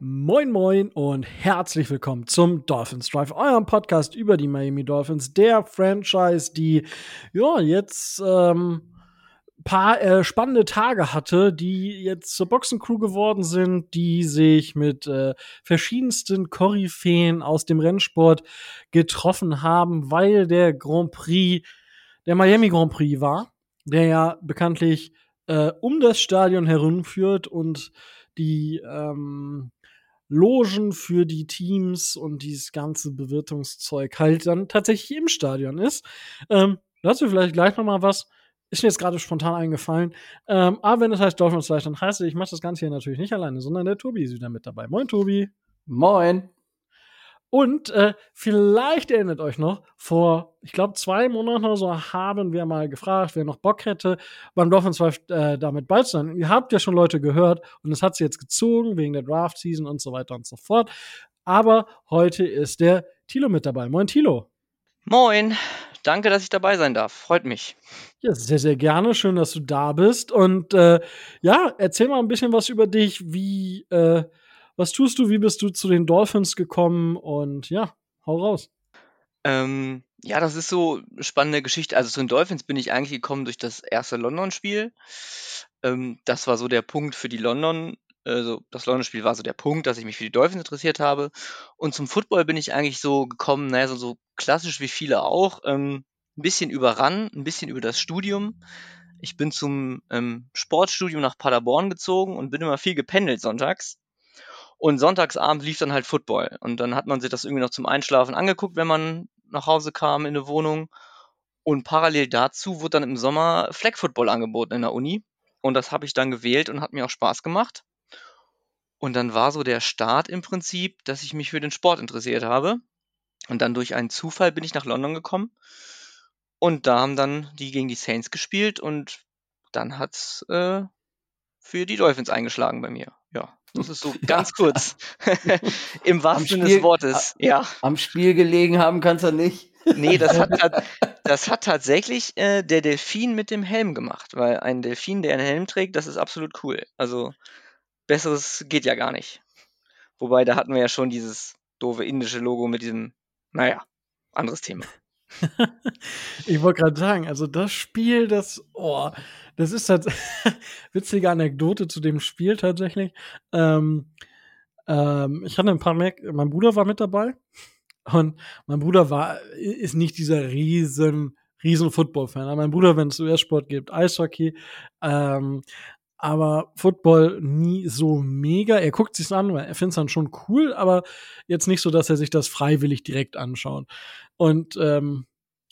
Moin Moin und herzlich willkommen zum Dolphins Drive, eurem Podcast über die Miami Dolphins, der Franchise, die ja jetzt ähm, paar äh, spannende Tage hatte, die jetzt zur Boxencrew geworden sind, die sich mit äh, verschiedensten Koryphäen aus dem Rennsport getroffen haben, weil der Grand Prix, der Miami Grand Prix war, der ja bekanntlich äh, um das Stadion herumführt und die ähm, Logen für die Teams und dieses ganze Bewirtungszeug halt dann tatsächlich im Stadion ist. Ähm, dazu vielleicht gleich noch mal was. Ist mir jetzt gerade spontan eingefallen. Ähm, aber wenn es heißt Dolphins Live, dann heißt es, ich mache das Ganze hier natürlich nicht alleine, sondern der Tobi ist wieder mit dabei. Moin, Tobi. Moin. Und äh, vielleicht erinnert euch noch, vor, ich glaube, zwei Monaten oder so haben wir mal gefragt, wer noch Bock hätte, beim Dolphins äh, damit sein. Ihr habt ja schon Leute gehört und es hat sie jetzt gezogen wegen der Draft-Season und so weiter und so fort. Aber heute ist der Tilo mit dabei. Moin, Tilo. Moin. Danke, dass ich dabei sein darf. Freut mich. Ja, sehr, sehr gerne. Schön, dass du da bist. Und äh, ja, erzähl mal ein bisschen was über dich. Wie, äh, was tust du? Wie bist du zu den Dolphins gekommen? Und ja, hau raus. Ähm, ja, das ist so eine spannende Geschichte. Also zu den Dolphins bin ich eigentlich gekommen durch das erste London-Spiel. Ähm, das war so der Punkt für die London. Also das London-Spiel war so der Punkt, dass ich mich für die Dolphins interessiert habe. Und zum Football bin ich eigentlich so gekommen, naja, so, so klassisch wie viele auch. Ähm, ein bisschen über ein bisschen über das Studium. Ich bin zum ähm, Sportstudium nach Paderborn gezogen und bin immer viel gependelt sonntags. Und sonntagsabend lief dann halt Football. Und dann hat man sich das irgendwie noch zum Einschlafen angeguckt, wenn man nach Hause kam in eine Wohnung. Und parallel dazu wurde dann im Sommer Flag Football angeboten in der Uni. Und das habe ich dann gewählt und hat mir auch Spaß gemacht. Und dann war so der Start im Prinzip, dass ich mich für den Sport interessiert habe. Und dann durch einen Zufall bin ich nach London gekommen. Und da haben dann die gegen die Saints gespielt und dann hat's äh, für die Dolphins eingeschlagen bei mir. Das ist so ganz kurz. Im wahrsten Sinne des Wortes. Ja. Am Spiel gelegen haben kannst du nicht. Nee, das hat, das hat tatsächlich äh, der Delfin mit dem Helm gemacht, weil ein Delfin, der einen Helm trägt, das ist absolut cool. Also besseres geht ja gar nicht. Wobei, da hatten wir ja schon dieses doofe indische Logo mit diesem, naja, anderes Thema. ich wollte gerade sagen, also das Spiel, das, oh, das ist halt witzige Anekdote zu dem Spiel tatsächlich. Ähm, ähm, ich hatte ein paar Mac, mein Bruder war mit dabei und mein Bruder war, ist nicht dieser riesen, riesen Football-Fan. Mein Bruder, wenn es US-Sport gibt, Eishockey, ähm, aber Football nie so mega. Er guckt sich's an, weil er findet dann schon cool, aber jetzt nicht so, dass er sich das freiwillig direkt anschaut. Und ähm,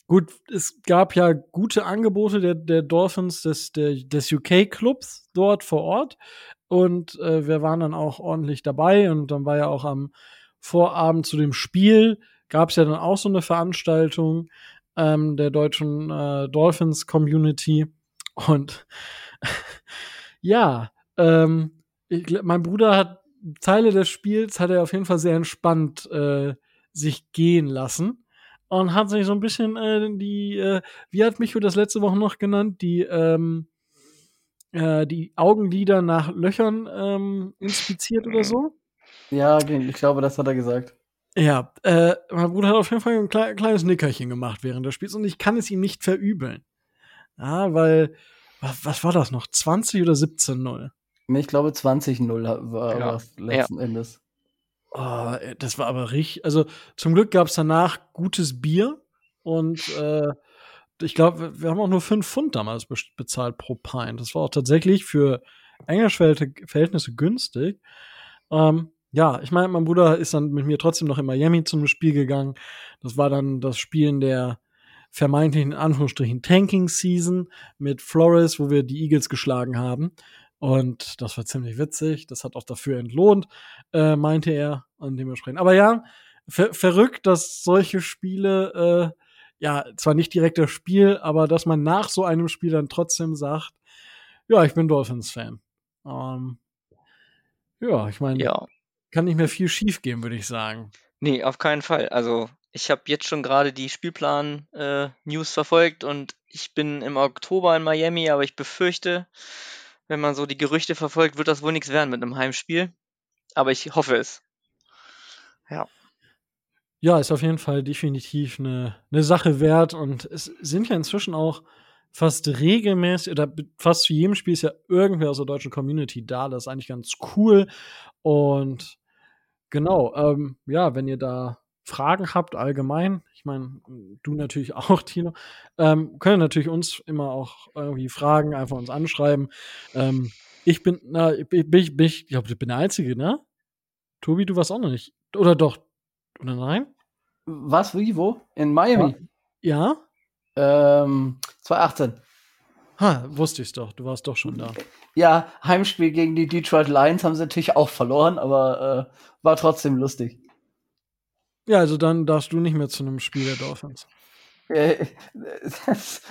Gut, es gab ja gute Angebote der, der Dolphins des, der, des UK-Clubs dort vor Ort. Und äh, wir waren dann auch ordentlich dabei. Und dann war ja auch am Vorabend zu dem Spiel, gab es ja dann auch so eine Veranstaltung ähm, der deutschen äh, Dolphins Community. Und ja, ähm, ich, mein Bruder hat Teile des Spiels hat er auf jeden Fall sehr entspannt äh, sich gehen lassen und hat sich so ein bisschen äh, die, äh, wie hat Micho das letzte Woche noch genannt, die, ähm, äh, die Augenlider nach Löchern ähm, inspiziert oder so. Ja, ich glaube, das hat er gesagt. Ja, äh, mein Bruder hat auf jeden Fall ein kle kleines Nickerchen gemacht während des Spiels und ich kann es ihm nicht verübeln. Ja, weil, was, was war das noch? 20 oder 17-0? Ich glaube 20-0 war ja. letzten ja. Endes. Oh, das war aber richtig. Also zum Glück gab es danach gutes Bier und äh, ich glaube, wir haben auch nur 5 Pfund damals be bezahlt pro Pint. Das war auch tatsächlich für englisch Verhältnisse günstig. Ähm, ja, ich meine, mein Bruder ist dann mit mir trotzdem noch in Miami zum Spiel gegangen. Das war dann das Spielen der vermeintlichen Anführungsstrichen Tanking Season mit Flores, wo wir die Eagles geschlagen haben. Und das war ziemlich witzig. Das hat auch dafür entlohnt, äh, meinte er. Und dementsprechend. Aber ja, ver verrückt, dass solche Spiele, äh, ja, zwar nicht direkt das Spiel, aber dass man nach so einem Spiel dann trotzdem sagt, ja, ich bin Dolphins-Fan. Ähm, ja, ich meine, ja. kann nicht mehr viel schief gehen, würde ich sagen. Nee, auf keinen Fall. Also, ich habe jetzt schon gerade die Spielplan-News äh, verfolgt und ich bin im Oktober in Miami, aber ich befürchte, wenn man so die Gerüchte verfolgt, wird das wohl nichts werden mit einem Heimspiel. aber ich hoffe es. Ja. Ja, ist auf jeden Fall definitiv eine, eine Sache wert und es sind ja inzwischen auch fast regelmäßig oder fast zu jedem Spiel ist ja irgendwer aus der deutschen Community da. Das ist eigentlich ganz cool. Und genau, ähm, ja, wenn ihr da Fragen habt allgemein, ich meine, du natürlich auch, Tino, ähm, können natürlich uns immer auch irgendwie fragen, einfach uns anschreiben. Ähm, ich bin, na, ich, ich, ich, ich glaube, ich bin der Einzige, ne? Tobi, du warst auch noch nicht. Oder doch? Oder nein? Was, wie, wo? In Miami? Ja? Ähm, 2018. Ha, wusste ich doch. Du warst doch schon da. Ja, Heimspiel gegen die Detroit Lions haben sie natürlich auch verloren, aber äh, war trotzdem lustig. Ja, also dann darfst du nicht mehr zu einem Spiel der Dolphins. Äh, es,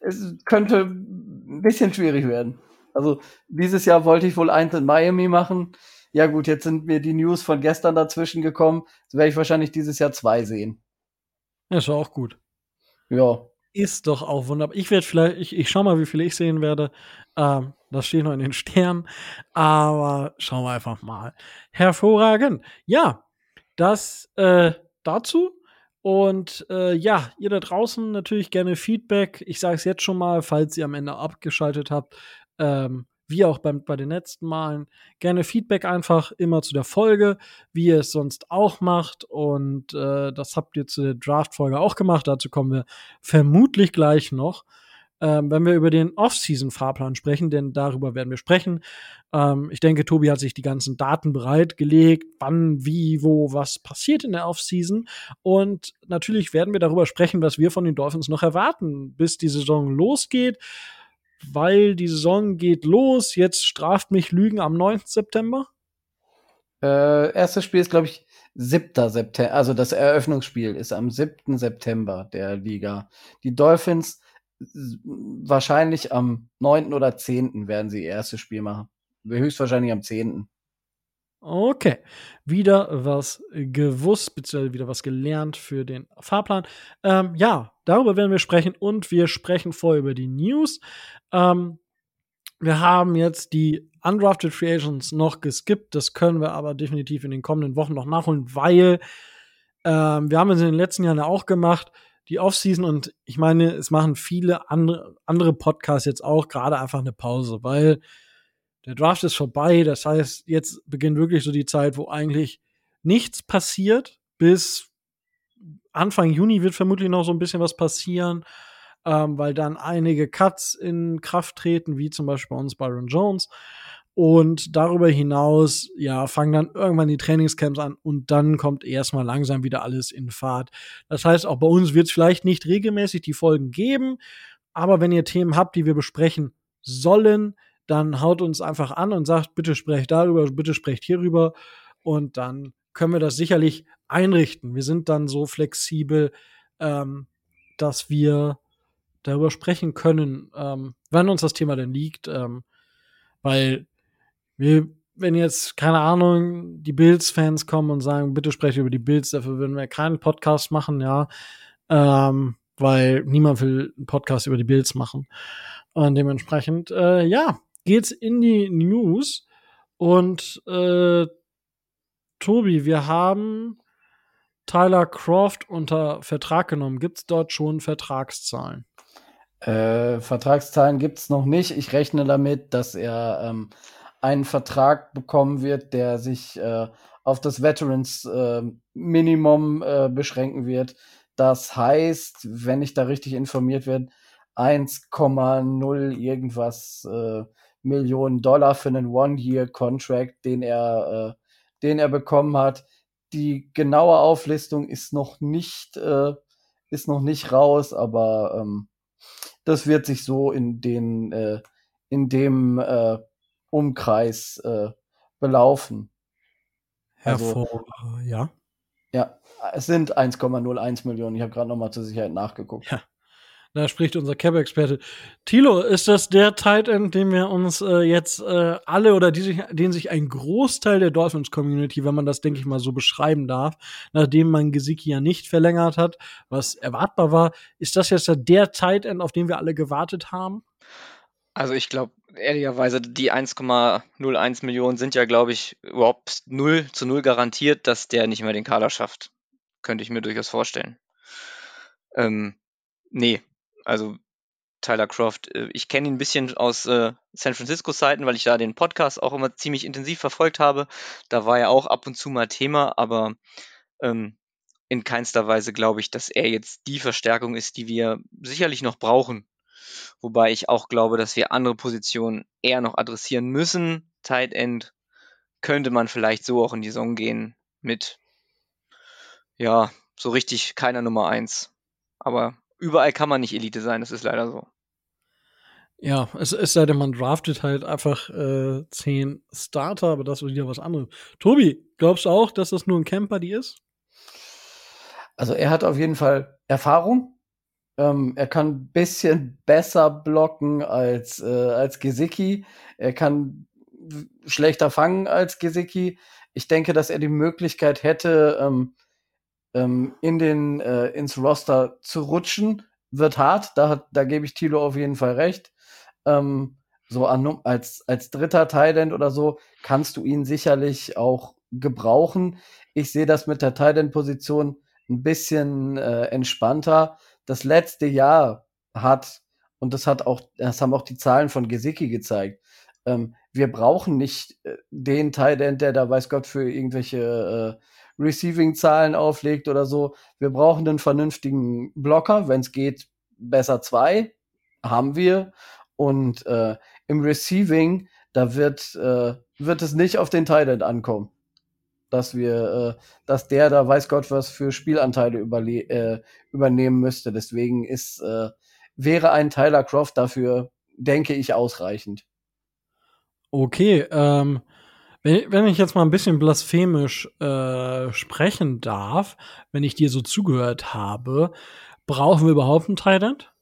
es könnte ein bisschen schwierig werden. Also dieses Jahr wollte ich wohl eins in Miami machen. Ja gut, jetzt sind mir die News von gestern dazwischen gekommen. Jetzt werde ich wahrscheinlich dieses Jahr zwei sehen. Ja, ist auch gut. Ja. Ist doch auch wunderbar. Ich werde vielleicht, ich, ich schau mal, wie viele ich sehen werde. Ähm, das steht noch in den Sternen. Aber schauen wir einfach mal. Hervorragend. Ja, das äh, dazu. Und äh, ja, ihr da draußen natürlich gerne Feedback. Ich sage es jetzt schon mal, falls ihr am Ende abgeschaltet habt. Ähm, wie auch beim, bei den letzten Malen. Gerne Feedback einfach immer zu der Folge, wie ihr es sonst auch macht. Und äh, das habt ihr zu der Draft-Folge auch gemacht. Dazu kommen wir vermutlich gleich noch. Ähm, wenn wir über den Off-Season-Fahrplan sprechen, denn darüber werden wir sprechen. Ähm, ich denke, Tobi hat sich die ganzen Daten bereitgelegt, wann, wie, wo, was passiert in der Off-Season. Und natürlich werden wir darüber sprechen, was wir von den Dolphins noch erwarten, bis die Saison losgeht weil die Saison geht los. Jetzt straft mich Lügen am 9. September. Äh, erstes Spiel ist, glaube ich, 7. September. Also das Eröffnungsspiel ist am 7. September der Liga. Die Dolphins wahrscheinlich am 9. oder 10. werden sie ihr erstes Spiel machen. Höchstwahrscheinlich am 10. Okay, wieder was gewusst, beziehungsweise wieder was gelernt für den Fahrplan. Ähm, ja, darüber werden wir sprechen und wir sprechen vorher über die News. Ähm, wir haben jetzt die Undrafted Free Agents noch geskippt. Das können wir aber definitiv in den kommenden Wochen noch nachholen, weil ähm, wir haben es in den letzten Jahren ja auch gemacht, die Offseason und ich meine, es machen viele andere, andere Podcasts jetzt auch gerade einfach eine Pause, weil der Draft ist vorbei. Das heißt, jetzt beginnt wirklich so die Zeit, wo eigentlich nichts passiert. Bis Anfang Juni wird vermutlich noch so ein bisschen was passieren, ähm, weil dann einige Cuts in Kraft treten, wie zum Beispiel bei uns Byron Jones. Und darüber hinaus, ja, fangen dann irgendwann die Trainingscamps an und dann kommt erstmal langsam wieder alles in Fahrt. Das heißt, auch bei uns wird es vielleicht nicht regelmäßig die Folgen geben, aber wenn ihr Themen habt, die wir besprechen sollen, dann haut uns einfach an und sagt, bitte sprecht darüber, bitte sprecht hierüber und dann können wir das sicherlich einrichten. Wir sind dann so flexibel, ähm, dass wir darüber sprechen können, ähm, wann uns das Thema denn liegt, ähm, weil wir, wenn jetzt, keine Ahnung, die Bills-Fans kommen und sagen, bitte spreche über die Bills, dafür würden wir keinen Podcast machen, ja, ähm, weil niemand will einen Podcast über die Bills machen. Und dementsprechend, äh, ja, geht's in die News und äh, Tobi, wir haben Tyler Croft unter Vertrag genommen. Gibt's dort schon Vertragszahlen? Äh, Vertragszahlen gibt's noch nicht. Ich rechne damit, dass er ähm, einen Vertrag bekommen wird, der sich äh, auf das Veterans äh, Minimum äh, beschränken wird. Das heißt, wenn ich da richtig informiert werde, 1,0 irgendwas äh, Millionen Dollar für einen One-Year-Contract, den er, äh, den er bekommen hat. Die genaue Auflistung ist noch nicht, äh, ist noch nicht raus, aber ähm, das wird sich so in den, äh, in dem äh, Umkreis äh, belaufen. Also, ja. Ja, es sind 1,01 Millionen. Ich habe gerade noch mal zur Sicherheit nachgeguckt. Ja. Da spricht unser Cap-Experte. Tilo, ist das der Tight End, den wir uns äh, jetzt äh, alle oder die sich, den sich ein Großteil der Dolphins-Community, wenn man das, denke ich mal, so beschreiben darf, nachdem man Gesicki ja nicht verlängert hat, was erwartbar war, ist das jetzt der Tight End, auf den wir alle gewartet haben? Also ich glaube, ehrlicherweise, die 1,01 Millionen sind ja, glaube ich, überhaupt null zu null garantiert, dass der nicht mehr den Kader schafft. Könnte ich mir durchaus vorstellen. Ähm, nee, also Tyler Croft, äh, ich kenne ihn ein bisschen aus äh, San Francisco-Seiten, weil ich da den Podcast auch immer ziemlich intensiv verfolgt habe. Da war er auch ab und zu mal Thema, aber ähm, in keinster Weise glaube ich, dass er jetzt die Verstärkung ist, die wir sicherlich noch brauchen. Wobei ich auch glaube, dass wir andere Positionen eher noch adressieren müssen. Tight End könnte man vielleicht so auch in die Saison gehen mit, ja, so richtig keiner Nummer eins. Aber überall kann man nicht Elite sein, das ist leider so. Ja, es ist sei denn, man draftet halt einfach äh, zehn Starter, aber das ist wieder was anderes. Tobi, glaubst du auch, dass das nur ein Camper die ist? Also er hat auf jeden Fall Erfahrung. Ähm, er kann ein bisschen besser blocken als, äh, als Gesicki. Er kann schlechter fangen als Gesicki. Ich denke, dass er die Möglichkeit hätte, ähm, ähm, in den, äh, ins Roster zu rutschen. Wird hart, da, hat, da gebe ich Tilo auf jeden Fall recht. Ähm, so an, als, als dritter Thailand oder so kannst du ihn sicherlich auch gebrauchen. Ich sehe das mit der Thailand-Position ein bisschen äh, entspannter. Das letzte Jahr hat, und das hat auch, das haben auch die Zahlen von Gesicki gezeigt, ähm, wir brauchen nicht äh, den Thailand, der da weiß Gott für irgendwelche äh, Receiving-Zahlen auflegt oder so. Wir brauchen einen vernünftigen Blocker, wenn es geht, besser zwei, haben wir. Und äh, im Receiving, da wird, äh, wird es nicht auf den Thailand ankommen. Dass wir, äh, dass der da weiß Gott was für Spielanteile äh, übernehmen müsste. Deswegen ist, äh, wäre ein Tyler Croft dafür, denke ich, ausreichend. Okay, ähm, wenn, wenn ich jetzt mal ein bisschen blasphemisch äh, sprechen darf, wenn ich dir so zugehört habe, brauchen wir überhaupt einen Thailand?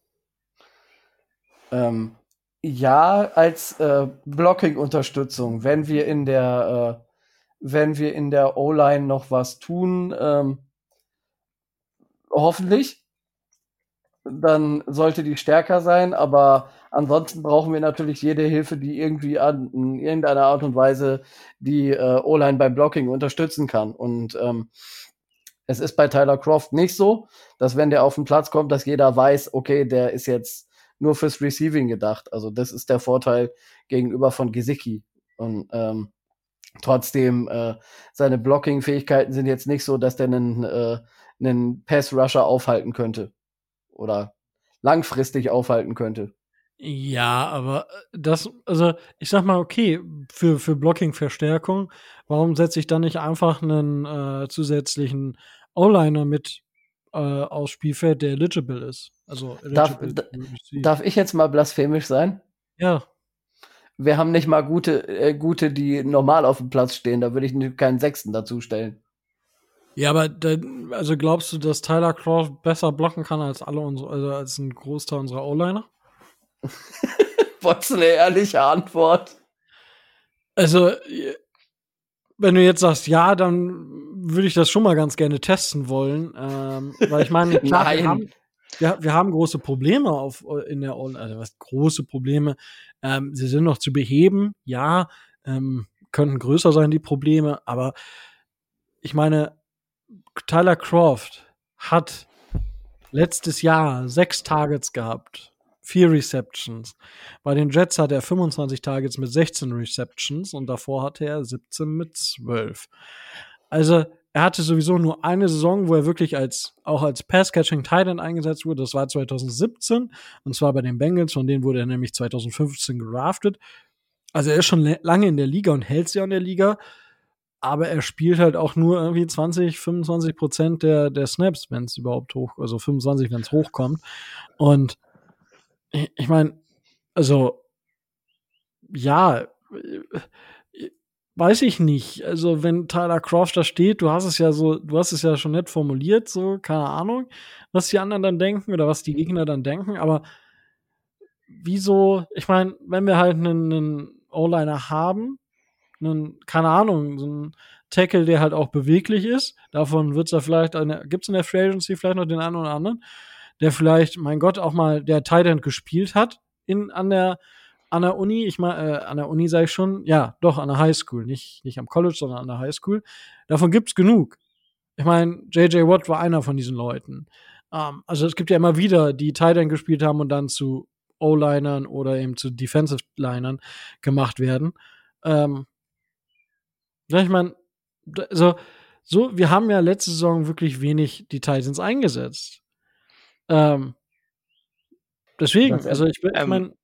Ähm, ja, als äh, Blocking-Unterstützung, wenn wir in der, äh, wenn wir in der O-Line noch was tun, ähm, hoffentlich, dann sollte die stärker sein, aber ansonsten brauchen wir natürlich jede Hilfe, die irgendwie an, in irgendeiner Art und Weise die äh, O-Line beim Blocking unterstützen kann. Und ähm, es ist bei Tyler Croft nicht so, dass wenn der auf den Platz kommt, dass jeder weiß, okay, der ist jetzt nur fürs Receiving gedacht. Also das ist der Vorteil gegenüber von Gesicki. Und ähm, trotzdem, äh, seine Blocking-Fähigkeiten sind jetzt nicht so, dass der einen, äh, einen Pass-Rusher aufhalten könnte. Oder langfristig aufhalten könnte. Ja, aber äh, das, also ich sag mal, okay, für, für Blocking-Verstärkung, warum setze ich dann nicht einfach einen äh, zusätzlichen O-Liner mit äh, aufs Spielfeld, der eligible ist? Also eligible darf, darf ich jetzt mal blasphemisch sein? Ja. Wir haben nicht mal gute, äh, gute, die normal auf dem Platz stehen, da würde ich keinen Sechsten dazu stellen. Ja, aber also glaubst du, dass Tyler Croft besser blocken kann als alle unsere, also als ein Großteil unserer O-Liner? Wolltest du eine ehrliche Antwort? Also, wenn du jetzt sagst, ja, dann würde ich das schon mal ganz gerne testen wollen. Ähm, weil ich meine, klar, wir haben, wir, wir, haben große Probleme auf, in der also was große Probleme. Ähm, sie sind noch zu beheben, ja, ähm, könnten größer sein, die Probleme, aber ich meine, Tyler Croft hat letztes Jahr sechs Targets gehabt vier Receptions. Bei den Jets hat er 25 Targets mit 16 Receptions und davor hatte er 17 mit 12. Also er hatte sowieso nur eine Saison, wo er wirklich als auch als Pass-Catching Titan eingesetzt wurde. Das war 2017 und zwar bei den Bengals. Von denen wurde er nämlich 2015 geraftet. Also er ist schon lange in der Liga und hält sich an der Liga. Aber er spielt halt auch nur irgendwie 20, 25 Prozent der, der Snaps, wenn es überhaupt hoch, also 25, wenn es hochkommt. Und ich meine, also ja, weiß ich nicht. Also wenn Tyler Croft da steht, du hast es ja so, du hast es ja schon nett formuliert, so keine Ahnung, was die anderen dann denken oder was die Gegner dann denken. Aber wieso? Ich meine, wenn wir halt einen, einen O-Liner haben, einen, keine Ahnung, so einen Tackle, der halt auch beweglich ist, davon wird es ja vielleicht, gibt es in der Free Agency vielleicht noch den einen oder anderen der vielleicht, mein Gott, auch mal der Tight End gespielt hat in, an der an der Uni, ich meine, äh, an der Uni sage ich schon, ja, doch, an der Highschool, nicht, nicht am College, sondern an der Highschool. Davon gibt's genug. Ich meine, JJ Watt war einer von diesen Leuten. Ähm, also es gibt ja immer wieder, die Tight End gespielt haben und dann zu O-Linern oder eben zu Defensive-Linern gemacht werden. Ähm, ja, ich meine, also, so, wir haben ja letzte Saison wirklich wenig die Titans eingesetzt. Ähm, deswegen, also ich, ich ähm, meine.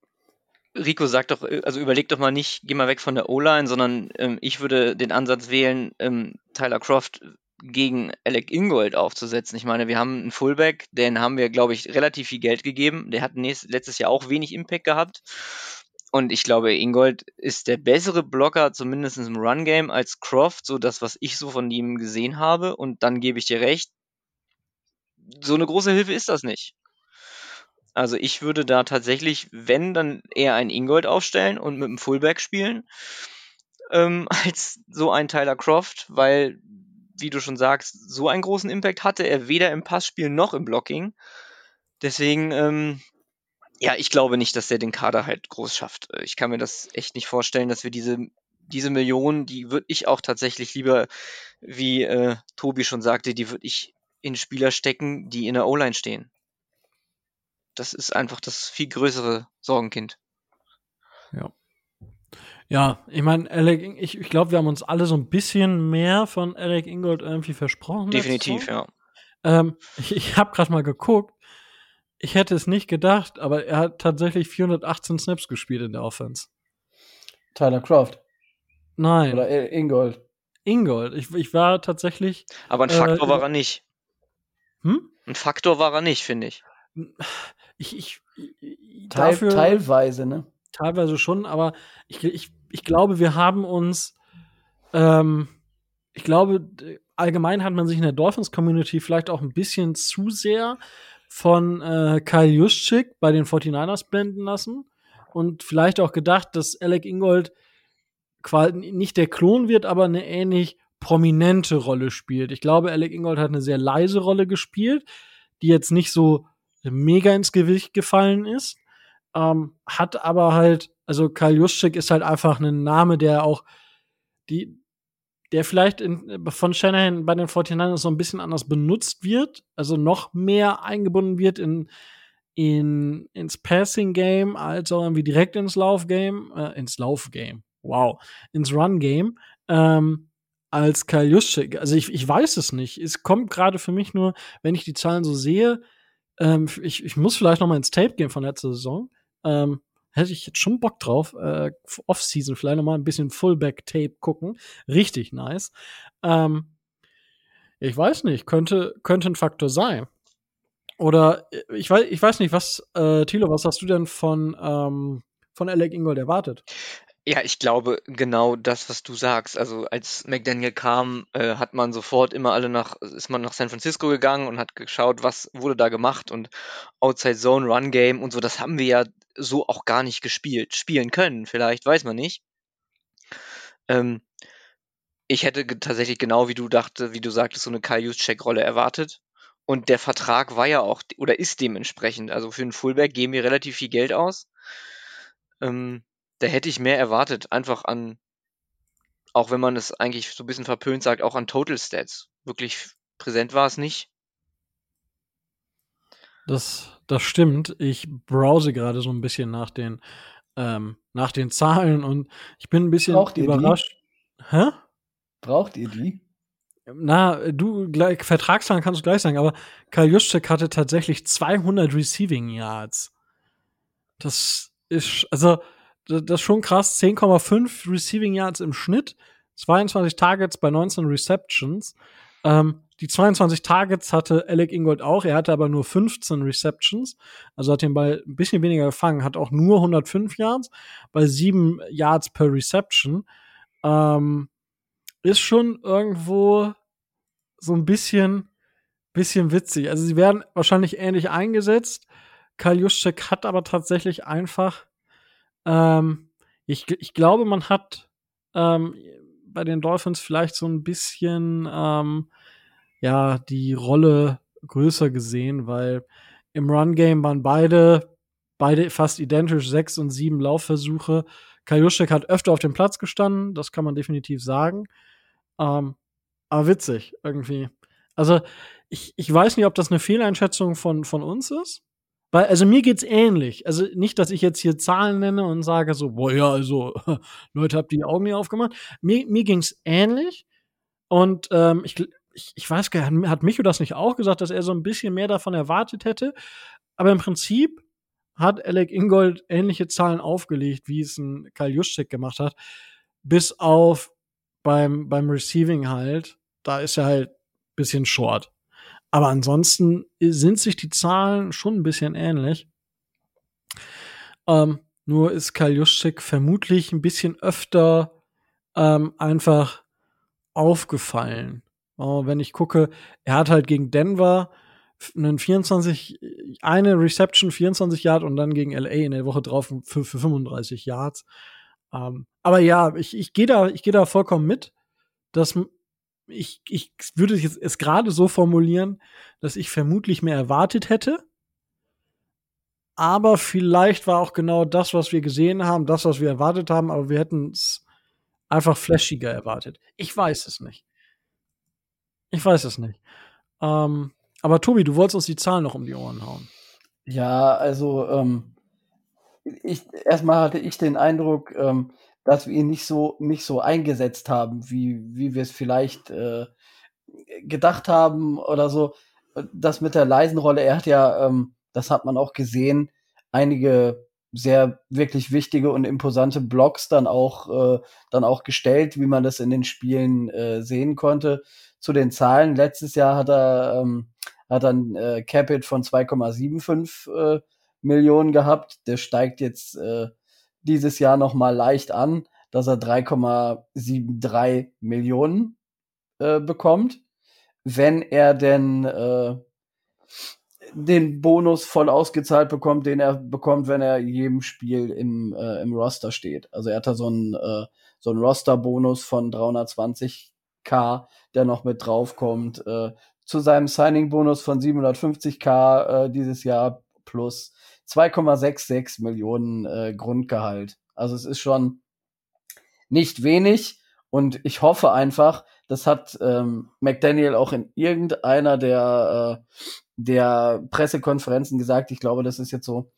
Rico sagt doch, also überleg doch mal nicht, geh mal weg von der O-Line, sondern ähm, ich würde den Ansatz wählen, ähm, Tyler Croft gegen Alec Ingold aufzusetzen. Ich meine, wir haben einen Fullback, den haben wir, glaube ich, relativ viel Geld gegeben. Der hat nächstes, letztes Jahr auch wenig Impact gehabt. Und ich glaube, Ingold ist der bessere Blocker, zumindest im Run-Game, als Croft, so das, was ich so von ihm gesehen habe. Und dann gebe ich dir recht, so eine große Hilfe ist das nicht. Also ich würde da tatsächlich, wenn, dann eher einen Ingold aufstellen und mit dem Fullback spielen, ähm, als so ein Tyler Croft, weil wie du schon sagst, so einen großen Impact hatte er weder im Passspiel noch im Blocking. Deswegen, ähm, ja, ich glaube nicht, dass der den Kader halt groß schafft. Äh, ich kann mir das echt nicht vorstellen, dass wir diese, diese Millionen, die würde ich auch tatsächlich lieber, wie äh, Tobi schon sagte, die würde ich in Spieler stecken, die in der O-Line stehen. Das ist einfach das viel größere Sorgenkind. Ja. Ja, ich meine, Alec, ich, ich glaube, wir haben uns alle so ein bisschen mehr von Alec Ingold irgendwie versprochen. Definitiv, ja. Ähm, ich ich habe gerade mal geguckt. Ich hätte es nicht gedacht, aber er hat tatsächlich 418 Snaps gespielt in der Offense. Tyler Croft. Nein. Oder Ingold. Ingold. Ich, ich war tatsächlich. Aber ein Faktor äh, war er nicht. Hm? Ein Faktor war er nicht, finde ich. Ich, ich, ich Teil, dafür, teilweise, ne? Teilweise schon, aber ich, ich ich glaube, wir haben uns, ähm, ich glaube, allgemein hat man sich in der Dolphins-Community vielleicht auch ein bisschen zu sehr von äh, Kyle Juszczyk bei den 49ers blenden lassen und vielleicht auch gedacht, dass Alec Ingold quasi nicht der Klon wird, aber eine ähnlich prominente Rolle spielt. Ich glaube, Alec Ingold hat eine sehr leise Rolle gespielt, die jetzt nicht so mega ins Gewicht gefallen ist, ähm, hat aber halt also Karl Juszczyk ist halt einfach ein Name, der auch die, der vielleicht in, von Shanahan bei den 49ers so ein bisschen anders benutzt wird, also noch mehr eingebunden wird in, in ins Passing Game als auch irgendwie direkt ins Laufgame, äh, ins Laufgame, wow, ins Run Game, ähm, als Kyle Juszczyk. Also ich, ich weiß es nicht. Es kommt gerade für mich nur, wenn ich die Zahlen so sehe, ähm, ich, ich muss vielleicht noch mal ins Tape gehen von letzter Saison. Ähm, hätte ich jetzt schon Bock drauf. Äh, Off-Season vielleicht noch mal ein bisschen Fullback-Tape gucken. Richtig nice. Ähm, ich weiß nicht, könnte, könnte ein Faktor sein. Oder äh, ich weiß, ich weiß nicht, was, äh, Thilo, was hast du denn von, ähm, von Alec Ingold erwartet? Ja, ich glaube genau das, was du sagst. Also als McDaniel kam, äh, hat man sofort immer alle nach, ist man nach San Francisco gegangen und hat geschaut, was wurde da gemacht und Outside Zone, Run Game und so. Das haben wir ja so auch gar nicht gespielt, spielen können. Vielleicht weiß man nicht. Ähm, ich hätte tatsächlich genau wie du dachte, wie du sagtest, so eine Kyle Juszczyk-Rolle erwartet. Und der Vertrag war ja auch oder ist dementsprechend. Also für einen Fullback geben wir relativ viel Geld aus. Ähm, da hätte ich mehr erwartet, einfach an, auch wenn man es eigentlich so ein bisschen verpönt sagt, auch an Total Stats. Wirklich präsent war es nicht. Das, das stimmt. Ich browse gerade so ein bisschen nach den, ähm, nach den Zahlen und ich bin ein bisschen Braucht überrascht. Hä? Braucht ihr die? Na, du, gleich, Vertragszahlen kannst du gleich sagen, aber Karl Juszczyk hatte tatsächlich 200 Receiving Yards. Das ist, also, das ist schon krass. 10,5 Receiving Yards im Schnitt, 22 Targets bei 19 Receptions. Ähm, die 22 Targets hatte Alec Ingold auch. Er hatte aber nur 15 Receptions. Also hat den Ball ein bisschen weniger gefangen. Hat auch nur 105 Yards bei 7 Yards per Reception. Ähm, ist schon irgendwo so ein bisschen, bisschen witzig. Also sie werden wahrscheinlich ähnlich eingesetzt. Karl Juszczyk hat aber tatsächlich einfach ähm, ich, ich glaube, man hat ähm, bei den Dolphins vielleicht so ein bisschen ähm, ja die Rolle größer gesehen, weil im Run-Game waren beide beide fast identisch, sechs und sieben Laufversuche. Kajuschek hat öfter auf dem Platz gestanden, das kann man definitiv sagen. Ähm, aber witzig, irgendwie. Also, ich, ich weiß nicht, ob das eine Fehleinschätzung von, von uns ist. Weil, also mir geht's ähnlich. Also nicht, dass ich jetzt hier Zahlen nenne und sage so, boah, ja, also, Leute, habt die Augen nicht aufgemacht. Mir, mir ging's ähnlich. Und ähm, ich, ich, ich weiß gar nicht, hat Micho das nicht auch gesagt, dass er so ein bisschen mehr davon erwartet hätte? Aber im Prinzip hat Alec Ingold ähnliche Zahlen aufgelegt, wie es ein Karl Juszczyk gemacht hat. Bis auf beim, beim Receiving halt. Da ist er halt bisschen short. Aber ansonsten sind sich die Zahlen schon ein bisschen ähnlich. Ähm, nur ist Karl Juszczyk vermutlich ein bisschen öfter ähm, einfach aufgefallen. Oh, wenn ich gucke, er hat halt gegen Denver einen 24, eine Reception, 24 Yards und dann gegen LA in der Woche drauf für, für 35 Yards. Ähm, aber ja, ich, ich gehe da, ich gehe da vollkommen mit, dass ich, ich würde es jetzt gerade so formulieren, dass ich vermutlich mehr erwartet hätte. Aber vielleicht war auch genau das, was wir gesehen haben, das, was wir erwartet haben, aber wir hätten es einfach flashiger erwartet. Ich weiß es nicht. Ich weiß es nicht. Ähm, aber Tobi, du wolltest uns die Zahlen noch um die Ohren hauen. Ja, also ähm, ich erstmal hatte ich den Eindruck, ähm, dass wir ihn nicht so nicht so eingesetzt haben, wie wie wir es vielleicht äh, gedacht haben oder so. Das mit der leisen Rolle, er hat ja, ähm, das hat man auch gesehen, einige sehr wirklich wichtige und imposante Blocks dann auch äh, dann auch gestellt, wie man das in den Spielen äh, sehen konnte. Zu den Zahlen letztes Jahr hat er ähm, hat dann äh, Capit von 2,75 äh, Millionen gehabt. Der steigt jetzt äh, dieses Jahr noch mal leicht an, dass er 3,73 Millionen äh, bekommt, wenn er denn äh, den Bonus voll ausgezahlt bekommt, den er bekommt, wenn er jedem Spiel im, äh, im Roster steht. Also er hat da so einen, äh, so einen Roster-Bonus von 320k, der noch mit draufkommt, äh, zu seinem Signing-Bonus von 750k äh, dieses Jahr plus 2,66 Millionen äh, Grundgehalt. Also es ist schon nicht wenig und ich hoffe einfach, das hat ähm, McDaniel auch in irgendeiner der, äh, der Pressekonferenzen gesagt. Ich glaube, das ist jetzt so,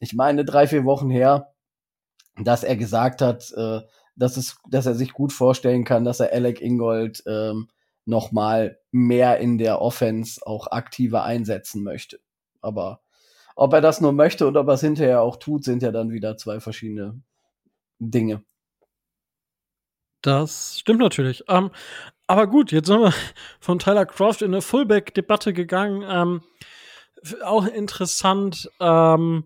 ich meine, drei, vier Wochen her, dass er gesagt hat, äh, dass, es, dass er sich gut vorstellen kann, dass er Alec Ingold ähm, noch mal mehr in der Offense auch aktiver einsetzen möchte. Aber ob er das nur möchte und ob er es hinterher auch tut, sind ja dann wieder zwei verschiedene Dinge. Das stimmt natürlich. Ähm, aber gut, jetzt sind wir von Tyler Croft in eine Fullback-Debatte gegangen. Ähm, auch interessant, ähm,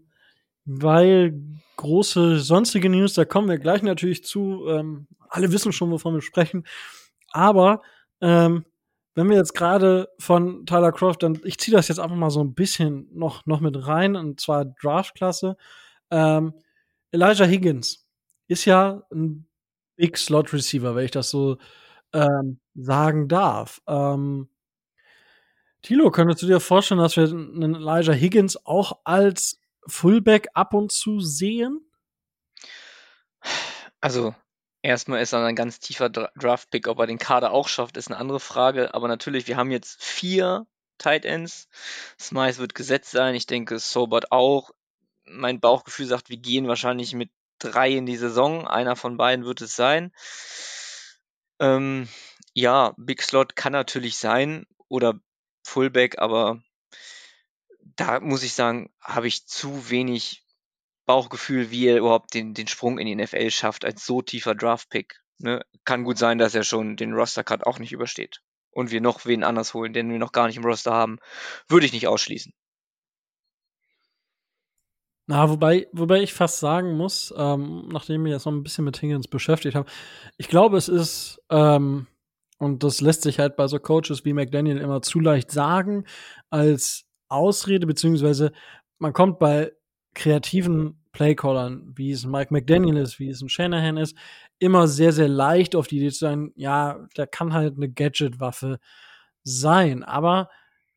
weil große sonstige News, da kommen wir gleich natürlich zu. Ähm, alle wissen schon, wovon wir sprechen. Aber ähm, wenn wir jetzt gerade von Tyler Croft, dann ich ziehe das jetzt einfach mal so ein bisschen noch, noch mit rein, und zwar Draftklasse. Ähm, Elijah Higgins ist ja ein Big Slot Receiver, wenn ich das so ähm, sagen darf. Ähm, Tilo, könntest du dir vorstellen, dass wir einen Elijah Higgins auch als Fullback ab und zu sehen? Also, Erstmal ist er ein ganz tiefer Draft-Pick. Ob er den Kader auch schafft, ist eine andere Frage. Aber natürlich, wir haben jetzt vier Tight Ends. Smythe wird gesetzt sein. Ich denke, Sobert auch. Mein Bauchgefühl sagt, wir gehen wahrscheinlich mit drei in die Saison. Einer von beiden wird es sein. Ähm, ja, Big Slot kann natürlich sein oder Fullback, aber da muss ich sagen, habe ich zu wenig Bauchgefühl, wie er überhaupt den, den Sprung in die NFL schafft als so tiefer Draft-Pick. Ne? Kann gut sein, dass er schon den Roster-Cut auch nicht übersteht. Und wir noch wen anders holen, den wir noch gar nicht im Roster haben, würde ich nicht ausschließen. Na, wobei, wobei ich fast sagen muss, ähm, nachdem ich jetzt noch ein bisschen mit Higgins beschäftigt habe, ich glaube, es ist, ähm, und das lässt sich halt bei so Coaches wie McDaniel immer zu leicht sagen, als Ausrede, beziehungsweise man kommt bei kreativen Playcallern, wie es Mike McDaniel ist, wie es ein Shanahan ist, immer sehr, sehr leicht auf die Idee zu sein, ja, der kann halt eine Gadget-Waffe sein. Aber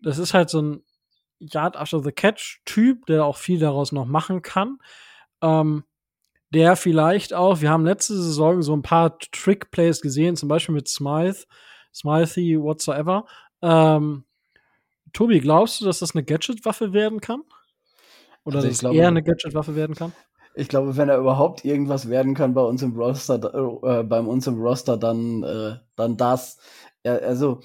das ist halt so ein, Yard After the Catch-Typ, der auch viel daraus noch machen kann. Ähm, der vielleicht auch, wir haben letzte Saison so ein paar Trick-Plays gesehen, zum Beispiel mit Smythe, Smythe, whatsoever. Ähm, Tobi, glaubst du, dass das eine Gadget-Waffe werden kann? Oder also dass glaube, es eher eine Gadget-Waffe werden kann? Ich glaube, wenn er überhaupt irgendwas werden kann bei uns im Roster, äh, bei uns im Roster, dann, äh, dann das. Ja, also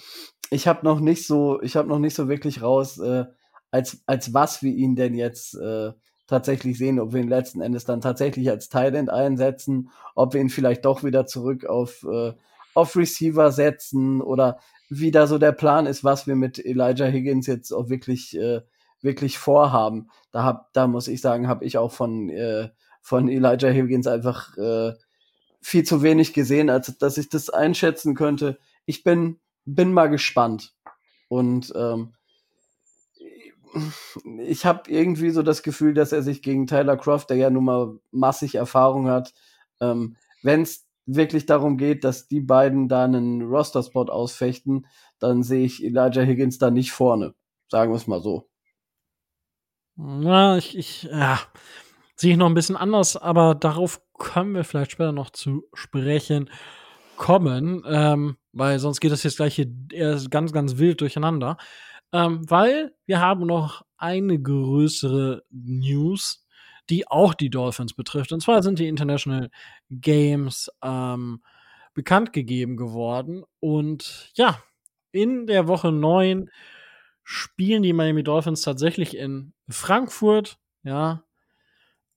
ich habe noch nicht so, ich habe noch nicht so wirklich raus, äh, als als was wir ihn denn jetzt äh, tatsächlich sehen, ob wir ihn letzten Endes dann tatsächlich als Tight einsetzen, ob wir ihn vielleicht doch wieder zurück auf äh, auf Receiver setzen oder wie da so der Plan ist, was wir mit Elijah Higgins jetzt auch wirklich äh, wirklich vorhaben. Da hab, da muss ich sagen, habe ich auch von äh, von Elijah Higgins einfach äh, viel zu wenig gesehen, als dass ich das einschätzen könnte. Ich bin bin mal gespannt und ähm, ich habe irgendwie so das Gefühl, dass er sich gegen Tyler Croft, der ja nun mal massig Erfahrung hat, ähm, wenn es wirklich darum geht, dass die beiden da einen Roster-Spot ausfechten, dann sehe ich Elijah Higgins da nicht vorne. Sagen wir es mal so. Na, ich, ich ja, sehe ich noch ein bisschen anders, aber darauf können wir vielleicht später noch zu sprechen kommen, ähm, weil sonst geht das jetzt gleich hier erst ganz, ganz wild durcheinander. Ähm, weil wir haben noch eine größere News, die auch die Dolphins betrifft. Und zwar sind die International Games ähm, bekannt gegeben geworden. Und ja, in der Woche 9 spielen die Miami Dolphins tatsächlich in Frankfurt, ja,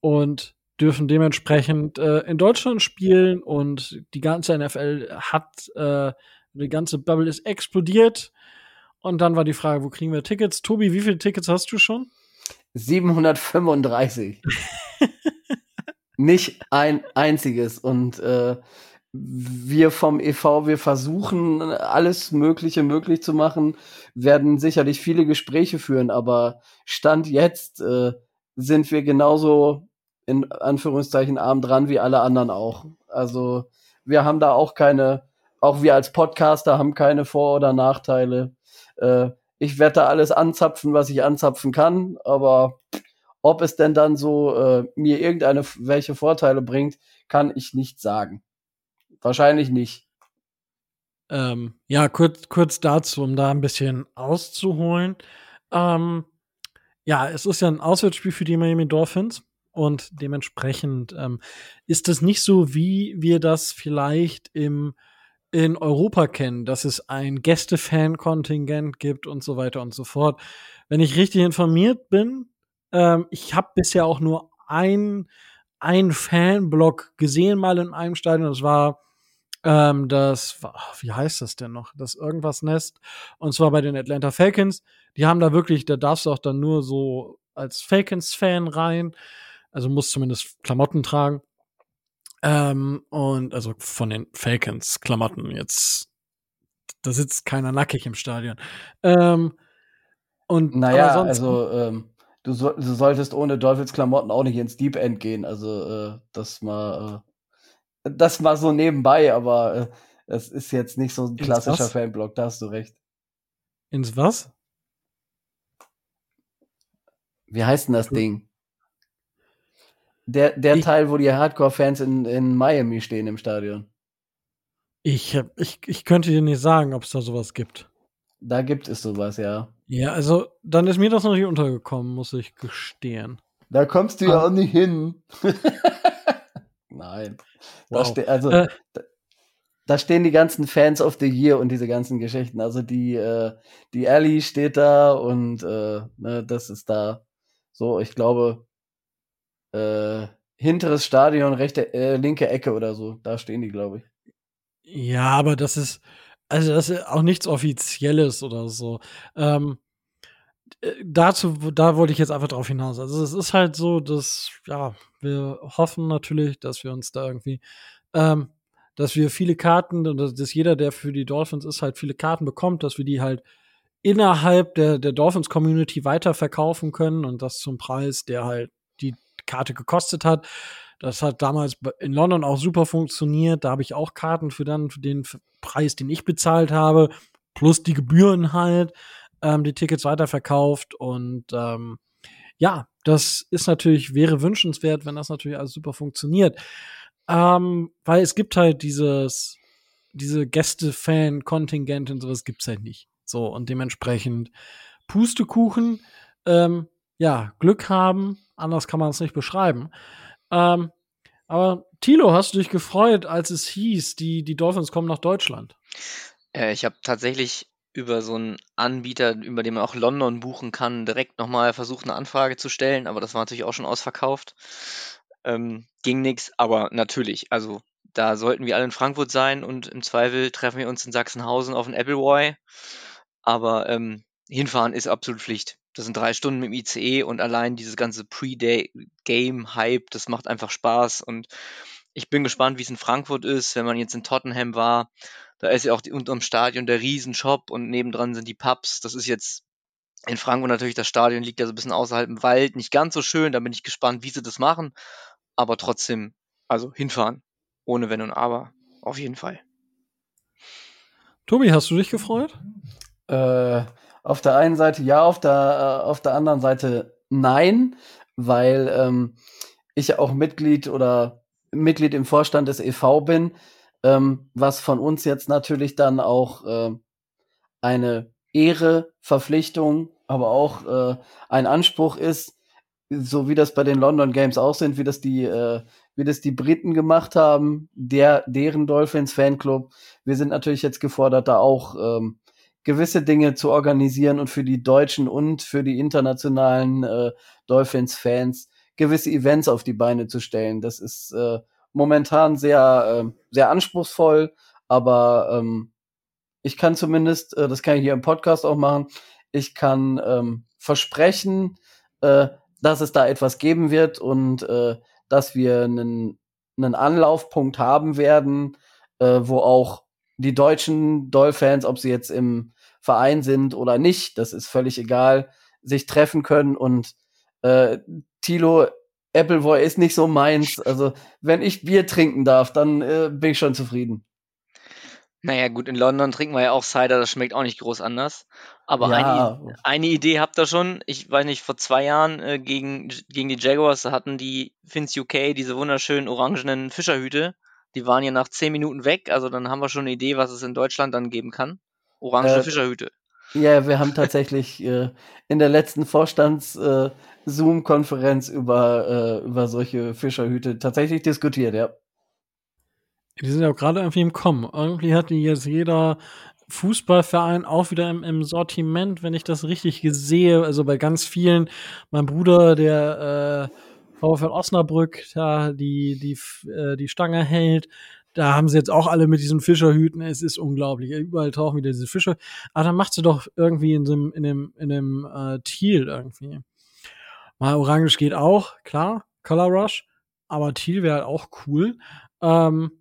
und dürfen dementsprechend äh, in Deutschland spielen und die ganze NFL hat, äh, die ganze Bubble ist explodiert. Und dann war die Frage, wo kriegen wir Tickets? Tobi, wie viele Tickets hast du schon? 735. Nicht ein einziges. Und äh, wir vom EV, wir versuchen alles Mögliche möglich zu machen, werden sicherlich viele Gespräche führen, aber Stand jetzt äh, sind wir genauso in Anführungszeichen arm dran wie alle anderen auch. Also wir haben da auch keine, auch wir als Podcaster haben keine Vor- oder Nachteile. Äh, ich werde da alles anzapfen, was ich anzapfen kann, aber ob es denn dann so äh, mir irgendeine welche Vorteile bringt, kann ich nicht sagen. Wahrscheinlich nicht. Ähm, ja, kurz, kurz dazu, um da ein bisschen auszuholen. Ähm, ja, es ist ja ein Auswärtsspiel für die Miami Dolphins und dementsprechend ähm, ist es nicht so, wie wir das vielleicht im in Europa kennen, dass es ein Gäste-Fan-Kontingent gibt und so weiter und so fort. Wenn ich richtig informiert bin, ähm, ich habe bisher auch nur ein ein Fanblock gesehen mal in einem Stadion. Das war ähm, das, wie heißt das denn noch? Das irgendwas Nest. Und zwar bei den Atlanta Falcons. Die haben da wirklich, da darfst du auch dann nur so als Falcons-Fan rein. Also musst zumindest Klamotten tragen. Ähm, und also von den Falcons Klamotten jetzt, da sitzt keiner nackig im Stadion. Ähm, und naja, also ähm, du, so, du, solltest ohne Dolphins Klamotten auch nicht ins Deep End gehen. Also äh, das mal, äh, das mal so nebenbei, aber äh, es ist jetzt nicht so ein klassischer Fanblock. Da hast du recht. Ins was? Wie heißt denn das Ding? Der, der ich, Teil, wo die Hardcore-Fans in, in Miami stehen im Stadion. Ich, ich, ich könnte dir nicht sagen, ob es da sowas gibt. Da gibt es sowas, ja. Ja, also dann ist mir das noch nicht untergekommen, muss ich gestehen. Da kommst du ja ah. auch nicht hin. Nein. Wow. Da also äh, da, da, stehen die ganzen Fans of the Year und diese ganzen Geschichten. Also die, äh, die Ellie steht da und äh, ne, das ist da so, ich glaube, äh, hinteres Stadion, rechte, äh, linke Ecke oder so. Da stehen die, glaube ich. Ja, aber das ist, also das ist auch nichts Offizielles oder so. Ähm, äh, dazu, da wollte ich jetzt einfach drauf hinaus. Also es ist halt so, dass, ja, wir hoffen natürlich, dass wir uns da irgendwie, ähm, dass wir viele Karten, dass jeder, der für die Dolphins ist, halt viele Karten bekommt, dass wir die halt innerhalb der, der Dolphins-Community weiterverkaufen können und das zum Preis, der halt die Karte gekostet hat. Das hat damals in London auch super funktioniert. Da habe ich auch Karten für dann für den Preis, den ich bezahlt habe, plus die Gebühren halt. Ähm, die Tickets weiterverkauft und ähm, ja, das ist natürlich, wäre wünschenswert, wenn das natürlich alles super funktioniert. Ähm, weil es gibt halt dieses, diese Gäste-Fan-Kontingente und sowas gibt's halt nicht. So, und dementsprechend Pustekuchen, ähm, ja, Glück haben, anders kann man es nicht beschreiben. Ähm, aber Tilo, hast du dich gefreut, als es hieß, die, die Dolphins kommen nach Deutschland? Äh, ich habe tatsächlich über so einen Anbieter, über den man auch London buchen kann, direkt nochmal versucht, eine Anfrage zu stellen, aber das war natürlich auch schon ausverkauft. Ähm, ging nix, aber natürlich, also da sollten wir alle in Frankfurt sein und im Zweifel treffen wir uns in Sachsenhausen auf den Appleboy. Aber ähm, hinfahren ist absolut Pflicht. Das sind drei Stunden mit dem ICE und allein dieses ganze Pre-Game-Hype, das macht einfach Spaß. Und ich bin gespannt, wie es in Frankfurt ist, wenn man jetzt in Tottenham war. Da ist ja auch die, unterm Stadion der Riesenshop und nebendran sind die Pubs. Das ist jetzt in Frankfurt natürlich, das Stadion liegt ja so ein bisschen außerhalb im Wald. Nicht ganz so schön, da bin ich gespannt, wie sie das machen. Aber trotzdem, also hinfahren. Ohne Wenn und Aber. Auf jeden Fall. Tobi, hast du dich gefreut? Äh, auf der einen Seite ja, auf der, äh, auf der anderen Seite nein, weil ähm, ich auch Mitglied oder Mitglied im Vorstand des EV bin, ähm, was von uns jetzt natürlich dann auch äh, eine Ehre, Verpflichtung, aber auch äh, ein Anspruch ist, so wie das bei den London Games auch sind, wie das die, äh, wie das die Briten gemacht haben, der, deren Dolphins Fanclub. Wir sind natürlich jetzt gefordert, da auch ähm, gewisse Dinge zu organisieren und für die deutschen und für die internationalen äh, Dolphins-Fans gewisse Events auf die Beine zu stellen. Das ist äh, momentan sehr, äh, sehr anspruchsvoll, aber ähm, ich kann zumindest, äh, das kann ich hier im Podcast auch machen, ich kann ähm, versprechen, äh, dass es da etwas geben wird und äh, dass wir einen, einen Anlaufpunkt haben werden, äh, wo auch die deutschen Doll-Fans, ob sie jetzt im Verein sind oder nicht, das ist völlig egal, sich treffen können und äh, Tilo Appleboy ist nicht so meins. Also, wenn ich Bier trinken darf, dann äh, bin ich schon zufrieden. Naja, gut, in London trinken wir ja auch Cider, das schmeckt auch nicht groß anders. Aber ja. eine, eine, Idee habt ihr schon. Ich weiß nicht, vor zwei Jahren äh, gegen, gegen die Jaguars hatten die Fins UK diese wunderschönen orangenen Fischerhüte. Die waren ja nach zehn Minuten weg, also dann haben wir schon eine Idee, was es in Deutschland dann geben kann. Orange äh, Fischerhüte. Ja, wir haben tatsächlich äh, in der letzten Vorstands-Zoom-Konferenz äh, über, äh, über solche Fischerhüte tatsächlich diskutiert, ja. Die sind ja auch gerade irgendwie im Kommen. Irgendwie hat die jetzt jeder Fußballverein auch wieder im, im Sortiment, wenn ich das richtig sehe. Also bei ganz vielen, mein Bruder, der äh, VfL Osnabrück, ja, die, die, äh, die Stange hält. Da haben sie jetzt auch alle mit diesen Fischerhüten. Es ist unglaublich. Überall tauchen wieder diese Fische. Aber dann macht sie doch irgendwie in dem, in dem, in dem äh, Teal irgendwie. Mal Orange geht auch, klar. Color Rush. Aber Teal wäre halt auch cool. Ähm,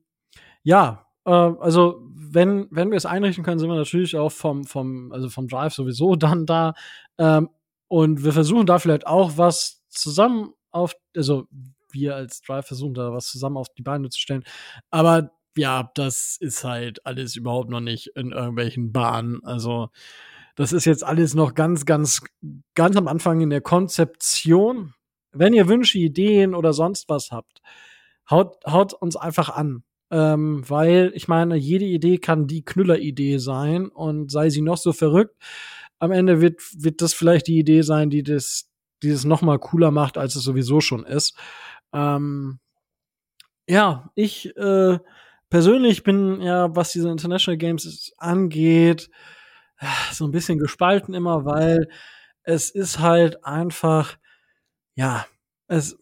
ja, äh, also wenn, wenn wir es einrichten können, sind wir natürlich auch vom, vom, also vom Drive sowieso dann da. Ähm, und wir versuchen da vielleicht auch was zusammen auf, also wir als Drive versuchen da was zusammen auf die Beine zu stellen. Aber ja, das ist halt alles überhaupt noch nicht in irgendwelchen Bahnen. Also, das ist jetzt alles noch ganz, ganz, ganz am Anfang in der Konzeption. Wenn ihr Wünsche, Ideen oder sonst was habt, haut, haut uns einfach an. Ähm, weil ich meine, jede Idee kann die Knüller-Idee sein und sei sie noch so verrückt. Am Ende wird, wird das vielleicht die Idee sein, die das, die das noch mal cooler macht, als es sowieso schon ist. Ähm, ja, ich äh, persönlich bin ja, was diese International Games angeht, so ein bisschen gespalten immer, weil es ist halt einfach, ja, es,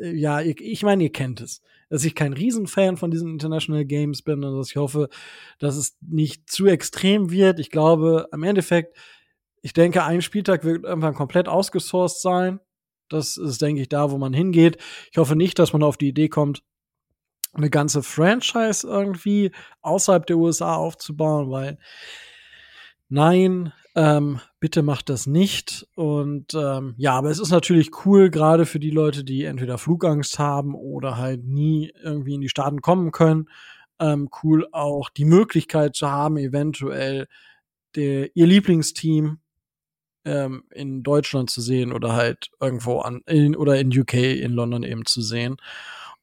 ja, ich, ich meine, ihr kennt es, dass ich kein Riesenfan von diesen International Games bin und dass ich hoffe, dass es nicht zu extrem wird. Ich glaube, im Endeffekt, ich denke, ein Spieltag wird irgendwann komplett ausgesourced sein. Das ist, denke ich, da, wo man hingeht. Ich hoffe nicht, dass man auf die Idee kommt, eine ganze Franchise irgendwie außerhalb der USA aufzubauen, weil nein, ähm, bitte macht das nicht. Und ähm, ja, aber es ist natürlich cool, gerade für die Leute, die entweder Flugangst haben oder halt nie irgendwie in die Staaten kommen können. Ähm, cool auch die Möglichkeit zu haben, eventuell der, ihr Lieblingsteam ähm, in Deutschland zu sehen oder halt irgendwo an in, oder in UK in London eben zu sehen.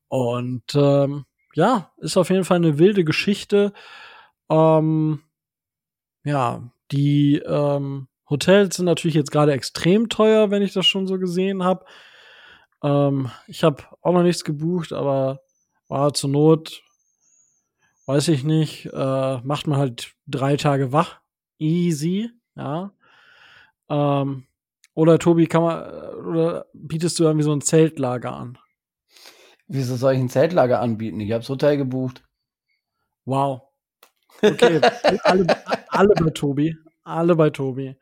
Und ähm, ja, ist auf jeden Fall eine wilde Geschichte. Ähm, ja, die ähm, Hotels sind natürlich jetzt gerade extrem teuer, wenn ich das schon so gesehen habe. Ähm, ich habe auch noch nichts gebucht, aber war zur Not, weiß ich nicht, äh, macht man halt drei Tage wach. Easy, ja. Ähm, oder Tobi, kann man, oder bietest du irgendwie so ein Zeltlager an? Wieso soll ich ein Zeltlager anbieten? Ich habe das Hotel gebucht. Wow. Okay, alle, alle bei Tobi. Alle bei Tobi.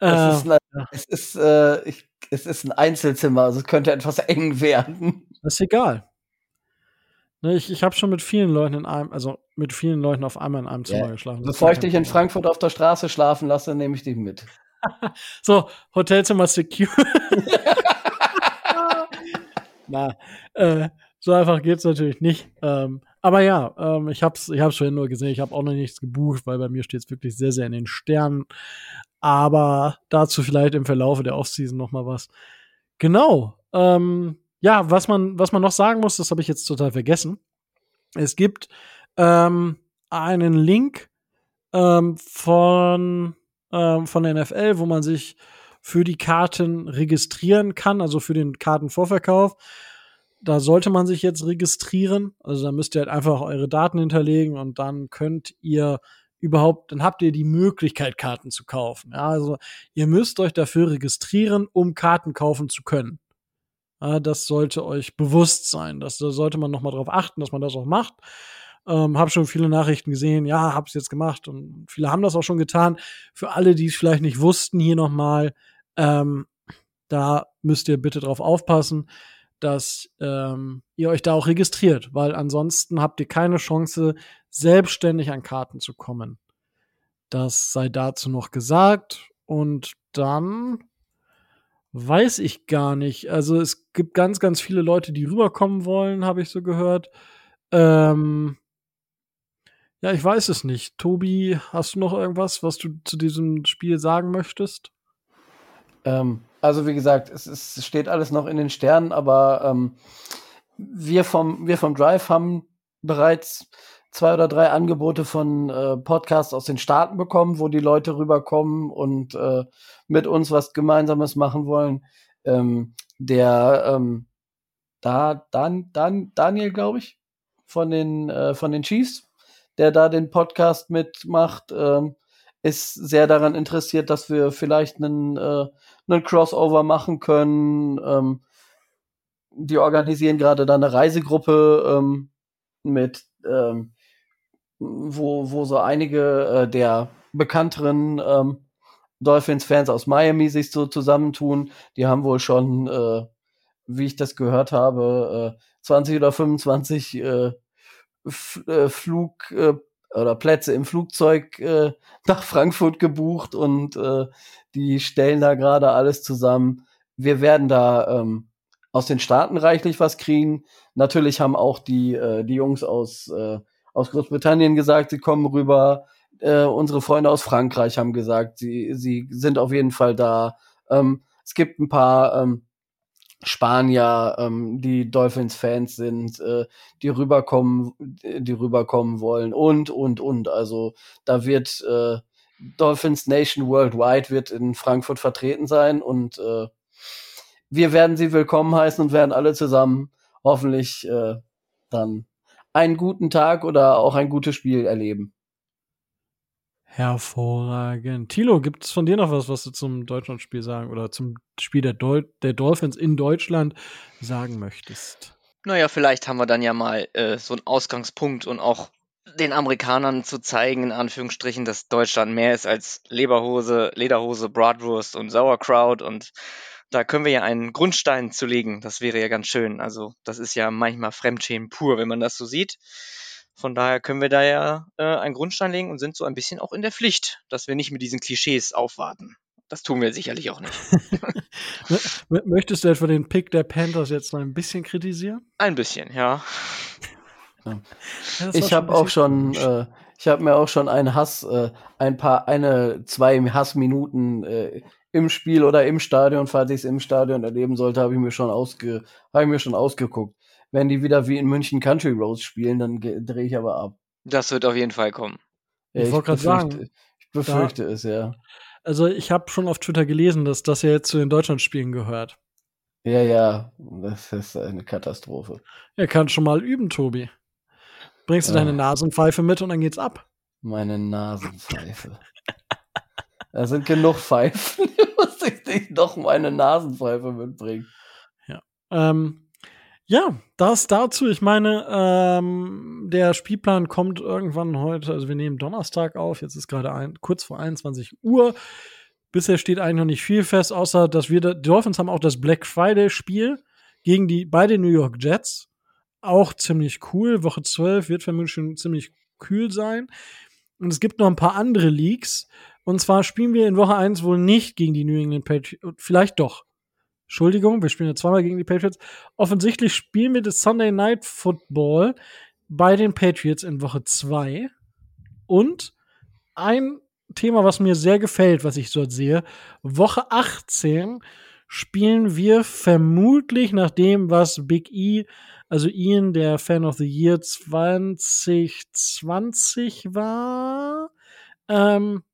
Es ist, eine, es, ist, äh, ich, es ist ein Einzelzimmer, also es könnte etwas eng werden. Das ist egal. Ne, ich ich habe schon mit vielen Leuten in einem, also mit vielen Leuten auf einmal in einem Zimmer Ja. geschlafen. Bevor ich dich in. Frankfurt auf der Straße schlafen lasse, nehme ich dich mit. So, Hotelzimmer secure. Na, äh, so einfach geht's natürlich nicht. Ähm, aber ja, ähm, ich hab's, ich hab's vorhin nur gesehen. Ich habe auch noch nichts gebucht, weil bei mir steht's wirklich sehr, sehr in den Sternen. Aber dazu vielleicht im Verlaufe der Offseason noch mal was. Genau. Ähm, ja, was man, was man noch sagen muss, das habe ich jetzt total vergessen. Es gibt ähm, einen Link ähm, von, ähm, von der NFL, wo man sich für die Karten registrieren kann, also für den Kartenvorverkauf. Da sollte man sich jetzt registrieren. Also da müsst ihr halt einfach eure Daten hinterlegen und dann könnt ihr überhaupt, dann habt ihr die Möglichkeit, Karten zu kaufen. Ja, also ihr müsst euch dafür registrieren, um Karten kaufen zu können. Ja, das sollte euch bewusst sein. Das, da sollte man noch mal drauf achten, dass man das auch macht. Ähm, hab schon viele Nachrichten gesehen, ja, hab's jetzt gemacht und viele haben das auch schon getan. Für alle, die es vielleicht nicht wussten, hier noch mal, ähm, da müsst ihr bitte drauf aufpassen, dass ähm, ihr euch da auch registriert, weil ansonsten habt ihr keine Chance, selbstständig an Karten zu kommen. Das sei dazu noch gesagt. Und dann weiß ich gar nicht. Also es gibt ganz, ganz viele Leute, die rüberkommen wollen, habe ich so gehört. Ähm, ja, ich weiß es nicht. Tobi, hast du noch irgendwas, was du zu diesem Spiel sagen möchtest? Ähm, also wie gesagt, es, es steht alles noch in den Sternen, aber ähm, wir, vom, wir vom Drive haben bereits zwei oder drei Angebote von äh, Podcasts aus den Staaten bekommen, wo die Leute rüberkommen und äh, mit uns was Gemeinsames machen wollen. Ähm, der ähm, da, Dan, Dan, Daniel, glaube ich, von den, äh, von den Chiefs, der da den Podcast mitmacht, ähm, ist sehr daran interessiert, dass wir vielleicht einen, äh, einen Crossover machen können. Ähm, die organisieren gerade da eine Reisegruppe ähm, mit, ähm, wo, wo so einige äh, der bekannteren ähm, Dolphins-Fans aus Miami sich so zusammentun. Die haben wohl schon, äh, wie ich das gehört habe, äh, 20 oder 25 äh, Flug äh, oder Plätze im Flugzeug äh, nach Frankfurt gebucht und äh, die stellen da gerade alles zusammen. Wir werden da ähm, aus den Staaten reichlich was kriegen. Natürlich haben auch die, äh, die Jungs aus, äh, aus Großbritannien gesagt, sie kommen rüber. Äh, unsere Freunde aus Frankreich haben gesagt, sie, sie sind auf jeden Fall da. Ähm, es gibt ein paar ähm, Spanier, ähm, die Dolphins-Fans sind, äh, die rüberkommen, die rüberkommen wollen und, und, und. Also da wird äh, Dolphins Nation Worldwide wird in Frankfurt vertreten sein und äh, wir werden sie willkommen heißen und werden alle zusammen hoffentlich äh, dann einen guten Tag oder auch ein gutes Spiel erleben. Hervorragend. Tilo, gibt es von dir noch was, was du zum Deutschlandspiel sagen oder zum Spiel der, Dol der Dolphins in Deutschland sagen möchtest? Naja, vielleicht haben wir dann ja mal äh, so einen Ausgangspunkt und auch den Amerikanern zu zeigen, in Anführungsstrichen, dass Deutschland mehr ist als Leberhose, Lederhose, Bratwurst und Sauerkraut. Und da können wir ja einen Grundstein zu legen. Das wäre ja ganz schön. Also, das ist ja manchmal Fremdschämen pur, wenn man das so sieht. Von daher können wir da ja äh, einen Grundstein legen und sind so ein bisschen auch in der Pflicht, dass wir nicht mit diesen Klischees aufwarten. Das tun wir sicherlich auch nicht. Möchtest du etwa den Pick der Panthers jetzt mal ein bisschen kritisieren? Ein bisschen, ja. ja ich habe auch schon, äh, ich habe mir auch schon einen Hass, äh, ein paar, eine, zwei Hassminuten äh, im Spiel oder im Stadion, falls ich es im Stadion erleben sollte, habe ich mir schon ausge, habe ich mir schon ausgeguckt. Wenn die wieder wie in München Country Roads spielen, dann drehe ich aber ab. Das wird auf jeden Fall kommen. Ja, Ich ich wollte gerade befürchte, sagen, ich befürchte es, ja. also ich habe schon auf Twitter gelesen, dass das ja jetzt zu den Deutschlandspielen gehört. Ja, ja, das ist eine Katastrophe. Er kann schon mal üben, Tobi. Bringst du Ja. deine Nasenpfeife mit und dann geht's ab. Meine Nasenpfeife. da sind genug Pfeifen. Muss ich nicht noch meine Nasenpfeife mitbringen? Ähm, ja, das dazu. Ich meine, ähm, der Spielplan kommt irgendwann heute. Also wir nehmen Donnerstag auf. Jetzt ist gerade ein, kurz vor 21 Uhr. Bisher steht eigentlich noch nicht viel fest, außer dass wir, die Dolphins haben auch das Black Friday Spiel gegen die beide New York Jets. Auch ziemlich cool. Woche 12 wird vermutlich schon ziemlich kühl sein. Und es gibt noch ein paar andere Leagues. Und zwar spielen wir in Woche 1 wohl nicht gegen die New England Patriots. Vielleicht doch. Entschuldigung, wir spielen ja zweimal gegen die Patriots. Offensichtlich spielen wir das Sunday Night Football bei den Patriots in Woche 2. Und ein Thema, was mir sehr gefällt, was ich dort sehe, Woche 18 spielen wir vermutlich nach dem, was Big E, also Ian, der Fan of the Year 2020 war, ähm,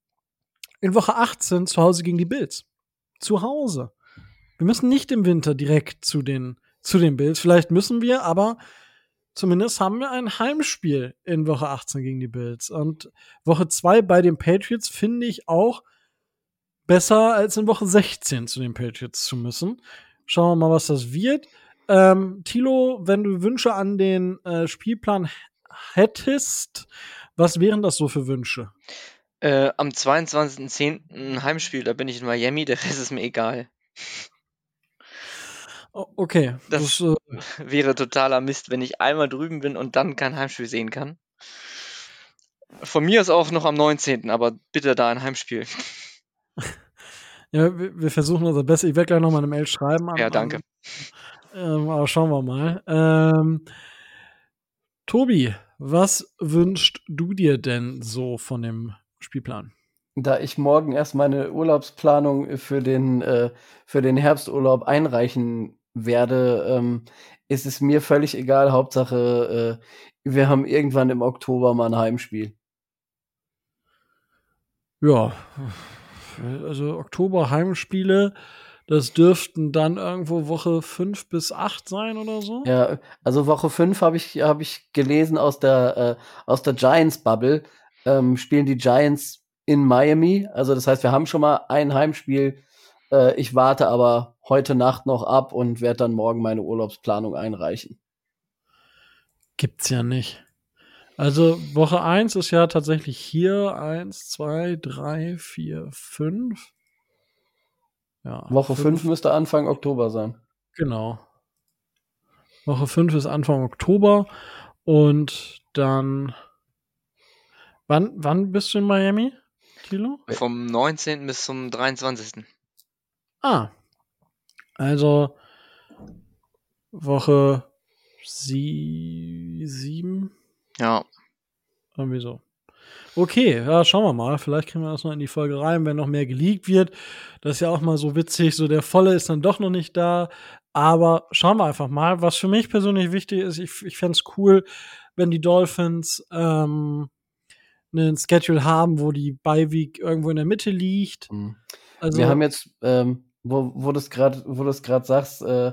in Woche 18 zu Hause gegen die Bills. Zu Hause. Wir müssen nicht im Winter direkt zu den, zu den Bills. Vielleicht müssen wir, aber zumindest haben wir ein Heimspiel in Woche 18 gegen die Bills. Und Woche 2 bei den Patriots finde ich auch besser als in Woche 16 zu den Patriots zu müssen. Schauen wir mal, was das wird. Ähm, Tilo, wenn du Wünsche an den äh, Spielplan hättest, was wären das so für Wünsche? Äh, am 22.10. ein Heimspiel, da bin ich in Miami, der Rest ist mir egal. Okay, Das- das, äh, Wäre totaler Mist, wenn ich einmal drüben bin und dann kein Heimspiel sehen kann. Von mir ist auch noch am 19., aber bitte da ein Heimspiel. ja, wir, versuchen unser Bestes. Ich werde gleich noch mal eine Mail schreiben. An, Ja, danke. An, ähm, aber schauen wir mal. Ähm, Tobi, was wünschst du dir denn so von dem Spielplan? Da ich morgen erst meine Urlaubsplanung für den, äh, für den Herbsturlaub einreichen werde, ähm, ist es mir völlig egal. Hauptsache, äh, wir haben irgendwann im Oktober mal ein Heimspiel. Ja, also Oktober Heimspiele, das dürften dann irgendwo Woche 5 bis 8 sein oder so. Ja, also Woche 5 habe ich, hab ich gelesen aus der, äh, aus der Giants-Bubble, ähm, spielen die Giants in Miami. Also das heißt, wir haben schon mal ein Heimspiel. Äh, ich warte aber heute Nacht noch ab und werde dann morgen meine Urlaubsplanung einreichen. Gibt's ja nicht. Also Woche 1 ist ja tatsächlich hier 1, 2, 3, 4, 5. Ja, Woche fünf. 5 müsste Anfang Oktober sein. Genau. Woche 5 ist Anfang Oktober und dann wann wann bist du in Miami, Tilo? Vom 19. bis zum 23. Ah. Also Woche sie sieben Ja, Irgendwie so. Okay, ja, schauen wir mal. Vielleicht kriegen wir das noch in die Folge rein, wenn noch mehr geleakt wird. Das ist ja auch mal so witzig. So der Volle ist dann doch noch nicht da. Aber schauen wir einfach mal. Was für mich persönlich wichtig ist, ich, ich fände es cool, wenn die Dolphins ähm, einen Schedule haben, wo die Bye-Week irgendwo in der Mitte liegt. Mhm. Also, wir haben jetzt, ähm, wo, wo du es gerade, es sagst, äh,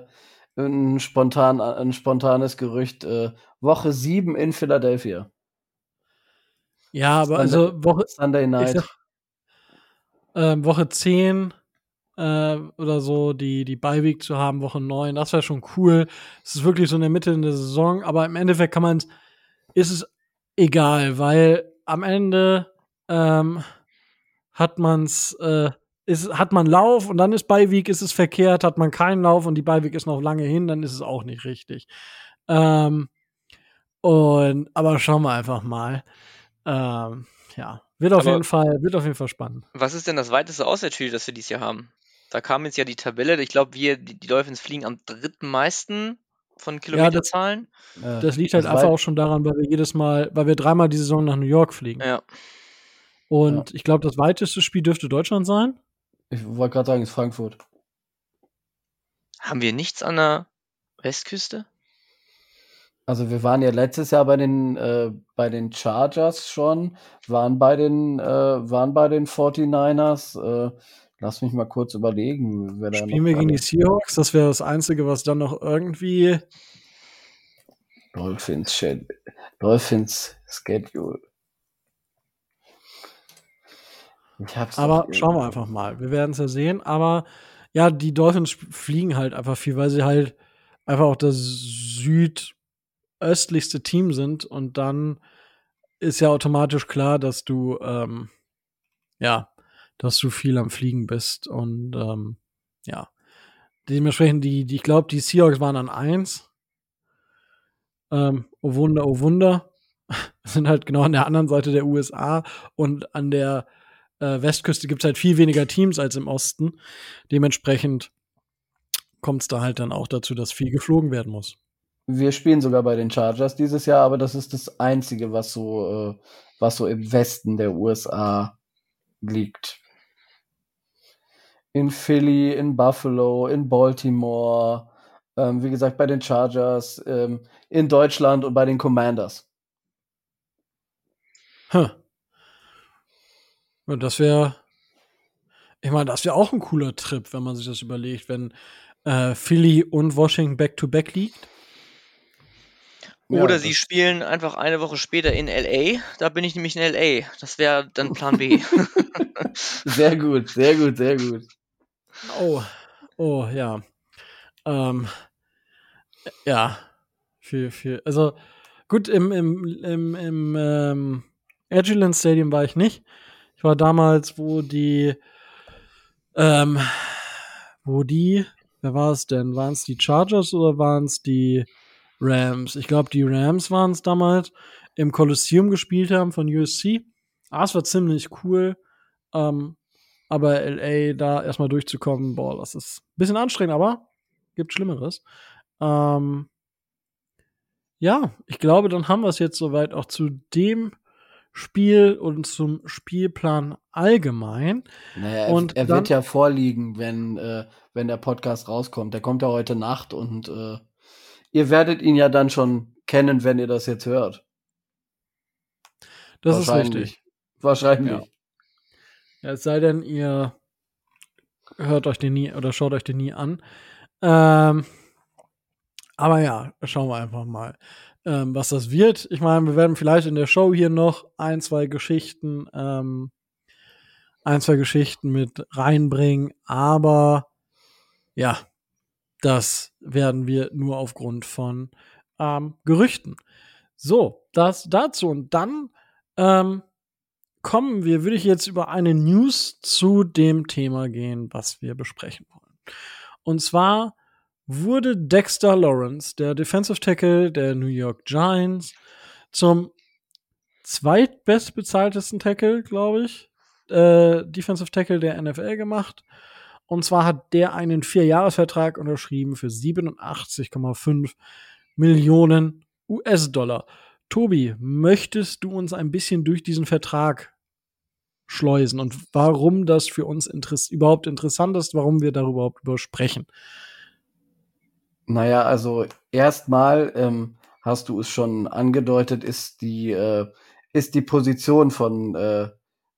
ein, spontan, ein spontanes Gerücht. Äh, Woche 7 in Philadelphia. ja, aber Sunday- also Woche, Sunday Night. sag, ähm, Woche 10 äh, oder so, die, die Beiweek zu haben, Woche 9, das wäre schon cool. Es ist wirklich so in der Mitte in der Saison, aber im Endeffekt kann man ist es egal, weil am Ende ähm, hat man's, äh, ist, hat man Lauf und dann ist Beiweek, ist es verkehrt, hat man keinen Lauf und die Beiweek ist noch lange hin, dann ist es auch nicht richtig. Ähm, und aber schauen wir einfach mal. Ähm, ja, wird auf Aber- jeden Fall, wird auf jeden Fall spannend. was ist denn das weiteste Auswärtsspiel, das wir dieses Jahr haben? Da kam jetzt ja die Tabelle. Ich glaube, wir, die, die Dolphins fliegen am dritten meisten von Kilometerzahlen. Ja, das, das, liegt halt das einfach auch schon daran, weil wir jedes Mal, weil wir dreimal die Saison nach New York fliegen. Ja. Und ja. ich glaube, das weiteste Spiel dürfte Deutschland sein. Ich wollte gerade sagen, es ist Frankfurt. Haben wir nichts an der Westküste? Also wir waren ja letztes Jahr bei den äh, bei den Chargers schon, waren bei den äh, waren bei den 49ers. Äh, lass mich mal kurz überlegen. Wer Spielen wir gegen die Seahawks? Das wäre das Einzige, was dann noch irgendwie Dolphins, Dolphins Schedule. Aber schauen wir einfach mal. Wir werden es ja sehen. Aber ja, die Dolphins fliegen halt einfach viel, weil sie halt einfach auch das südöstlichste Team sind. Und dann ist ja automatisch klar, dass du, ähm, ja, dass du viel am Fliegen bist. Und ähm, ja, dementsprechend, die, die ich glaube, die Seahawks waren an eins. Ähm, oh Wunder, oh Wunder. sind halt genau an der anderen Seite der USA und an der äh, Westküste gibt es halt viel weniger Teams als im Osten. Dementsprechend kommt es da halt dann auch dazu, dass viel geflogen werden muss. Wir spielen sogar bei den Chargers dieses Jahr, aber das ist das Einzige, was so, äh, was so im Westen der USA liegt. In Philly, in Buffalo, in Baltimore, ähm, wie gesagt, bei den Chargers, ähm, in Deutschland und bei den Commanders. Huh. Das wäre, ich meine, das wäre auch ein cooler Trip, wenn man sich das überlegt, wenn äh, Philly und Washington back-to-back -back liegt. Oder ja, sie spielen einfach eine Woche später in LA. Da bin ich nämlich in LA. Das wäre dann Plan B. sehr gut, sehr gut, sehr gut. Oh, oh, ja. Ähm, ja, für, für, also gut, im, im, im, im ähm, Agilent Stadium war ich nicht. Ich war damals, wo die, ähm, wo die, wer war es denn? Waren es die Chargers oder waren es die Rams? Ich glaube, die Rams waren es damals, im Kolosseum gespielt haben von USC. Ah, es war ziemlich cool. Ähm, aber LA da erstmal durchzukommen, boah, das ist ein bisschen anstrengend, aber gibt Schlimmeres. Ähm, ja, ich glaube, dann haben wir es jetzt soweit auch zu dem Spiel und zum Spielplan allgemein. Naja, und er, er wird ja vorliegen, wenn, äh, wenn der Podcast rauskommt. Der kommt ja heute Nacht und äh, ihr werdet ihn ja dann schon kennen, wenn ihr das jetzt hört. Das ist richtig. Wahrscheinlich. Ja. ja. es sei denn, ihr hört euch den nie oder schaut euch den nie an. Ähm, aber ja, schauen wir einfach mal ähm, was das wird. Ich meine, wir werden vielleicht in der Show hier noch ein, zwei Geschichten, ähm, ein, zwei Geschichten mit reinbringen, aber ja, das werden wir nur aufgrund von ähm, Gerüchten. So, das dazu. Und dann ähm, kommen wir, würde ich jetzt über eine News zu dem Thema gehen, was wir besprechen wollen. Und zwar wurde Dexter Lawrence, der Defensive Tackle der New York Giants, zum zweitbestbezahltesten Tackle, glaube ich, äh, Defensive Tackle der NFL gemacht. Und zwar hat der einen Vierjahresvertrag unterschrieben für 87,5 Millionen US-Dollar. Tobi, möchtest du uns ein bisschen durch diesen Vertrag schleusen und warum das für uns interess überhaupt interessant ist, warum wir darüber überhaupt sprechen? Naja, also erstmal ähm, hast du es schon angedeutet, ist die, äh, ist die Position von äh,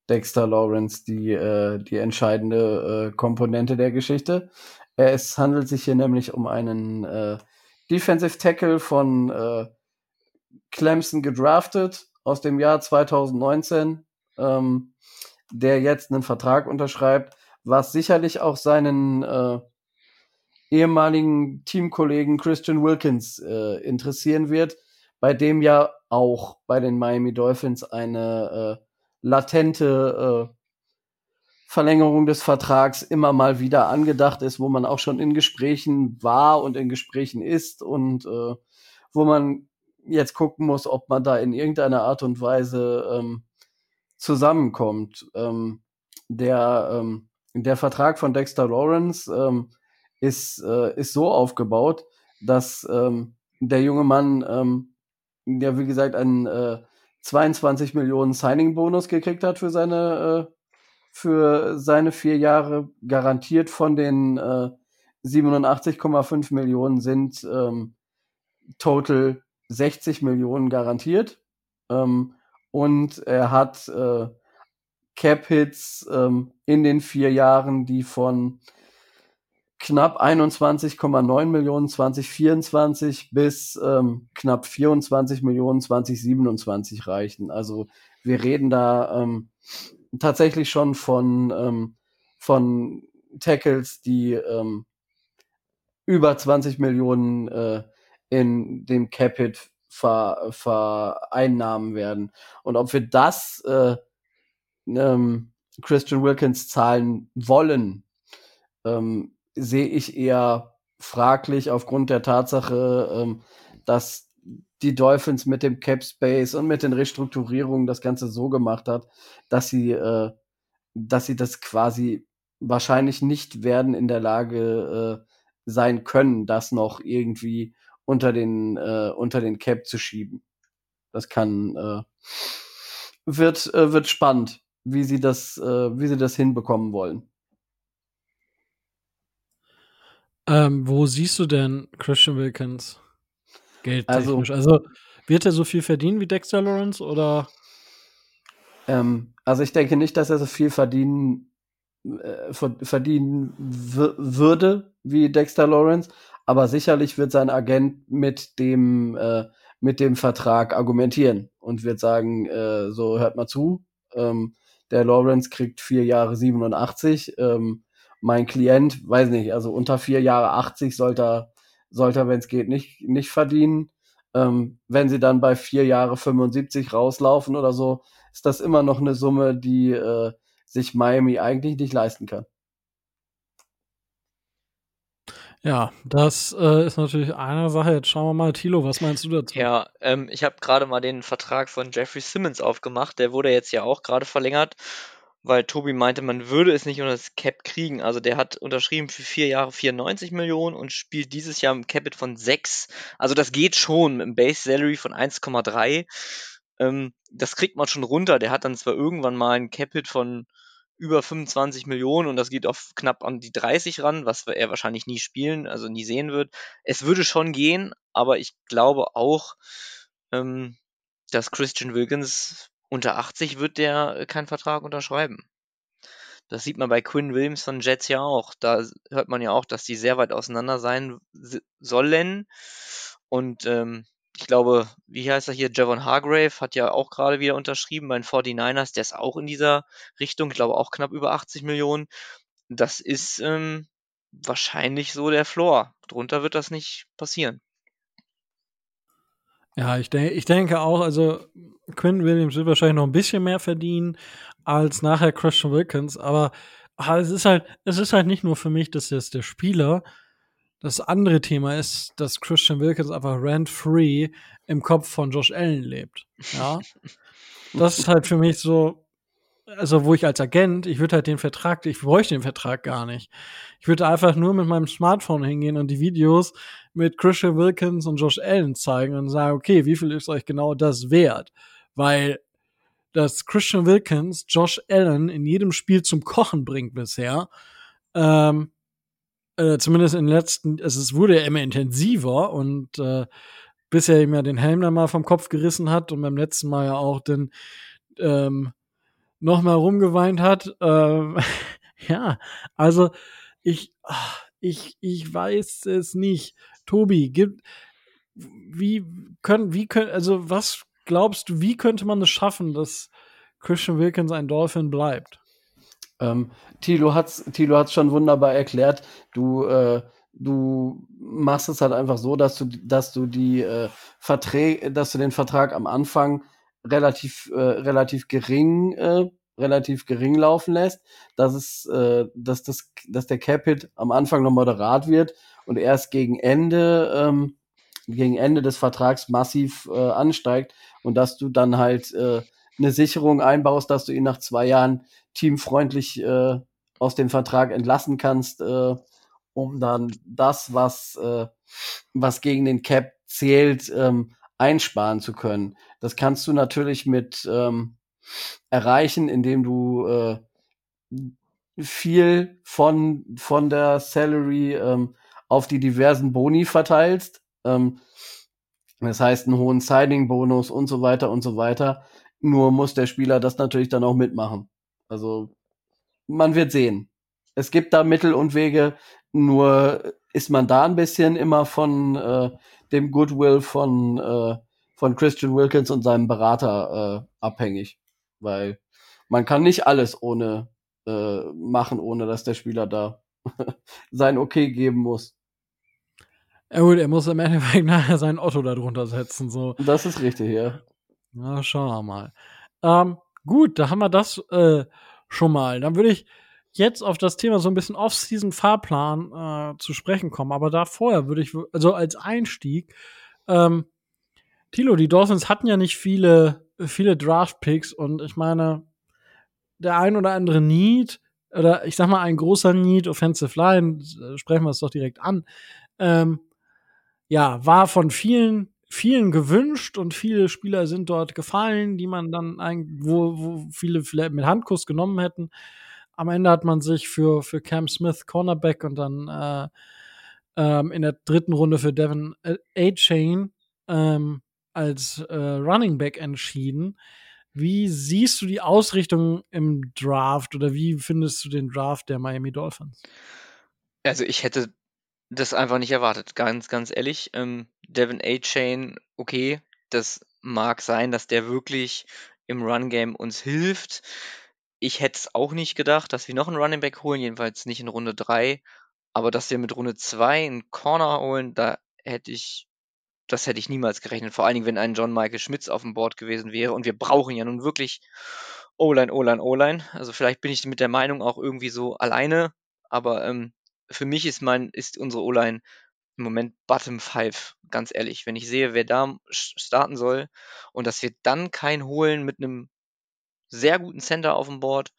Dexter Lawrence die, äh, die entscheidende äh, Komponente der Geschichte. Es handelt sich hier nämlich um einen äh, Defensive Tackle von äh, Clemson gedraftet aus dem Jahr 2019, ähm, der jetzt einen Vertrag unterschreibt, was sicherlich auch seinen äh, ehemaligen Teamkollegen Christian Wilkins äh, interessieren wird, bei dem ja auch bei den Miami Dolphins eine äh, latente äh, Verlängerung des Vertrags immer mal wieder angedacht ist, wo man auch schon in Gesprächen war und in Gesprächen ist und äh, wo man jetzt gucken muss, ob man da in irgendeiner Art und Weise ähm, zusammenkommt. Ähm, der, ähm, der Vertrag von Dexter Lawrence ähm, ist, äh, ist so aufgebaut, dass ähm, der junge Mann, ähm, ja wie gesagt, einen äh, 22 Millionen Signing-Bonus gekriegt hat für seine, äh, für seine vier Jahre, garantiert von den äh, 87,5 Millionen sind ähm, total 60 Millionen garantiert. Ähm, und er hat äh, Cap-Hits ähm, in den vier Jahren, die von knapp 21,9 Millionen 2024 bis ähm, knapp 24 Millionen 2027 reichen. Also wir reden da ähm, tatsächlich schon von, ähm, von Tackles, die ähm, über 20 Millionen äh, in dem Capit ver, vereinnahmen werden. Und ob wir das äh, ähm, Christian Wilkins zahlen wollen, ähm, sehe ich eher fraglich aufgrund der Tatsache, ähm, dass die Dolphins mit dem Cap Space und mit den Restrukturierungen das Ganze so gemacht hat, dass sie, äh, dass sie das quasi wahrscheinlich nicht werden in der Lage äh, sein können, das noch irgendwie unter den äh, unter den Cap zu schieben. Das kann äh, wird äh, wird spannend, wie sie das äh, wie sie das hinbekommen wollen. Ähm, wo siehst du denn Christian Wilkins geldtechnisch? Also, also wird er so viel verdienen wie Dexter Lawrence oder? Ähm, also ich denke nicht, dass er so viel verdienen äh, verdienen würde wie Dexter Lawrence, aber sicherlich wird sein Agent mit dem äh, mit dem Vertrag argumentieren und wird sagen, äh, so hört mal zu, ähm, der Lawrence kriegt vier Jahre 87, ähm, mein Klient, weiß nicht, also unter vier Jahre 80 sollte er, sollte er, wenn es geht, nicht, nicht verdienen. Ähm, wenn sie dann bei vier Jahre 75 rauslaufen oder so, ist das immer noch eine Summe, die äh, sich Miami eigentlich nicht leisten kann. Ja, das äh, ist natürlich eine Sache. Jetzt schauen wir mal, Thilo, was meinst du dazu? Ja, ähm, ich habe gerade mal den Vertrag von Jeffrey Simmons aufgemacht. Der wurde jetzt ja auch gerade verlängert weil Tobi meinte, man würde es nicht unter das Cap kriegen. Also der hat unterschrieben für vier Jahre 94 Millionen und spielt dieses Jahr im Capit von 6. Also das geht schon mit einem Base Salary von 1,3. Ähm, das kriegt man schon runter. Der hat dann zwar irgendwann mal ein Capit von über 25 Millionen und das geht auf knapp an die 30 ran, was er wahrscheinlich nie spielen, also nie sehen wird. Es würde schon gehen, aber ich glaube auch, ähm, dass Christian Wilkins unter 80 wird der äh, keinen Vertrag unterschreiben. Das sieht man bei Quinn Williams von Jets ja auch. Da hört man ja auch, dass die sehr weit auseinander sein sollen. Und ähm, ich glaube, wie heißt er hier? Javon Hargrave hat ja auch gerade wieder unterschrieben bei den 49ers. Der ist auch in dieser Richtung. Ich glaube auch knapp über 80 Millionen. Das ist ähm, wahrscheinlich so der Floor. Drunter wird das nicht passieren. Ja, ich, denke, ich denke auch, also Quinn Williams wird wahrscheinlich noch ein bisschen mehr verdienen als nachher Christian Wilkins, aber ah, es ist halt, es ist halt nicht nur für mich, dass jetzt der Spieler. Das andere Thema ist, dass Christian Wilkins einfach rent-free im Kopf von Josh Allen lebt. Ja. das ist halt für mich so, also wo ich als Agent, ich würde halt den Vertrag, ich bräuchte den Vertrag gar nicht. Ich würde einfach nur mit meinem Smartphone hingehen und die Videos mit Christian Wilkins und Josh Allen zeigen und sagen, okay, wie viel ist euch genau das wert? Weil dass Christian Wilkins Josh Allen in jedem Spiel zum Kochen bringt bisher, ähm, äh, zumindest in den letzten, also es wurde ja immer intensiver und äh, bis er ihm ja den Helm dann mal vom Kopf gerissen hat und beim letzten Mal ja auch den ähm, noch mal rumgeweint hat. Ähm, ja, also ich, ich, ich weiß es nicht. Tobi, gibt, wie können, wie können, also was glaubst du, wie könnte man es schaffen, dass Christian Wilkins ein Dolphin bleibt? Ähm, Tilo hat's, Tilo hat's schon wunderbar erklärt. Du, äh, du machst es halt einfach so, dass du, dass du die äh, Verträge, dass du den Vertrag am Anfang relativ, äh, relativ gering, äh, relativ gering laufen lässt, dass es, äh, dass das, dass der Capit am Anfang noch moderat wird und erst gegen Ende, ähm, gegen Ende des Vertrags massiv äh, ansteigt und dass du dann halt äh, eine Sicherung einbaust, dass du ihn nach zwei Jahren teamfreundlich äh, aus dem Vertrag entlassen kannst, äh, um dann das, was, äh, was gegen den Cap zählt, ähm, einsparen zu können. Das kannst du natürlich mit ähm, erreichen, indem du äh, viel von, von der Salary ähm, auf die diversen Boni verteilst. Ähm, das heißt, einen hohen Signing-Bonus und so weiter und so weiter. Nur muss der Spieler das natürlich dann auch mitmachen. Also man wird sehen. Es gibt da Mittel und Wege, nur ist man da ein bisschen immer von äh, dem Goodwill von, äh, von Christian Wilkins und seinem Berater äh, abhängig. Weil man kann nicht alles ohne äh, machen, ohne dass der Spieler da sein Okay geben muss. Ja gut, er muss im Endeffekt nachher sein Otto darunter setzen. So. Das ist richtig, ja. Na, schauen wir mal. Ähm, gut, da haben wir das äh, schon mal. Dann würde ich jetzt auf das Thema so ein bisschen Off-Season-Fahrplan äh, zu sprechen kommen. Aber da vorher würde ich, also als Einstieg, ähm, Tilo, die Dolphins hatten ja nicht viele, viele Draft-Picks und ich meine, der ein oder andere Need, oder ich sag mal, ein großer Need, Offensive Line, äh, sprechen wir es doch direkt an, ähm, ja, war von vielen, vielen gewünscht und viele Spieler sind dort gefallen, die man dann wo, wo viele vielleicht mit Handkuss genommen hätten. Am Ende hat man sich für, für Cam Smith Cornerback und dann äh, ähm, in der dritten Runde für Devin A-Chain ähm, als äh, Running Back entschieden. Wie siehst du die Ausrichtung im Draft oder wie findest du den Draft der Miami Dolphins? Also ich hätte das einfach nicht erwartet, ganz, ganz ehrlich. Ähm, Devin A-Chain, okay, das mag sein, dass der wirklich im Run-Game uns hilft. Ich hätte es auch nicht gedacht, dass wir noch einen Running Back holen, jedenfalls nicht in Runde 3. Aber dass wir mit Runde 2 einen Corner holen, da hätte ich, das hätte ich niemals gerechnet. Vor allen Dingen, wenn ein John Michael Schmitz auf dem Board gewesen wäre. Und wir brauchen ja nun wirklich O-Line, O-Line, O-Line. Also vielleicht bin ich mit der Meinung auch irgendwie so alleine. Aber ähm, für mich ist mein, ist unsere O-Line im Moment Bottom 5, ganz ehrlich. Wenn ich sehe, wer da starten soll und dass wir dann keinen holen mit einem sehr guten Center auf dem Board,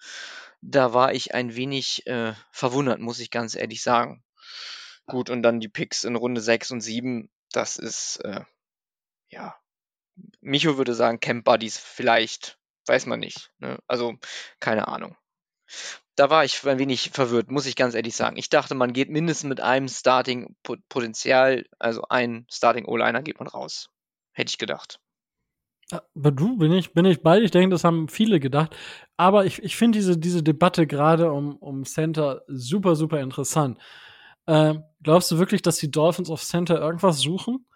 da war ich ein wenig äh, verwundert, muss ich ganz ehrlich sagen. Gut, und dann die Picks in Runde 6 und 7, das ist, äh, ja, Micho würde sagen, Camp Buddies vielleicht, weiß man nicht. Ne? Also, keine Ahnung da war ich ein wenig verwirrt, muss ich ganz ehrlich sagen. Ich dachte, man geht mindestens mit einem Starting-Potenzial, also ein Starting-O-Liner geht man raus. Hätte ich gedacht. Aber du, bin ich, bin ich bei. Ich denke, das haben viele gedacht. Aber ich, ich finde diese, diese Debatte gerade um, um Center super, super interessant. Ähm, glaubst du wirklich, dass die Dolphins auf Center irgendwas suchen?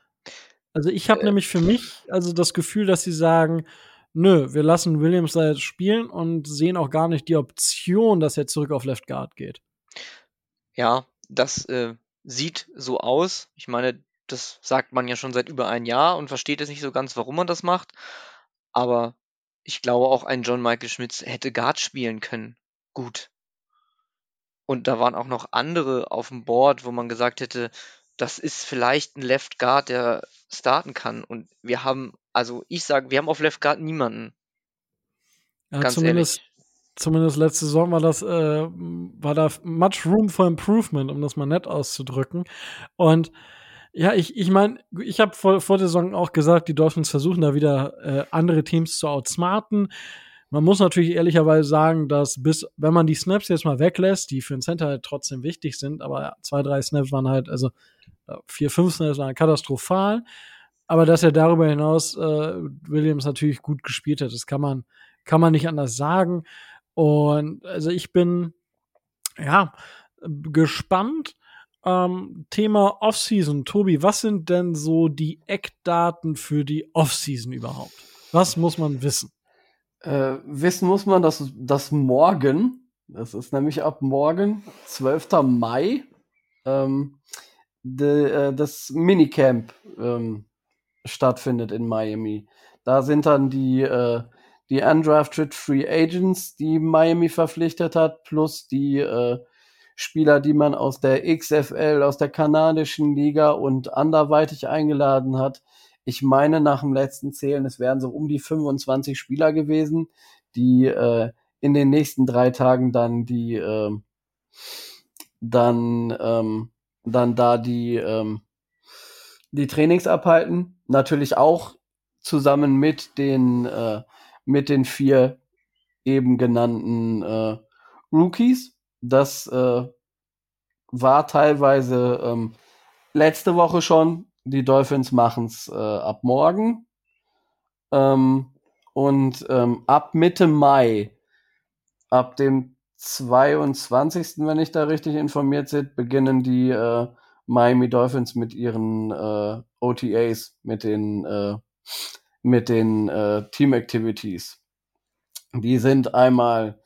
Also ich habe äh, nämlich für mich also das Gefühl, dass sie sagen, nö, wir lassen Williams da jetzt spielen und sehen auch gar nicht die Option, dass er zurück auf Left Guard geht. Ja, das äh, sieht so aus. Ich meine, das sagt man ja schon seit über ein Jahr und versteht es nicht so ganz, warum man das macht. Aber ich glaube auch ein John Michael Schmitz hätte Guard spielen können. Gut. Und da waren auch noch andere auf dem Board, wo man gesagt hätte, das ist vielleicht ein Left Guard, der starten kann. Und wir haben, also ich sage, wir haben auf Left Guard niemanden. Ja, Ganz zumindest, ehrlich. Zumindest letzte Saison war das, äh, war da much room for improvement, um das mal nett auszudrücken. Und ja, ich, ich meine, ich habe vor, vor der Saison auch gesagt, die Dolphins versuchen da wieder äh, andere Teams zu outsmarten. Man muss natürlich ehrlicherweise sagen, dass bis, wenn man die Snaps jetzt mal weglässt, die für den Center halt trotzdem wichtig sind, aber zwei, drei Snaps waren halt, also äh, vier, fünf Snaps waren katastrophal. Aber dass er darüber hinaus äh, Williams natürlich gut gespielt hat, das kann man, kann man nicht anders sagen. Und also ich bin ja gespannt. Ähm, Thema Offseason. Tobi, was sind denn so die Eckdaten für die Offseason überhaupt? Was muss man wissen? Äh, wissen muss man, dass, dass morgen, das ist nämlich ab morgen, 12. Mai, ähm, de, äh, das Minicamp ähm, stattfindet in Miami. Da sind dann die, äh, die undrafted Free Agents, die Miami verpflichtet hat, plus die äh, Spieler, die man aus der XFL, aus der kanadischen Liga und anderweitig eingeladen hat ich meine nach dem letzten Zählen, es wären so um die 25 Spieler gewesen, die äh, in den nächsten drei Tagen dann die, äh, dann, ähm, dann da die, ähm, die Trainings abhalten. Natürlich auch zusammen mit den, äh, mit den vier eben genannten äh, Rookies. Das äh, war teilweise ähm, letzte Woche schon. Die Dolphins machen es äh, ab morgen. Ähm, und ähm, ab Mitte Mai, ab dem 22., wenn ich da richtig informiert bin, beginnen die äh, Miami Dolphins mit ihren äh, OTAs, mit den, äh, mit den äh, Team Activities. Die sind einmal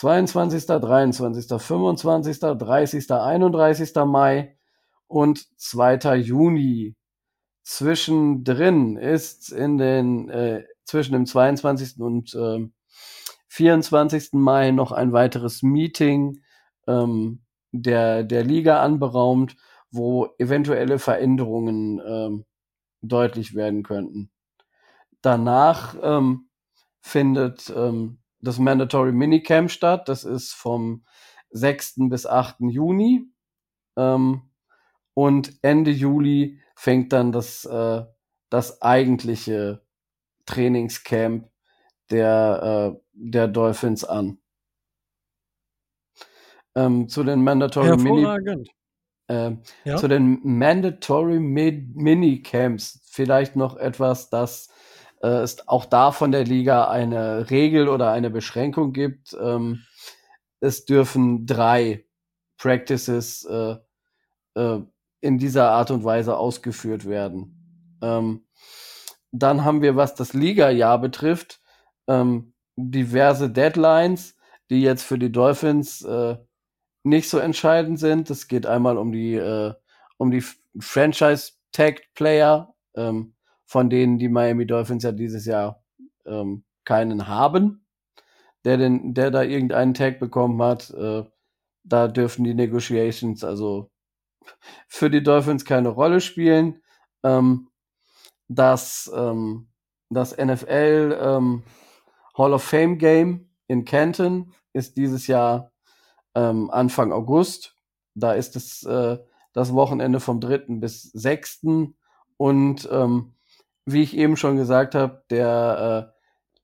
22., 23., 25., 30., 31. Mai und 2. Juni. Zwischendrin ist in den, äh, zwischen dem 22. und äh, 24. Mai noch ein weiteres Meeting ähm, der, der Liga anberaumt, wo eventuelle Veränderungen ähm, deutlich werden könnten. Danach ähm, findet ähm, das Mandatory Minicamp statt. Das ist vom 6. bis 8. Juni. Ähm, und Ende Juli fängt dann das, äh, das eigentliche Trainingscamp der, äh, der Dolphins an. Ähm, zu den Mandatory Mini äh, ja? zu den Mandatory Minicamps vielleicht noch etwas, das äh, es auch da von der Liga eine Regel oder eine Beschränkung gibt. Ähm, es dürfen drei Practices äh, äh, in dieser Art und Weise ausgeführt werden. Ähm, dann haben wir, was das Liga-Jahr betrifft, ähm, diverse Deadlines, die jetzt für die Dolphins äh, nicht so entscheidend sind. Es geht einmal um die, äh, um die Franchise-Tagged-Player, ähm, von denen die Miami Dolphins ja dieses Jahr ähm, keinen haben, der, den, der da irgendeinen Tag bekommen hat. Äh, da dürfen die Negotiations also für die Dolphins keine Rolle spielen. Ähm, das, ähm, das NFL ähm, Hall of Fame Game in Canton ist dieses Jahr ähm, Anfang August. Da ist es äh, das Wochenende vom 3. bis 6. Und ähm, wie ich eben schon gesagt habe, der, äh,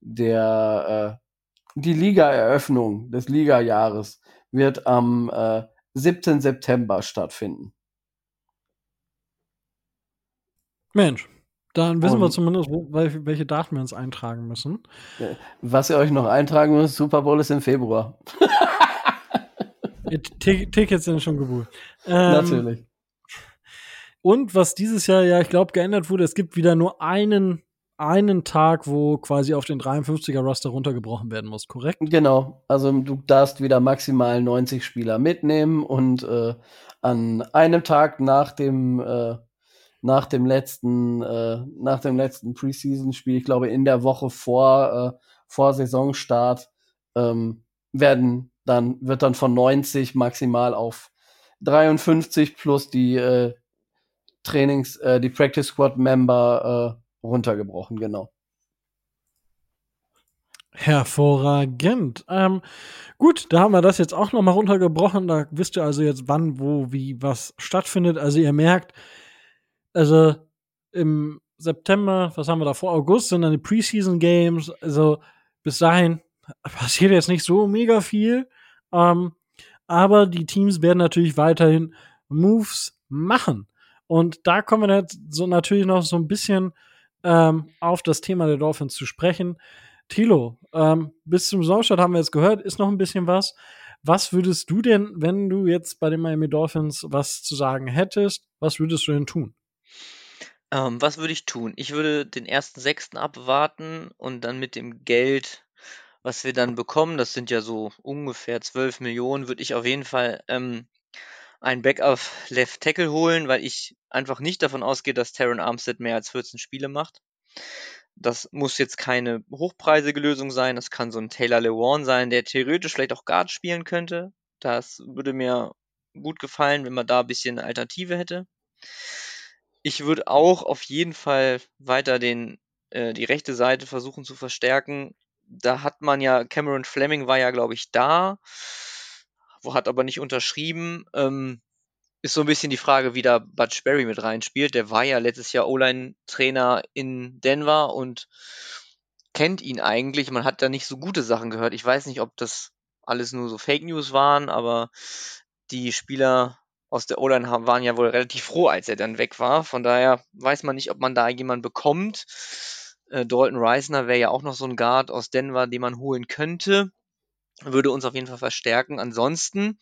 der, äh, die Liga-Eröffnung des Liga-Jahres wird am äh, 7. September stattfinden. Mensch, dann wissen Und, wir zumindest, wo, welche Daten wir uns eintragen müssen. Was ihr euch noch eintragen müsst, Super Bowl ist im Februar. Tickets sind schon gebucht. Ähm, Natürlich. Und was dieses Jahr ja, ich glaube, geändert wurde, es gibt wieder nur einen, einen Tag, wo quasi auf den 53er Roster runtergebrochen werden muss, korrekt? Genau. Also du darfst wieder maximal 90 Spieler mitnehmen und äh, an einem Tag nach dem äh, nach dem letzten äh, nach dem letzten Preseason-Spiel, ich glaube in der Woche vor äh, vor Saisonstart ähm, werden dann wird dann von 90 maximal auf 53 plus die äh, Trainings, äh, die Practice Squad Member äh, runtergebrochen, genau. Hervorragend. Ähm, gut, da haben wir das jetzt auch noch mal runtergebrochen. Da wisst ihr also jetzt, wann, wo, wie, was stattfindet. Also ihr merkt, also im September, was haben wir da vor? August sind dann die Preseason Games. Also bis dahin passiert jetzt nicht so mega viel. Ähm, aber die Teams werden natürlich weiterhin Moves machen. Und da kommen wir jetzt so natürlich noch so ein bisschen ähm, auf das Thema der Dolphins zu sprechen. Tilo, ähm, bis zum Saisonstart haben wir jetzt gehört, ist noch ein bisschen was. Was würdest du denn, wenn du jetzt bei den Miami Dolphins was zu sagen hättest, was würdest du denn tun? Ähm, was würde ich tun? Ich würde den ersten Sechsten abwarten und dann mit dem Geld was wir dann bekommen, das sind ja so ungefähr 12 Millionen, würde ich auf jeden Fall ähm, einen Backup Left Tackle holen, weil ich einfach nicht davon ausgehe, dass Taron Armstead mehr als 14 Spiele macht. Das muss jetzt keine hochpreisige Lösung sein. Das kann so ein Taylor Lewan sein, der theoretisch vielleicht auch Guard spielen könnte. Das würde mir gut gefallen, wenn man da ein bisschen eine Alternative hätte. Ich würde auch auf jeden Fall weiter den, äh, die rechte Seite versuchen zu verstärken da hat man ja, Cameron Fleming war ja, glaube ich, da. Hat aber nicht unterschrieben. Ähm, ist so ein bisschen die Frage, wie da Butch Berry mit reinspielt. Der war ja letztes Jahr O-Line-Trainer in Denver und kennt ihn eigentlich. Man hat da nicht so gute Sachen gehört. Ich weiß nicht, ob das alles nur so Fake News waren, aber die Spieler aus der O-Line waren ja wohl relativ froh, als er dann weg war. Von daher weiß man nicht, ob man da jemanden bekommt. Äh, Dalton Reisner wäre ja auch noch so ein Guard aus Denver, den man holen könnte. Würde uns auf jeden Fall verstärken. Ansonsten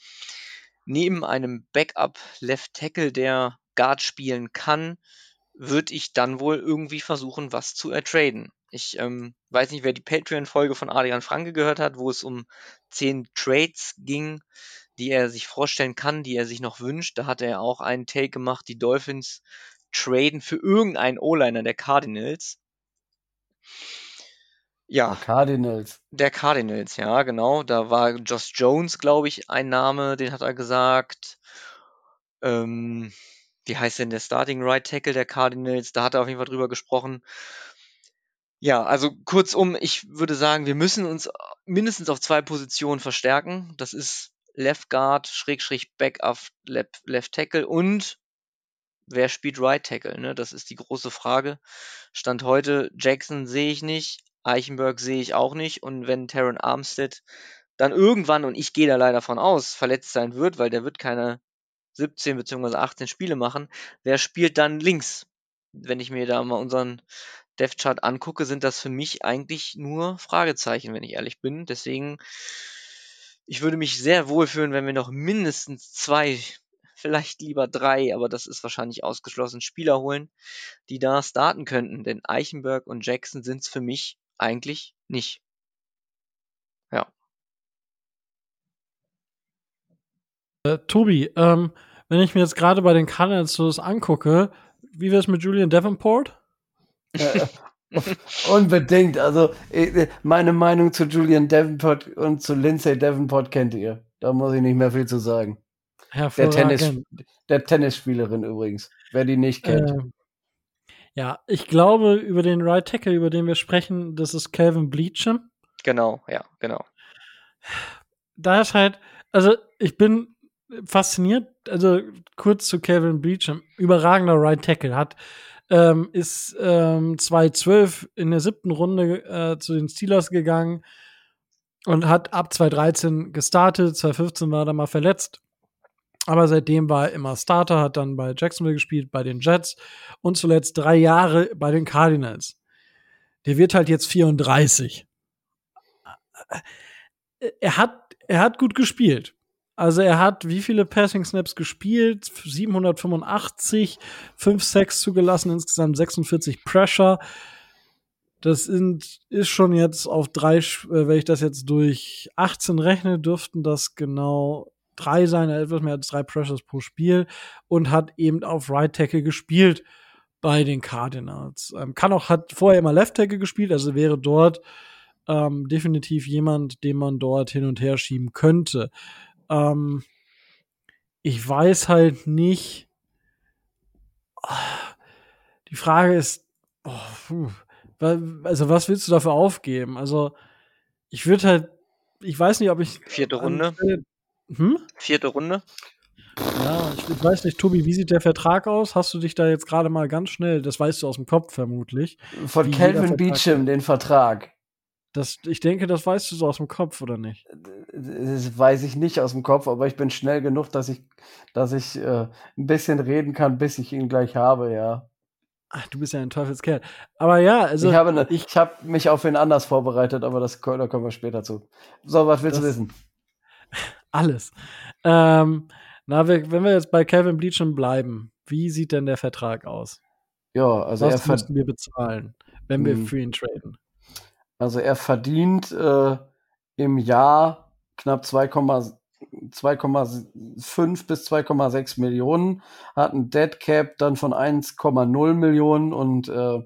neben einem Backup Left Tackle, der Guard spielen kann, würde ich dann wohl irgendwie versuchen, was zu ertraden. Ich ähm, weiß nicht, wer die Patreon-Folge von Adrian Franke gehört hat, wo es um zehn Trades ging, die er sich vorstellen kann, die er sich noch wünscht. Da hat er auch einen Take gemacht, die Dolphins traden für irgendeinen O-Liner der Cardinals. Ja. Der Cardinals. Der Cardinals, ja, genau. Da war Josh Jones, glaube ich, ein Name, den hat er gesagt. Ähm, wie heißt denn der Starting Right Tackle der Cardinals? Da hat er auf jeden Fall drüber gesprochen. Ja, also kurzum, ich würde sagen, wir müssen uns mindestens auf zwei Positionen verstärken. Das ist Left Guard, Schrägstrich Backup, Left, Left Tackle und wer spielt Right Tackle? Ne? Das ist die große Frage. Stand heute, Jackson sehe ich nicht, Eichenberg sehe ich auch nicht. Und wenn Taron Armstead dann irgendwann, und ich gehe da leider von aus, verletzt sein wird, weil der wird keine 17 bzw. 18 Spiele machen, wer spielt dann links? Wenn ich mir da mal unseren Death Chart angucke, sind das für mich eigentlich nur Fragezeichen, wenn ich ehrlich bin. Deswegen, ich würde mich sehr wohlfühlen, wenn wir noch mindestens zwei, vielleicht lieber drei, aber das ist wahrscheinlich ausgeschlossen, Spieler holen, die da starten könnten. Denn Eichenberg und Jackson sind es für mich eigentlich nicht. Ja. Äh, Tobi, ähm, wenn ich mir jetzt gerade bei den Cardinals so das angucke, wie wäre es mit Julian Davenport? Äh, unbedingt. Also äh, meine Meinung zu Julian Davenport und zu Lindsay Davenport kennt ihr. Da muss ich nicht mehr viel zu sagen. Der, Tennis, der Tennisspielerin übrigens. Wer die nicht kennt. Ähm, ja, ich glaube, über den Right Tackle, über den wir sprechen, das ist Calvin Bleacham. Genau, ja, genau. Da ist halt, also ich bin fasziniert, also kurz zu Calvin Bleacham, überragender Right Tackle, hat ähm, ist ähm, 2012 in der siebten Runde äh, zu den Steelers gegangen und hat ab 2013 gestartet, 2015 war er mal verletzt aber seitdem war er immer Starter, hat dann bei Jacksonville gespielt, bei den Jets und zuletzt drei Jahre bei den Cardinals. Der wird halt jetzt 34. Er hat, er hat gut gespielt. Also er hat wie viele Passing Snaps gespielt? 785, 5 Sacks zugelassen, insgesamt 46 Pressure. Das sind, ist schon jetzt auf drei, äh, wenn ich das jetzt durch 18 rechne, dürften das genau drei sein, etwas mehr als drei Pressures pro Spiel und hat eben auf Right Tackle gespielt bei den Cardinals. Ähm, kann auch, hat vorher immer Left Tackle gespielt, also wäre dort ähm, definitiv jemand, den man dort hin und her schieben könnte. Ähm, ich weiß halt nicht. Die Frage ist, oh, also was willst du dafür aufgeben? Also ich würde halt, ich weiß nicht, ob ich vierte Runde. Hm? Vierte Runde. Ja, ich, ich, weiß nicht, Tobi, wie sieht der Vertrag aus? Hast du dich da jetzt gerade mal ganz schnell, das weißt du aus dem Kopf vermutlich. Von Calvin Beecham, den Vertrag. Das, ich denke, das weißt du so aus dem Kopf, oder nicht? Das weiß ich nicht aus dem Kopf, aber ich bin schnell genug, dass ich, dass ich äh, ein bisschen reden kann, bis ich ihn gleich habe, ja. Ach, du bist ja ein Teufelskerl. Aber ja, also. Ich habe, ne, ich, habe mich auf wen anders vorbereitet, aber das, da kommen wir später zu. So, was willst das, du wissen? alles. Ähm, na, wenn wir jetzt bei Kevin Bleacham bleiben, wie sieht denn der Vertrag aus? Ja, also Was er müssten wir bezahlen, wenn wir hm. für ihn traden? Also er verdient äh, im Jahr knapp 2,5 bis 2,6 Millionen, hat ein Dead Cap dann von 1,0 Millionen und äh,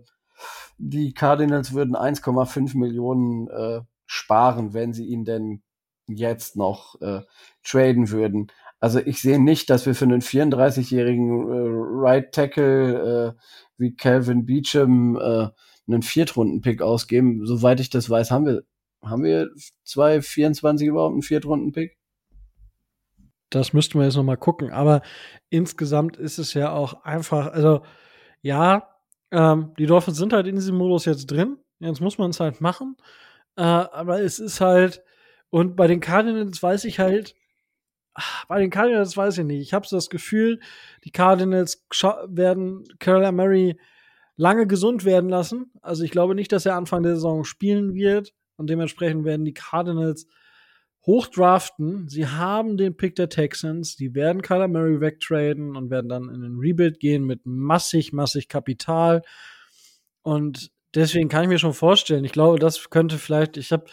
die Cardinals würden 1,5 Millionen äh, sparen, wenn sie ihn denn jetzt noch äh, traden würden. Also ich sehe nicht, dass wir für einen 34-jährigen äh, Right Tackle äh, wie Calvin Beecham äh, einen Viertrunden-Pick ausgeben. Soweit ich das weiß, haben wir haben wir zwei 24 überhaupt einen Viertrunden-Pick? das müssten wir jetzt noch mal gucken. Aber insgesamt ist es ja auch einfach, also ja, ähm, die Dolphins sind halt in diesem Modus jetzt drin. Jetzt muss man es halt machen. Äh, aber es ist halt, und bei den Cardinals weiß ich halt, ach, bei den Cardinals weiß ich nicht. Ich habe so das Gefühl, die Cardinals werden Carolina Murray lange gesund werden lassen. Also ich glaube nicht, dass er Anfang der Saison spielen wird. Und dementsprechend werden die Cardinals hochdraften. Sie haben den Pick der Texans. Die werden Kyler Murray wegtraden und werden dann in den Rebuild gehen mit massig, massig Kapital. Und deswegen kann ich mir schon vorstellen, ich glaube, das könnte vielleicht, ich habe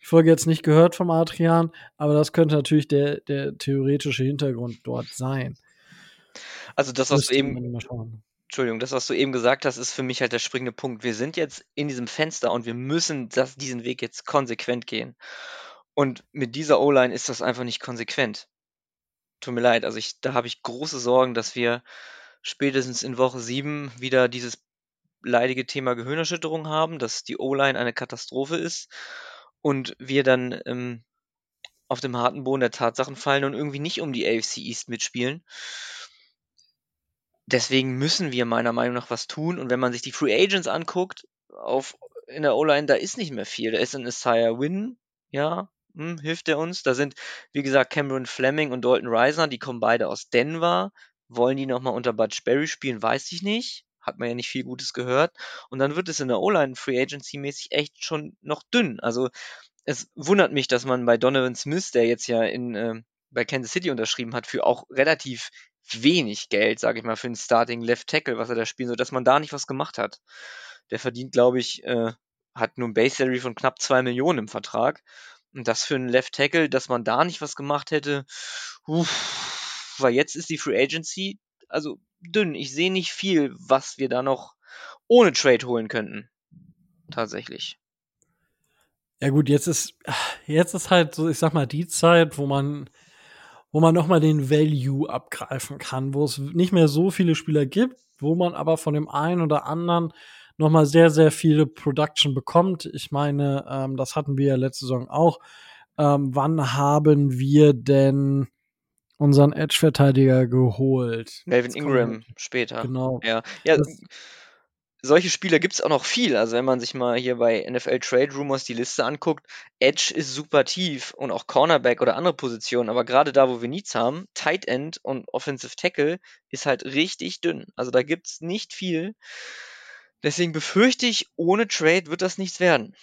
die Folge jetzt nicht gehört vom Adrian, aber das könnte natürlich der, der theoretische Hintergrund dort sein. Also das, was du eben, Entschuldigung, das, was du eben gesagt hast, ist für mich halt der springende Punkt. Wir sind jetzt in diesem Fenster und wir müssen das, diesen Weg jetzt konsequent gehen. Und mit dieser O-Line ist das einfach nicht konsequent. Tut mir leid, also ich, da habe ich große Sorgen, dass wir spätestens in Woche 7 wieder dieses leidige Thema Gehirnerschütterung haben, dass die O-Line eine Katastrophe ist und wir dann ähm, auf dem harten Boden der Tatsachen fallen und irgendwie nicht um die AFC East mitspielen. Deswegen müssen wir meiner Meinung nach was tun. Und wenn man sich die Free Agents anguckt, auf, in der O-Line, da ist nicht mehr viel. Da ist ein Isaiah Wynn, ja, hm, hilft er uns. Da sind, wie gesagt, Cameron Fleming und Dalton Reisner, die kommen beide aus Denver. Wollen die nochmal unter Bud Sperry spielen, weiß ich nicht. Hat man ja nicht viel Gutes gehört. Und dann wird es in der O-Line Free Agency mäßig echt schon noch dünn. Also es wundert mich, dass man bei Donovan Smith, der jetzt ja in, äh, bei Kansas City unterschrieben hat, für auch relativ wenig Geld, sage ich mal, für einen Starting Left Tackle, was er da spielen soll, dass man da nicht was gemacht hat. Der verdient, glaube ich, äh, hat nur ein Base Salary von knapp zwei Millionen im Vertrag. Und das für einen Left Tackle, dass man da nicht was gemacht hätte, uff, weil jetzt ist die Free Agency also dünn. Ich sehe nicht viel, was wir da noch ohne Trade holen könnten. Tatsächlich. Ja gut, jetzt ist jetzt ist halt so, ich sag mal, die Zeit, wo man wo man nochmal den Value abgreifen kann, wo es nicht mehr so viele Spieler gibt, wo man aber von dem einen oder anderen nochmal sehr, sehr viele Production bekommt. Ich meine, ähm, das hatten wir ja letzte Saison auch. Ähm, wann haben wir denn unseren Edge-Verteidiger geholt? Melvin Ingram später. Genau. Ja, ja solche Spieler gibt es auch noch viel. Also wenn man sich mal hier bei NFL Trade Rumors die Liste anguckt, Edge ist super tief und auch Cornerback oder andere Positionen, aber gerade da, wo wir Needs haben, Tight End und Offensive Tackle ist halt richtig dünn. Also da gibt es nicht viel. Deswegen befürchte ich, ohne Trade wird das nichts werden.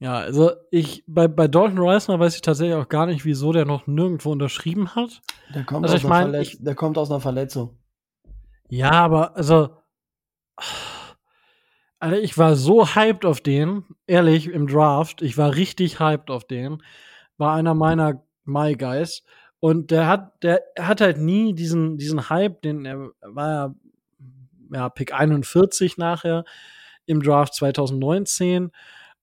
Ja, also ich bei, bei Dalton Reisner weiß ich tatsächlich auch gar nicht, wieso der noch nirgendwo unterschrieben hat. Der kommt, also aus, ich mein, ich, der kommt aus einer Verletzung. Ja, aber also. Alter, ich war so hyped auf den, ehrlich, im Draft. Ich war richtig hyped auf den. War einer meiner My Guys. Und der hat, der hat halt nie diesen, diesen Hype, den er war ja ja, Pick 41 nachher im Draft 2019.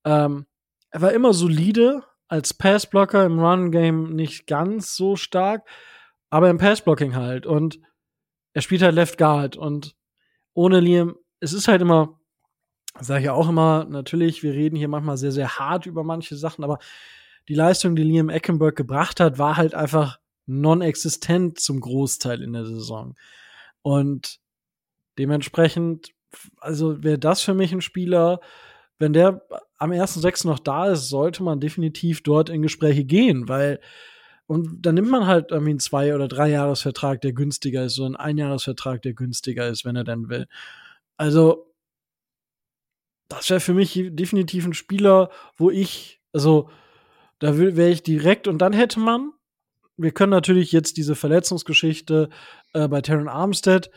Ähm, er war immer solide, als Passblocker im Run-Game nicht ganz so stark, aber im Passblocking halt. Und er spielt halt Left Guard. Und ohne Liam, es ist halt immer, sage ich auch immer, natürlich, wir reden hier manchmal sehr, sehr hart über manche Sachen, aber die Leistung, die Liam Eckenberg gebracht hat, war halt einfach non-existent zum Großteil in der Saison. Und Dementsprechend, also wäre das für mich ein Spieler, wenn der am 1.6. noch da ist, sollte man definitiv dort in Gespräche gehen, weil und dann nimmt man halt irgendwie einen Zwei- oder Drei-Jahres-Vertrag, der günstiger ist, so einen Einjahresvertrag, der günstiger ist, wenn er denn will. Also, das wäre für mich definitiv ein Spieler, wo ich, also, da wäre ich direkt und dann hätte man, wir können natürlich jetzt diese Verletzungsgeschichte äh, bei Terran Armstead,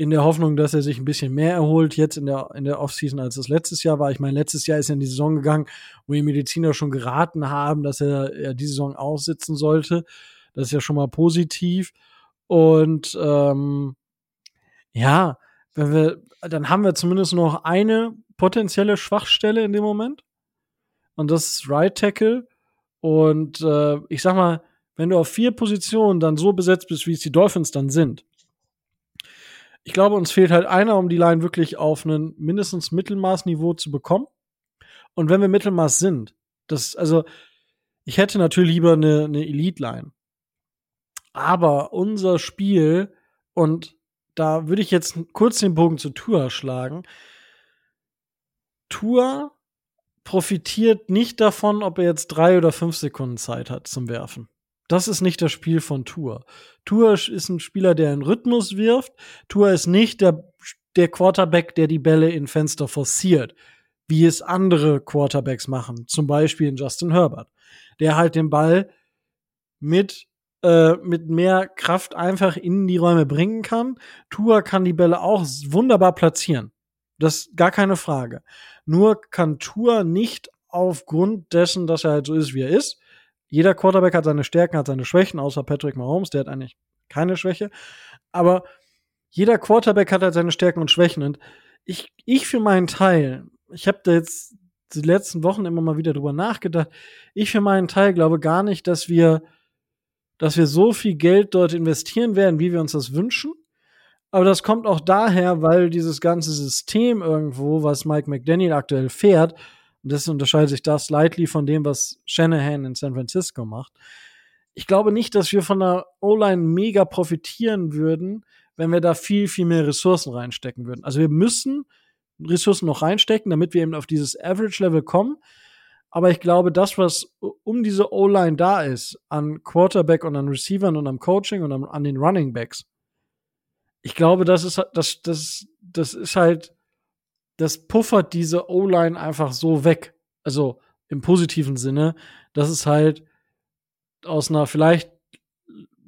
in der Hoffnung, dass er sich ein bisschen mehr erholt jetzt in der, in der Offseason, als es letztes Jahr war. Ich meine, letztes Jahr ist er in die Saison gegangen, wo die Mediziner schon geraten haben, dass er, er die Saison aussitzen sollte. Das ist ja schon mal positiv. Und ähm, ja, wenn wir, dann haben wir zumindest noch eine potenzielle Schwachstelle in dem Moment. Und das ist Right Tackle. Und äh, ich sag mal, wenn du auf vier Positionen dann so besetzt bist, wie es die Dolphins dann sind, ich glaube, uns fehlt halt einer, um die Line wirklich auf ein mindestens Mittelmaßniveau zu bekommen. Und wenn wir Mittelmaß sind, das, also, ich hätte natürlich lieber eine, eine Elite-Line. Aber unser Spiel, und da würde ich jetzt kurz den Bogen zu Tour schlagen. Tour profitiert nicht davon, ob er jetzt drei oder fünf Sekunden Zeit hat zum Werfen. Das ist nicht das Spiel von Tour. Tour ist ein Spieler, der einen Rhythmus wirft. Tour ist nicht der, der Quarterback, der die Bälle in Fenster forciert, wie es andere Quarterbacks machen. Zum Beispiel in Justin Herbert, der halt den Ball mit äh, mit mehr Kraft einfach in die Räume bringen kann. Tua kann die Bälle auch wunderbar platzieren. Das ist gar keine Frage. Nur kann Tua nicht aufgrund dessen, dass er halt so ist, wie er ist. Jeder Quarterback hat seine Stärken, hat seine Schwächen, außer Patrick Mahomes, der hat eigentlich keine Schwäche. Aber jeder Quarterback hat halt seine Stärken und Schwächen. Und ich, ich für meinen Teil, ich habe da jetzt die letzten Wochen immer mal wieder drüber nachgedacht. Ich für meinen Teil glaube gar nicht, dass wir dass wir so viel Geld dort investieren werden, wie wir uns das wünschen. Aber das kommt auch daher, weil dieses ganze System irgendwo, was Mike McDaniel aktuell fährt, und das unterscheidet sich da slightly von dem, was Shanahan in San Francisco macht. Ich glaube nicht, dass wir von der O-Line mega profitieren würden, wenn wir da viel, viel mehr Ressourcen reinstecken würden. Also wir müssen Ressourcen noch reinstecken, damit wir eben auf dieses Average-Level kommen. Aber ich glaube, das, was um diese O-Line da ist, an Quarterback und an Receivern und am Coaching und an, an den Running Backs, ich glaube, das ist, das, das, das ist halt, das puffert diese O-Line einfach so weg. Also im positiven Sinne, dass es halt aus einer vielleicht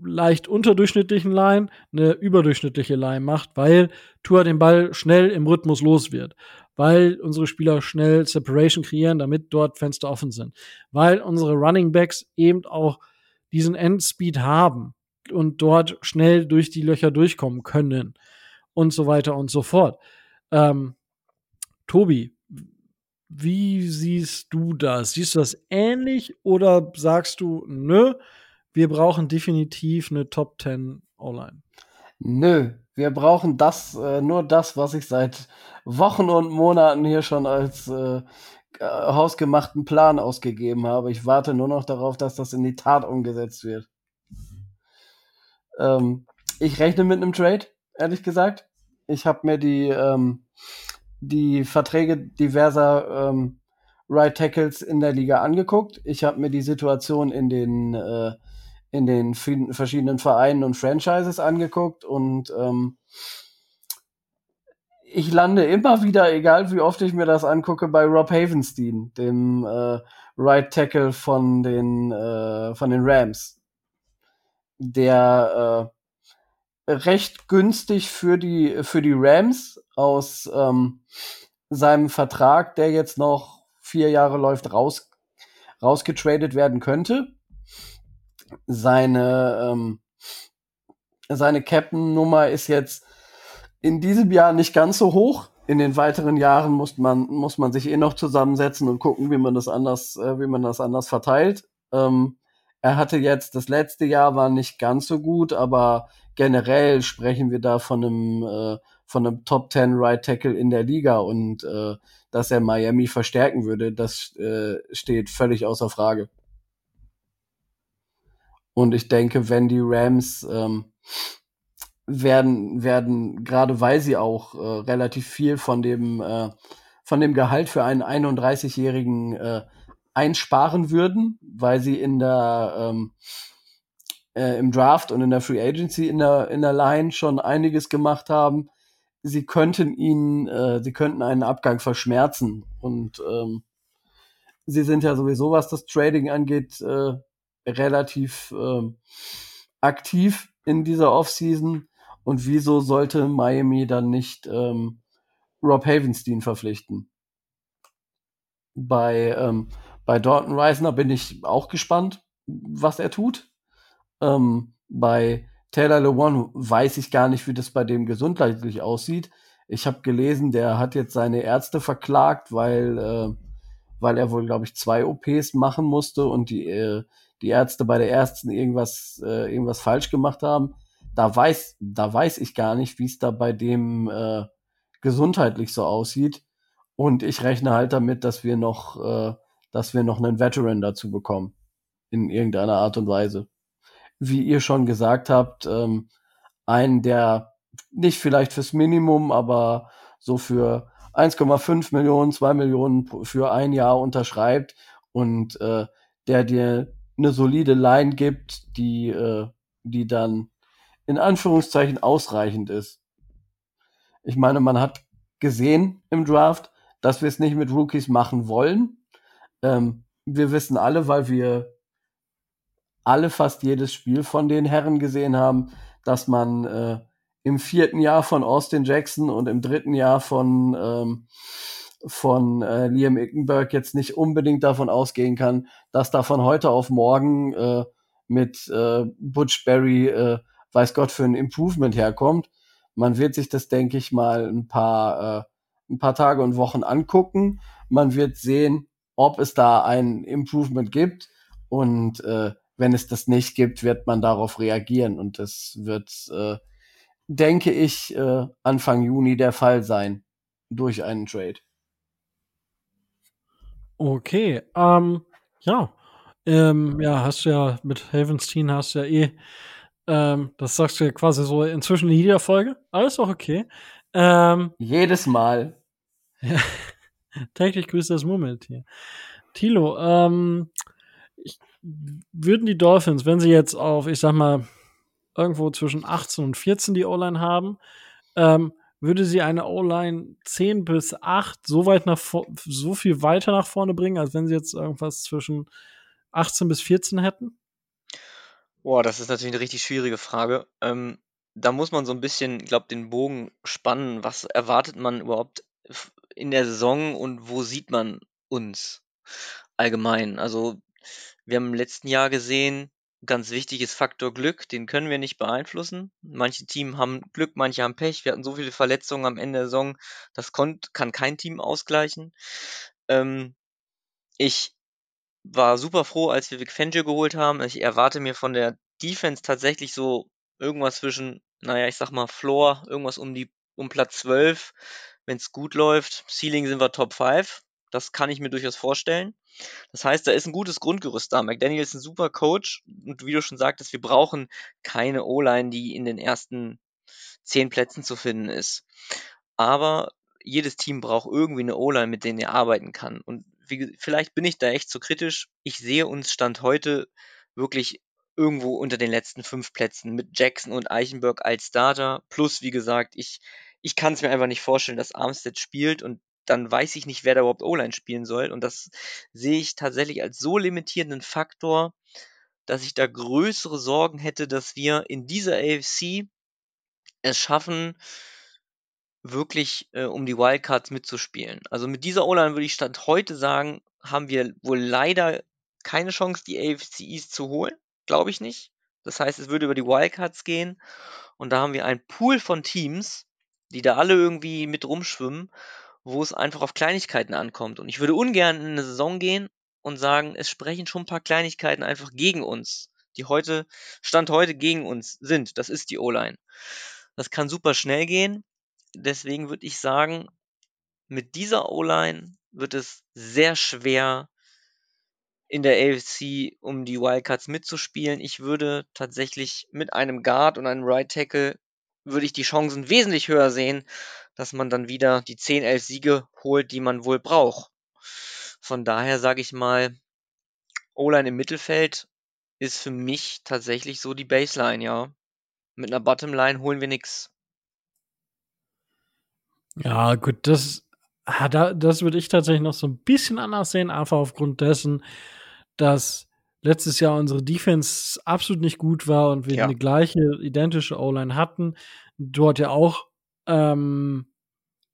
leicht unterdurchschnittlichen Line eine überdurchschnittliche Line macht, weil Tua den Ball schnell im Rhythmus los wird weil unsere Spieler schnell Separation kreieren, damit dort Fenster offen sind, weil unsere Running Backs eben auch diesen Endspeed haben und dort schnell durch die Löcher durchkommen können und so weiter und so fort. Ähm, Tobi, wie siehst du das? Siehst du das ähnlich oder sagst du, nö, wir brauchen definitiv eine Top 10 O-Line? Nö, wir brauchen das, äh, nur das, was ich seit Wochen und Monaten hier schon als äh, hausgemachten Plan ausgegeben habe. Ich warte nur noch darauf, dass das in die Tat umgesetzt wird. Ähm, ich rechne mit einem Trade, ehrlich gesagt. Ich habe mir die, ähm, die Verträge diverser ähm, Right Tackles in der Liga angeguckt. Ich habe mir die Situation in den äh, in den verschiedenen Vereinen und Franchises angeguckt und ähm, ich lande immer wieder, egal wie oft ich mir das angucke, bei Rob Havenstein, dem äh, Right Tackle von den äh, von den Rams, der äh, recht günstig für die für die Rams aus ähm, seinem Vertrag, der jetzt noch vier Jahre läuft, raus rausgetradet werden könnte seine, ähm, seine Captain-Nummer ist jetzt in diesem Jahr nicht ganz so hoch. In den weiteren Jahren muss man, muss man sich eh noch zusammensetzen und gucken, wie man das anders, äh, wie man das anders verteilt. Ähm, er hatte jetzt, das letzte Jahr war nicht ganz so gut, aber generell sprechen wir da von einem, äh, von einem Top 10 Right Tackle in der Liga und äh, dass er Miami verstärken würde, das äh, steht völlig außer Frage. Und ich denke, wenn die Rams ähm, werden, werden, gerade weil sie auch äh, relativ viel von dem, äh, von dem Gehalt für einen 31-Jährigen äh, einsparen würden, weil sie in der ähm, äh, im Draft und in der Free Agency in der in der Line schon einiges gemacht haben. Sie könnten ihn, äh, sie könnten einen Abgang verschmerzen und ähm, sie sind ja sowieso, was das Trading angeht, äh, relativ ähm, aktiv in dieser Offseason. Und wieso sollte Miami dann nicht ähm, Rob Havenstein verpflichten? Bei, ähm, bei Dorton Reisner bin ich auch gespannt, was er tut. Ähm, bei Taylor Lewan weiß ich gar nicht, wie das bei dem gesundheitlich aussieht. Ich habe gelesen, der hat jetzt seine Ärzte verklagt, weil, äh, weil er wohl, glaube ich, zwei OPs machen musste und die, äh, die Ärzte bei der ersten irgendwas, äh, irgendwas falsch gemacht haben. Da weiß, da weiß ich gar nicht, wie es da bei dem äh, gesundheitlich so aussieht. Und ich rechne halt damit, dass wir noch, äh, dass wir noch einen Veteran dazu bekommen. In irgendeiner Art und Weise. Wie ihr schon gesagt habt, ähm, einen, der nicht vielleicht fürs Minimum, aber so für 1,5 Millionen, 2 Millionen für ein Jahr unterschreibt und äh, der dir eine solide Line gibt, die, äh, die dann in Anführungszeichen ausreichend ist. Ich meine, man hat gesehen im Draft, dass wir es nicht mit Rookies machen wollen. Ähm, wir wissen alle, weil wir alle fast jedes Spiel von den Herren gesehen haben, dass man äh, im vierten Jahr von Austin Jackson und im dritten Jahr von, ähm, von äh, Liam Ickenberg jetzt nicht unbedingt davon ausgehen kann, dass da von heute auf morgen äh, mit äh, Butch Berry äh, weiß Gott für ein Improvement herkommt. Man wird sich das, denke ich mal, ein paar, äh, ein paar Tage und Wochen angucken. Man wird sehen, ob es da ein Improvement gibt. Und äh, wenn es das nicht gibt, wird man darauf reagieren. Und das wird, äh, denke ich, äh, Anfang Juni der Fall sein durch einen Trade. Okay, ähm, ja. Ähm, ja, hast du ja mit Havenstein hast du ja eh, ähm, das sagst du ja quasi so inzwischen in jeder Folge. Alles auch okay. Ähm, Jedes Mal. Ja, täglich grüßt das Murmeltier. Tilo, ähm, würden die Dolphins, wenn sie jetzt auf, ich sag mal, irgendwo zwischen 18 und 14 die O-Line haben, ähm, würde sie eine O-Line 10 bis 8 so weit nach so viel weiter nach vorne bringen, als wenn sie jetzt irgendwas zwischen 18 bis 14 hätten? Boah, das ist natürlich eine richtig schwierige Frage. Ähm, da muss man so ein bisschen, glaube den Bogen spannen. Was erwartet man überhaupt in der Saison und wo sieht man uns allgemein? Also, wir haben im letzten Jahr gesehen, ganz wichtig ist Faktor Glück, den können wir nicht beeinflussen. Manche Teams haben Glück, manche haben Pech. Wir hatten so viele Verletzungen am Ende der Saison, das kann kein Team ausgleichen. Ähm, ich war super froh, als wir Vic Fangio geholt haben. Ich erwarte mir von der Defense tatsächlich so irgendwas zwischen, naja, ich sag mal Floor, irgendwas um die um Platz 12, wenn es gut läuft. Ceiling sind wir Top 5. Das kann ich mir durchaus vorstellen. Das heißt, da ist ein gutes Grundgerüst da. McDaniel ist ein super Coach und wie du schon sagtest, wir brauchen keine O-Line, die in den ersten zehn Plätzen zu finden ist. Aber jedes Team braucht irgendwie eine O-Line, mit denen er arbeiten kann. Und wie, vielleicht bin ich da echt zu kritisch. Ich sehe uns Stand heute wirklich irgendwo unter den letzten fünf Plätzen mit Jackson und Eichenberg als Starter. Plus, wie gesagt, ich, ich kann es mir einfach nicht vorstellen, dass Armstead spielt und dann weiß ich nicht, wer da überhaupt O-Line spielen soll. Und das sehe ich tatsächlich als so limitierenden Faktor, dass ich da größere Sorgen hätte, dass wir in dieser AFC es schaffen, wirklich äh, um die Wildcards mitzuspielen. Also mit dieser O-Line würde ich Stand heute sagen, haben wir wohl leider keine Chance, die AFC East zu holen. Glaube ich nicht. Das heißt, es würde über die Wildcards gehen. Und da haben wir einen Pool von Teams, die da alle irgendwie mit rumschwimmen wo es einfach auf Kleinigkeiten ankommt. Und ich würde ungern in eine Saison gehen und sagen, es sprechen schon ein paar Kleinigkeiten einfach gegen uns, die heute, Stand heute gegen uns sind. Das ist die O-Line. Das kann super schnell gehen. Deswegen würde ich sagen, mit dieser O-Line wird es sehr schwer, in der AFC um die Wildcards mitzuspielen. Ich würde tatsächlich mit einem Guard und einem Right Tackle würde ich die Chancen wesentlich höher sehen, dass man dann wieder die 10, 11 Siege holt, die man wohl braucht. Von daher sage ich mal, O-Line im Mittelfeld ist für mich tatsächlich so die Baseline, ja. Mit einer Bottomline holen wir nichts. Ja, gut, das, ah, das würde ich tatsächlich noch so ein bisschen anders sehen, einfach aufgrund dessen, dass letztes Jahr unsere Defense absolut nicht gut war und wir ja. eine gleiche, identische O-Line hatten. Dort ja auch ähm,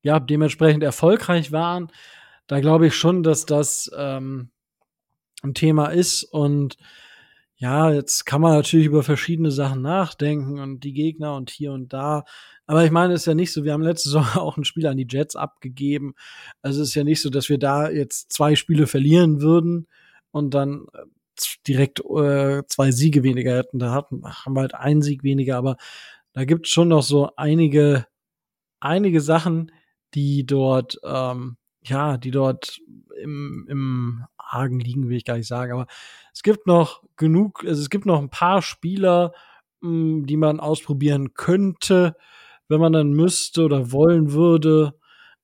ja, dementsprechend erfolgreich waren. Da glaube ich schon, dass das ähm, ein Thema ist. Und ja, jetzt kann man natürlich über verschiedene Sachen nachdenken und die Gegner und hier und da. Aber ich meine, es ist ja nicht so, wir haben letzte Saison auch ein Spiel an die Jets abgegeben. Also es ist ja nicht so, dass wir da jetzt zwei Spiele verlieren würden und dann äh, direkt äh, zwei Siege weniger hätten. Da hatten, haben wir halt einen Sieg weniger, aber da gibt es schon noch so einige, einige Sachen, die dort, ähm, ja, die dort im, im Argen liegen, will ich gar nicht sagen, aber es gibt noch genug, also es gibt noch ein paar Spieler, mh, hm, die man ausprobieren könnte, wenn man dann müsste oder wollen würde.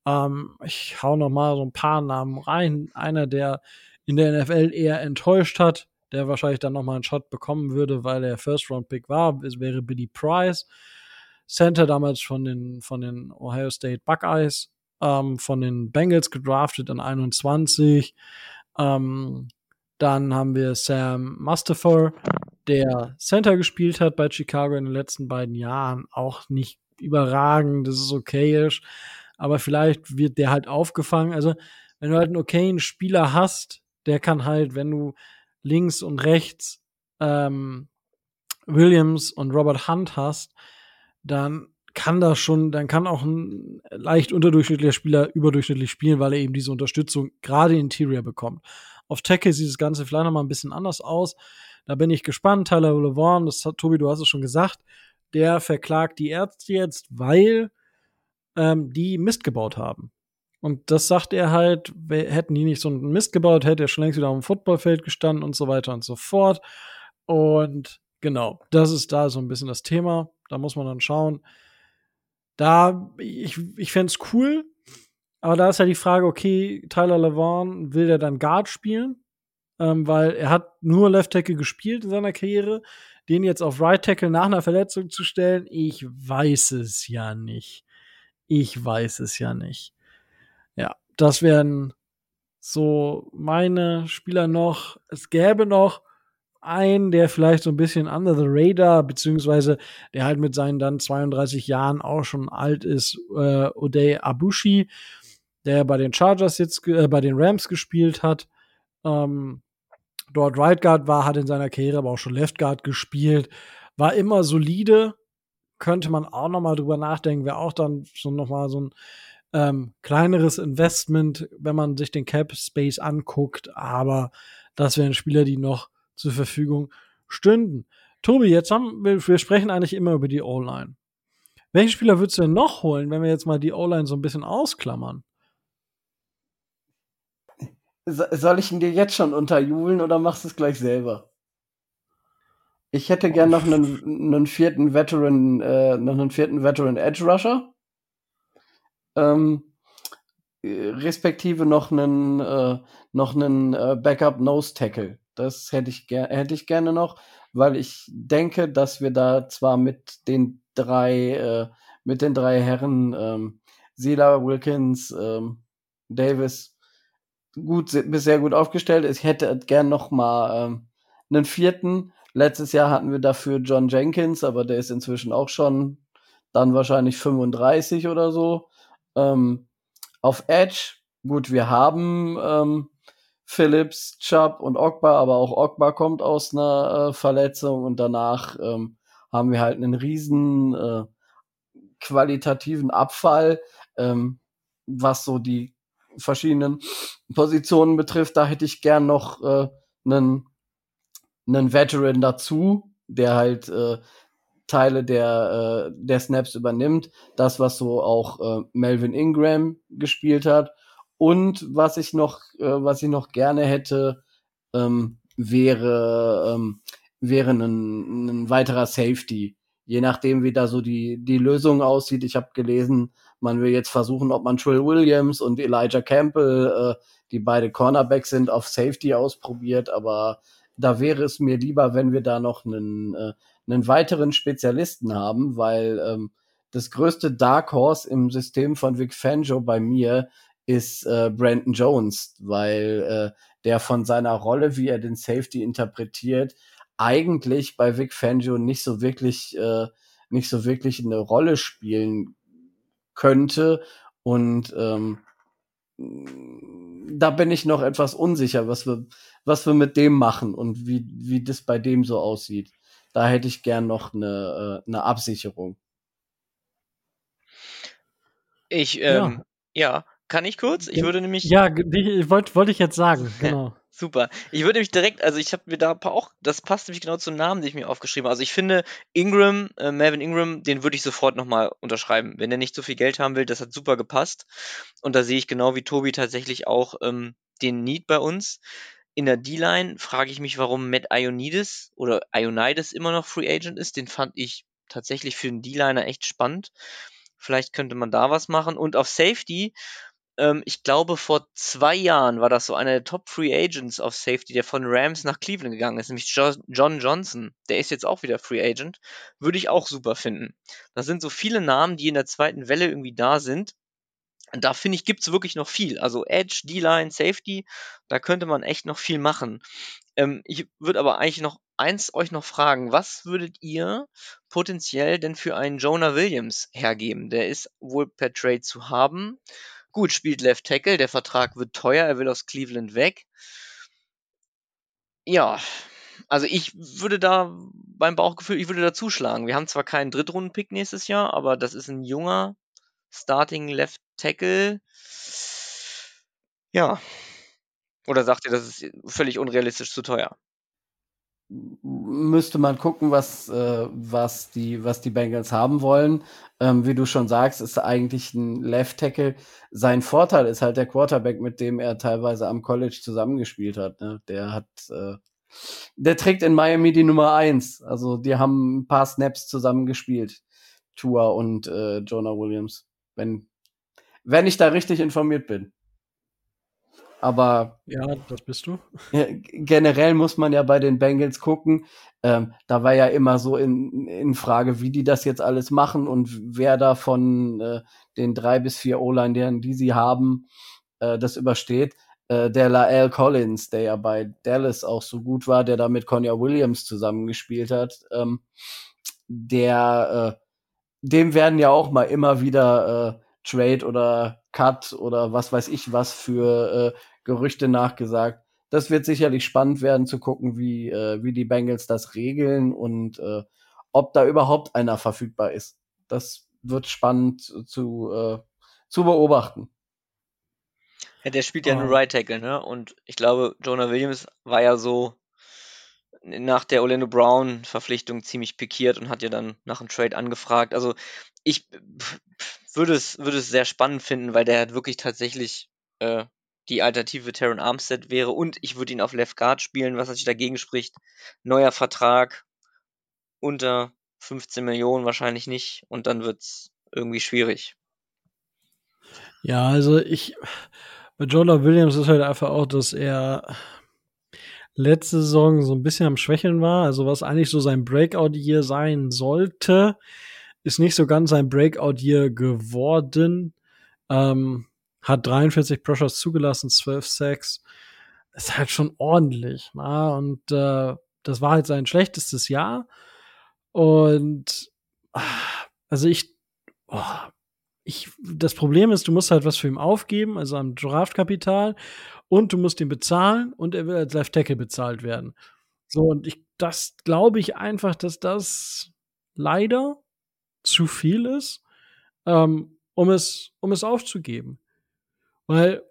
Ähm, ich hau noch mal so ein paar Namen rein. Einer, der in der NFL eher enttäuscht hat, der wahrscheinlich dann noch mal einen Shot bekommen würde, weil er First-Round-Pick war, es wäre Billy Price. Center damals von den, von den Ohio State Buckeyes, ähm, von den Bengals gedraftet in 21. Ähm, dann haben wir Sam Mustafa, der Center gespielt hat bei Chicago in den letzten beiden Jahren. Auch nicht überragend, das ist okayisch. Aber vielleicht wird der halt aufgefangen. Also, wenn du halt einen okayen Spieler hast, der kann halt, wenn du links und rechts ähm, Williams und Robert Hunt hast, dann kann das schon, dann kann auch ein leicht unterdurchschnittlicher Spieler überdurchschnittlich spielen, weil er eben diese Unterstützung gerade Interior bekommt. Auf Tackle sieht das Ganze vielleicht noch mal ein bisschen anders aus. Da bin ich gespannt. Tyler LeVaughn, das hat Tobi, du hast es schon gesagt, der verklagt die Ärzte jetzt, weil ähm, die Mist gebaut haben. Und das sagt er halt, hätten die nicht so einen Mist gebaut, hätte er schon längst wieder auf dem Footballfeld gestanden und so weiter und so fort. Und genau, das ist da so ein bisschen das Thema. Da muss man dann schauen. Da, ich, ich fände es cool, aber da ist ja die Frage, okay, Tyler LeVaughn, will der dann Guard spielen? Ähm, weil er hat nur Left Tackle gespielt in seiner Karriere. Den jetzt auf Right Tackle nach einer Verletzung zu stellen, ich weiß es ja nicht. Ich weiß es ja nicht. Ja, das wären so meine Spieler noch. Es gäbe noch einen, der vielleicht so ein bisschen under the radar, beziehungsweise der halt mit seinen dann 32 Jahren auch schon alt ist, äh, Odey Abushi, der bei den Chargers jetzt, äh, bei den Rams gespielt hat. Ähm, dort Right Guard war, hat in seiner Karriere aber auch schon Left Guard gespielt, war immer solide, könnte man auch noch mal drüber nachdenken, wäre auch dann schon noch mal so ein ähm, kleineres Investment, wenn man sich den Cap Space anguckt, aber das wären Spieler, die noch zur Verfügung stünden. Tobi, jetzt haben wir, wir sprechen eigentlich immer über die O-Line. Welche Spieler würdest du denn noch holen, wenn wir jetzt mal die O-Line so ein bisschen ausklammern? Soll ich ihn dir jetzt schon unterjubeln oder machst du es gleich selber? Ich hätte gern noch einen, einen vierten Veteran, äh, noch einen vierten Veteran Edge Rusher. Ähm, respektive noch einen, äh, noch einen äh, Backup Nose Tackle. Das hätte ich, hätte ich gerne noch, weil ich denke, dass wir da zwar mit den drei, äh, mit den drei Herren, ähm, Sela, Wilkins, ähm, Davis, gut, sehr gut aufgestellt ist. Ich hätte gern noch mal ähm, einen vierten. Letztes Jahr hatten wir dafür John Jenkins, aber der ist inzwischen auch schon dann wahrscheinlich 35 oder so. Ähm, auf Edge, gut, wir haben ähm, Phillips, Chubb und Ogba, aber auch Ogba kommt aus einer äh, Verletzung und danach ähm, haben wir halt einen riesen äh, qualitativen Abfall, ähm, was so die verschiedenen Positionen betrifft. Da hätte ich gern noch äh, einen, einen Veteran dazu, der halt äh, Teile der, äh, der Snaps übernimmt. Das, was so auch äh, Melvin Ingram gespielt hat. Und was ich noch, äh, was ich noch gerne hätte, ähm, wäre, ähm, wäre ein, ein weiterer Safety. Je nachdem, wie da so die, die Lösung aussieht. Ich habe gelesen, man will jetzt versuchen, ob man Trill Williams und Elijah Campbell, äh, die beide Cornerbacks sind, auf Safety ausprobiert. Aber da wäre es mir lieber, wenn wir da noch einen, äh, einen weiteren Spezialisten haben, weil ähm, das größte Dark Horse im System von Vic Fangio bei mir ist äh, Brandon Jones, weil äh, der von seiner Rolle, wie er den Safety interpretiert, eigentlich bei Vic Fangio nicht so wirklich, äh, nicht so wirklich eine Rolle spielen könnte. Und ähm, da bin ich noch etwas unsicher, was wir, was wir mit dem machen und wie, wie das bei dem so aussieht. Da hätte ich gern noch eine, äh, eine Absicherung. Ich, ähm, ja. ja. Kann ich kurz? Ich würde nämlich. Ja, wollte wollt ich jetzt sagen, genau. Super. Ich würde nämlich direkt, also ich habe mir da auch, das passt nämlich genau zum Namen, den ich mir aufgeschrieben habe. Also ich finde, Ingram, äh, Melvin Ingram, den würde ich sofort nochmal unterschreiben. Wenn er nicht so viel Geld haben will, das hat super gepasst. Und da sehe ich genau wie Tobi tatsächlich auch ähm, den Need bei uns. in der D-Line frage ich mich, warum Matt Ionides oder Ionides immer noch Free Agent ist. Den fand ich tatsächlich für einen D-Liner echt spannend. Vielleicht könnte man da was machen. Und auf Safety, ähm, ich glaube, vor zwei Jahren war das so einer der Top Free Agents auf Safety, der von Rams nach Cleveland gegangen ist, nämlich jo John Johnson. Der ist jetzt auch wieder Free Agent. Würde ich auch super finden. Das sind so viele Namen, die in der zweiten Welle irgendwie da sind da finde ich, gibt's wirklich noch viel. Also Edge, D-Line, Safety, da könnte man echt noch viel machen. Ähm, ich würde aber eigentlich noch eins euch noch fragen. Was würdet ihr potenziell denn für einen Jonah Williams hergeben? Der ist wohl per Trade zu haben. Gut, spielt Left Tackle, der Vertrag wird teuer, er will aus Cleveland weg. Ja, also ich würde da beim Bauchgefühl, ich würde da zuschlagen. Wir haben zwar keinen Drittrunden-Pick nächstes Jahr, aber das ist ein junger Starting Left Tackle. Ja. Oder sagt ihr, das ist völlig unrealistisch zu teuer? Müsste man gucken, was, äh, was, die, was die Bengals haben wollen. Ähm, wie du schon sagst, ist eigentlich ein Left Tackle. Sein Vorteil ist halt der Quarterback, mit dem er teilweise am College zusammengespielt hat. Ne? Der hat, äh, der trägt in Miami die Nummer eins. Also die haben ein paar Snaps zusammengespielt. Tua und äh, Jonah Williams wenn, wenn ich da richtig informiert bin. Aber ja, das bist du. Generell muss man ja bei den Bengals gucken. Ähm, da war ja immer so in, in Frage, wie die das jetzt alles machen und wer da von äh, den drei bis vier O-Line, die sie haben, äh, das übersteht. Äh, der Lael Collins, der ja bei Dallas auch so gut war, der da mit Conor Williams zusammengespielt hat, ähm, der äh, dem werden ja auch mal immer wieder äh, Trade oder Cut oder was weiß ich was für äh, Gerüchte nachgesagt. Das wird sicherlich spannend werden zu gucken, wie, äh, wie die Bengals das regeln und äh, ob da überhaupt einer verfügbar ist. Das wird spannend zu, äh, zu beobachten. Ja, der spielt ja oh. nur Right Tackle, ne? Und ich glaube, Jonah Williams war ja so nach der Orlando Brown Verpflichtung ziemlich pikiert und hat ja dann nach einem Trade angefragt. Also ich würde es, würde es sehr spannend finden, weil der halt wirklich tatsächlich äh, die Alternative Terran Armstead wäre und ich würde ihn auf Left Guard spielen, was natürlich dagegen spricht. Neuer Vertrag unter 15 Millionen wahrscheinlich nicht und dann wird es irgendwie schwierig. Ja, also ich bei Jonah Williams ist halt einfach auch, dass er letzte Saison so ein bisschen am Schwächeln war. Also was eigentlich so sein Breakout-Year sein sollte, ist nicht so ganz sein Breakout-Year geworden. Ähm, hat 43 Pressures zugelassen, 12 Sacks. Ist halt schon ordentlich. Na? Und äh, das war halt sein schlechtestes Jahr. Und also ich, oh, ich, das Problem ist, du musst halt was für ihn aufgeben, also am Draftkapital und du musst ihn bezahlen und er will als Left Tackle bezahlt werden. So, und ich, das glaube ich einfach, dass das leider zu viel ist, ähm, um es, um es aufzugeben. Weil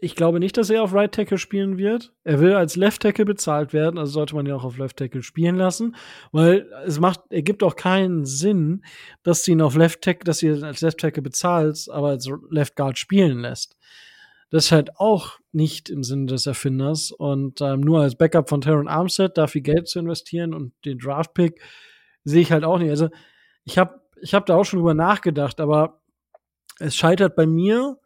ich glaube nicht, dass er auf Right Tackle spielen wird. Er will als Left Tackle bezahlt werden, also sollte man ihn auch auf Left Tackle spielen lassen, weil es macht, ergibt auch keinen Sinn, dass du ihn auf Left Tackle, dass du ihn als Left Tackle bezahlst, aber als Left Guard spielen lässt. Das ist halt auch nicht im Sinne des Erfinders. Und ähm, nur als Backup von Terran Armstead da viel Geld zu investieren und den Draft-Pick sehe ich halt auch nicht. Also ich habe ich hab da auch schon drüber nachgedacht, aber es scheitert bei mir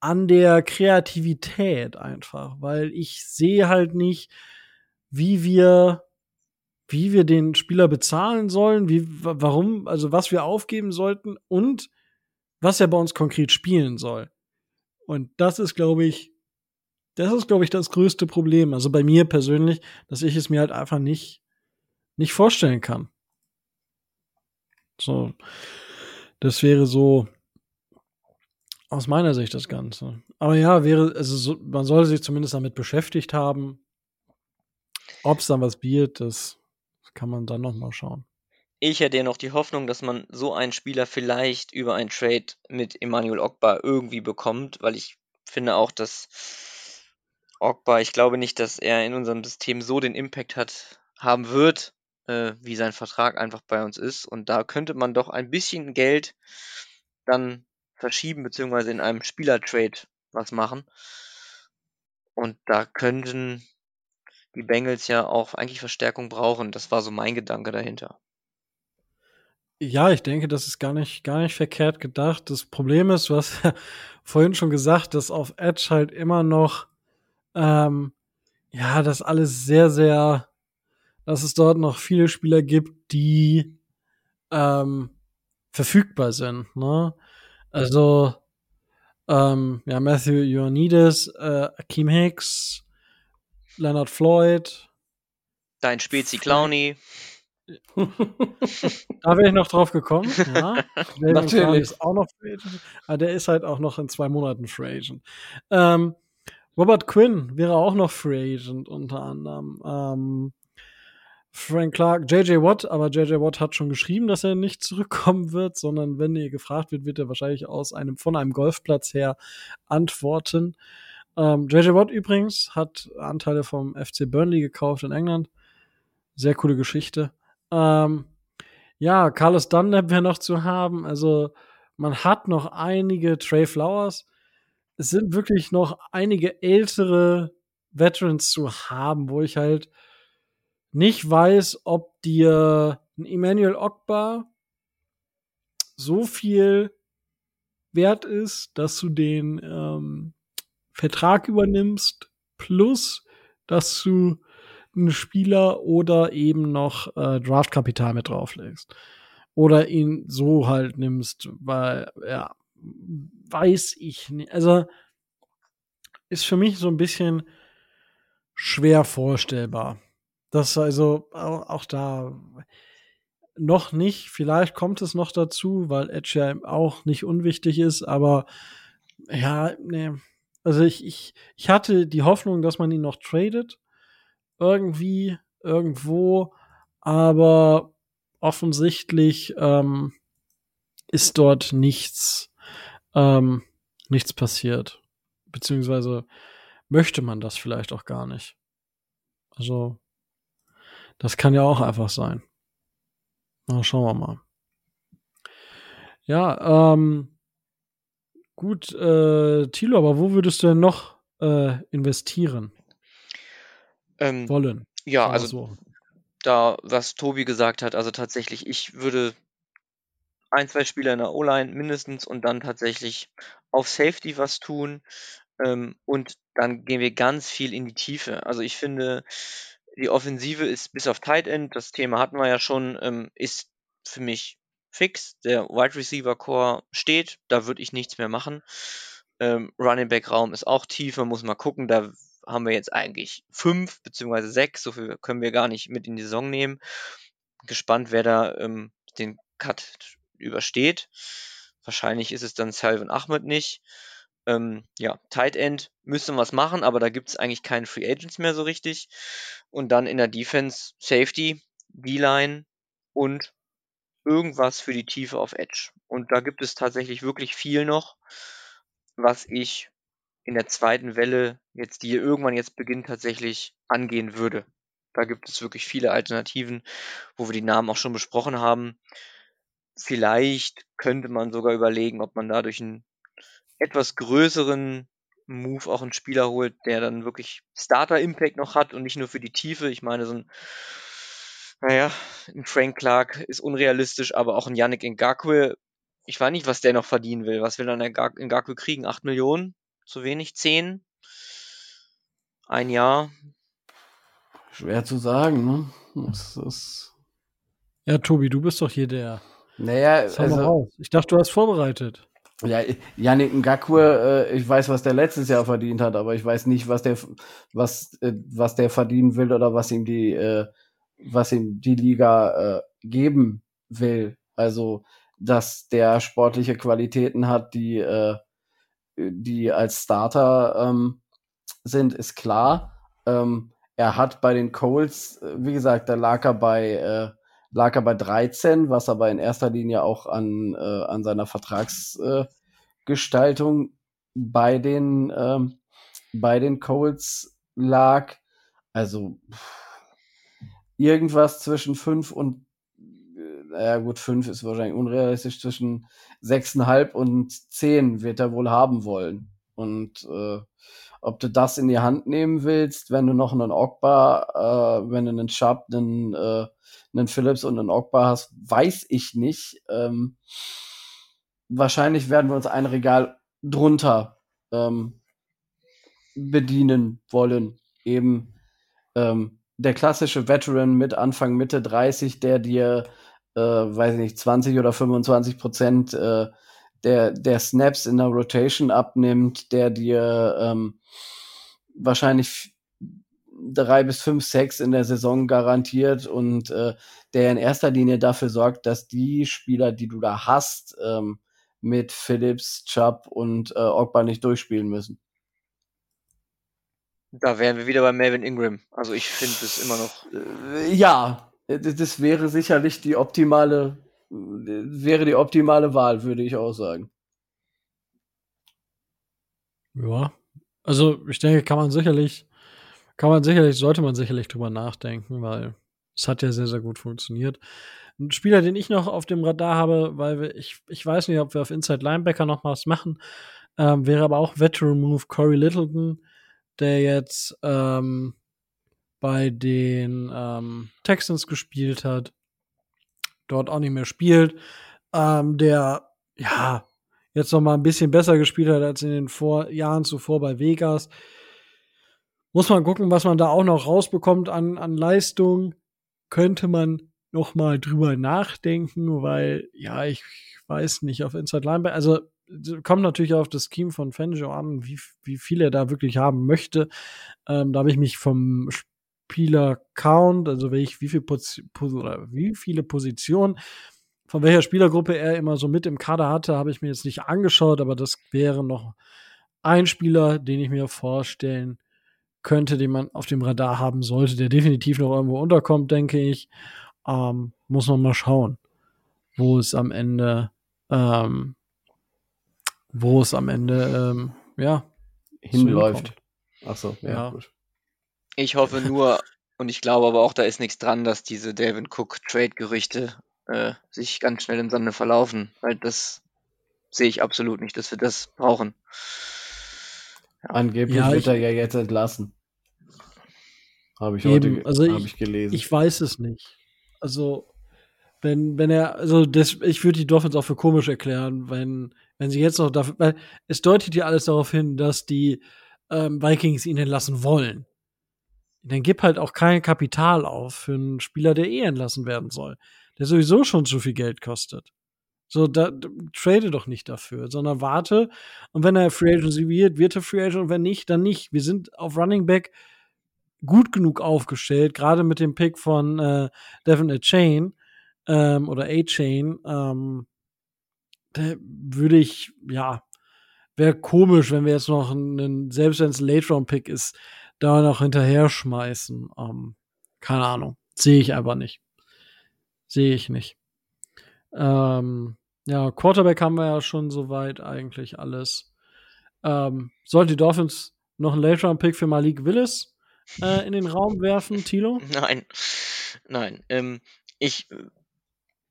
an der Kreativität einfach, weil ich sehe halt nicht, wie wir wie wir den Spieler bezahlen sollen, wie warum, also was wir aufgeben sollten und was er bei uns konkret spielen soll. Und das ist, glaube ich, das ist, glaube ich, das größte Problem. Also bei mir persönlich, dass ich es mir halt einfach nicht, nicht vorstellen kann. So. Das wäre so aus meiner Sicht das Ganze. Aber ja, wäre, also so, man sollte sich zumindest damit beschäftigt haben. Ob es dann was bietet, das kann man dann noch mal schauen. Ich hätte ja noch die Hoffnung, dass man so einen Spieler vielleicht über einen Trade mit Emmanuel Ogba irgendwie bekommt, weil ich finde auch, dass Ogba, ich glaube nicht, dass er in unserem System so den Impact hat, haben wird, äh, wie sein Vertrag einfach bei uns ist. Und da könnte man doch ein bisschen Geld dann verschieben, beziehungsweise in einem Spielertrade was machen. Und da könnten die Bengals ja auch eigentlich Verstärkung brauchen. Das war so mein Gedanke dahinter. Ja, ich denke, das ist gar nicht, gar nicht verkehrt gedacht. Das Problem ist, du hast ja vorhin schon gesagt, dass auf Edge halt immer noch, ähm, ja, das alles sehr, sehr, dass es dort noch viele Spieler gibt, die ähm, verfügbar sind. Ne? Also, ähm, ja, Matthew Ioannidis, äh, Akeem Hicks, Leonard Floyd. Dein Spezi Clowny. da wäre ich noch drauf gekommen. Ja. Natürlich. Ist auch noch Free Agent. Aber ah, der ist halt auch noch in zwei Monaten Free Agent. Ähm, Robert Quinn wäre auch noch Free Agent unter anderem. Ähm, Frank Clark, JJ Watt, aber JJ Watt hat schon geschrieben, dass er nicht zurückkommen wird, sondern wenn er gefragt wird, wird er wahrscheinlich aus einem, von einem Golfplatz her antworten. Ähm, JJ Watt übrigens hat Anteile vom FC Burnley gekauft in England. Sehr coole Geschichte. Ähm, ja, Carlos Dunlap wäre noch zu haben. Also man hat noch einige Trey Flowers. Es sind wirklich noch einige ältere Veterans zu haben, wo ich halt nicht weiß, ob dir ein Emmanuel Ogbar so viel wert ist, dass du den ähm, Vertrag übernimmst, plus dass du einen Spieler oder eben noch äh, Draftkapital mit drauflegst. Oder ihn so halt nimmst, weil, ja, weiß ich nicht. Also, ist für mich so ein bisschen schwer vorstellbar. Das also auch da noch nicht, vielleicht kommt es noch dazu, weil Edge ja auch nicht unwichtig ist, aber ja, nee. Also ich, ich, ich hatte die Hoffnung, dass man ihn noch tradet irgendwie, irgendwo, aber offensichtlich ähm, ist dort nichts, ähm, nichts passiert. Beziehungsweise möchte man das vielleicht auch gar nicht. Also, das kann ja auch einfach sein. Na, schauen wir mal. Ja, ähm, gut, äh, Thilo, aber wo würdest du denn noch äh, investieren? Ähm, wollen. Ja, also so. da, was Tobi gesagt hat, also tatsächlich, ich würde ein, zwei Spieler in der O-Line mindestens und dann tatsächlich auf Safety was tun. Ähm, und dann gehen wir ganz viel in die Tiefe. Also ich finde, die Offensive ist bis auf Tight End, das Thema hatten wir ja schon, ähm, ist für mich fix. Der Wide Receiver Core steht, da würde ich nichts mehr machen. Ähm, Running Back Raum ist auch tiefer, muss mal gucken, da haben wir jetzt eigentlich fünf beziehungsweise sechs. So viel können wir gar nicht mit in die Saison nehmen. Gespannt, wer da ähm, den Cut übersteht. Wahrscheinlich ist es dann Salvin Ahmed nicht. Ähm, ja, Tight End müsste was machen, aber da gibt es eigentlich keinen Free Agents mehr so richtig. Und dann in der Defense Safety, D-Line und irgendwas für die Tiefe auf Edge. Und da gibt es tatsächlich wirklich viel noch, was ich in der zweiten Welle jetzt, die irgendwann jetzt beginnt, tatsächlich angehen würde. Da gibt es wirklich viele Alternativen, wo wir die Namen auch schon besprochen haben. Vielleicht könnte man sogar überlegen, ob man dadurch einen etwas größeren Move auch einen Spieler holt, der dann wirklich Starter-Impact noch hat und nicht nur für die Tiefe. Ich meine, so ein, naja, ein Frank Clark ist unrealistisch, aber auch ein Yannick Ngakwe, ich weiß nicht, was der noch verdienen will. Was will dann Ngakwe kriegen? 8 Millionen? zu wenig? Zehn? Ein Jahr? Schwer zu sagen, ne? Das ist ja, Tobi, du bist doch hier der. Naja, also, ich dachte, du hast vorbereitet. Ja, Yannick Ngakwe, äh, ich weiß, was der letztes Jahr verdient hat, aber ich weiß nicht, was der, was, äh, was der verdienen will oder was ihm die, äh, was ihm die Liga geben will. Also, dass der sportliche Qualitäten hat, die, die als Starter ähm, sind, ist klar. Ähm, er hat bei den Colts, wie gesagt, da lag er bei, lag er bei 13, was aber in erster Linie auch an, äh, an seiner Vertragsgestaltung äh, bei den, ähm, bei den Colts lag. Also irgendwas zwischen 5 und ja gut, 5 ist wahrscheinlich unrealistisch, zwischen 6,5 und 10 wird er wohl haben wollen. Und äh, ob du das in die Hand nehmen willst, wenn du noch einen Ogba, äh, wenn du einen Sharp, einen, äh, einen Phillips und einen Ogba hast, weiß ich nicht. Ähm, wahrscheinlich werden wir uns ein Regal drunter ähm, bedienen wollen. Eben ähm, der klassische Veteran mit Anfang, Mitte 30, der dir, äh, weiß ich nicht, 20 oder 25 Prozent äh, der, der Snaps in der Rotation abnimmt, der dir ähm, wahrscheinlich drei bis fünf Sacks in der Saison garantiert und äh, der in erster Linie dafür sorgt, dass die Spieler, die du da hast, ähm, mit Phillips, Chubb und äh, Ogba nicht durchspielen müssen. Da wären wir wieder bei Melvin Ingram. Also ich finde es immer noch. Äh, ja, das wäre sicherlich die optimale, wäre die optimale Wahl, würde ich auch sagen. Ja, also ich denke, kann man sicherlich, kann man sicherlich, sollte man sicherlich drüber nachdenken, weil es hat ja sehr, sehr gut funktioniert. Ein Spieler, den ich noch auf dem Radar habe, weil wir, ich, ich weiß nicht, ob wir auf Inside Linebacker noch was machen, ähm, wäre aber auch Veteran Move Corey Littleton, der jetzt ähm, bei den ähm, Texans gespielt hat, dort auch nicht mehr spielt, ähm, der ja jetzt noch mal ein bisschen besser gespielt hat als in den Vor Jahren zuvor bei Vegas. Muss man gucken, was man da auch noch rausbekommt an, an Leistung. Könnte man noch mal drüber nachdenken, weil ja, ich weiß nicht, auf Inside Linebacker, also kommt natürlich auf das Scheme von Fangio an, wie, wie viel er da wirklich haben möchte. Ähm, da habe ich mich vom Spieler Count, also welch, wie, viel oder wie viele Positionen von welcher Spielergruppe er immer so mit im Kader hatte, habe ich mir jetzt nicht angeschaut, aber das wäre noch ein Spieler, den ich mir vorstellen könnte, den man auf dem Radar haben sollte, der definitiv noch irgendwo unterkommt, denke ich. Ähm, muss man mal schauen, wo es am Ende, ähm, wo es am Ende, ähm, ja, hinläuft. Ach so, ja, ja. Gut. Ich hoffe nur, und ich glaube aber auch, da ist nichts dran, dass diese Devin Cook Trade-Gerüchte äh, sich ganz schnell im Sande verlaufen, weil das sehe ich absolut nicht, dass wir das brauchen. Ja. Angeblich ja, wird er ja jetzt entlassen. Habe ich eben, heute also ich, ich gelesen. Ich weiß es nicht. Also, wenn, wenn er, also das, ich würde die Dolphins auch für komisch erklären, wenn, wenn sie jetzt noch dafür, weil es deutet ja alles darauf hin, dass die ähm, Vikings ihn entlassen wollen. Dann gib halt auch kein Kapital auf für einen Spieler, der eh entlassen werden soll, der sowieso schon zu viel Geld kostet. So, da, trade doch nicht dafür, sondern warte. Und wenn er Free Agency wird, wird er Free Agent und wenn nicht, dann nicht. Wir sind auf Running Back gut genug aufgestellt, gerade mit dem Pick von äh, Devin A. Chain ähm, oder A. Chain, ähm, da würde ich, ja, wäre komisch, wenn wir jetzt noch einen, selbst wenn es ein Late-Round-Pick ist, da noch hinterher schmeißen. Ähm, keine Ahnung. Sehe ich einfach nicht. Sehe ich nicht. Ähm, ja, Quarterback haben wir ja schon soweit eigentlich alles. Ähm, sollte die Dolphins noch einen Late-Round-Pick für Malik Willis äh, in den Raum werfen, Tilo? Nein, nein. Ähm, ich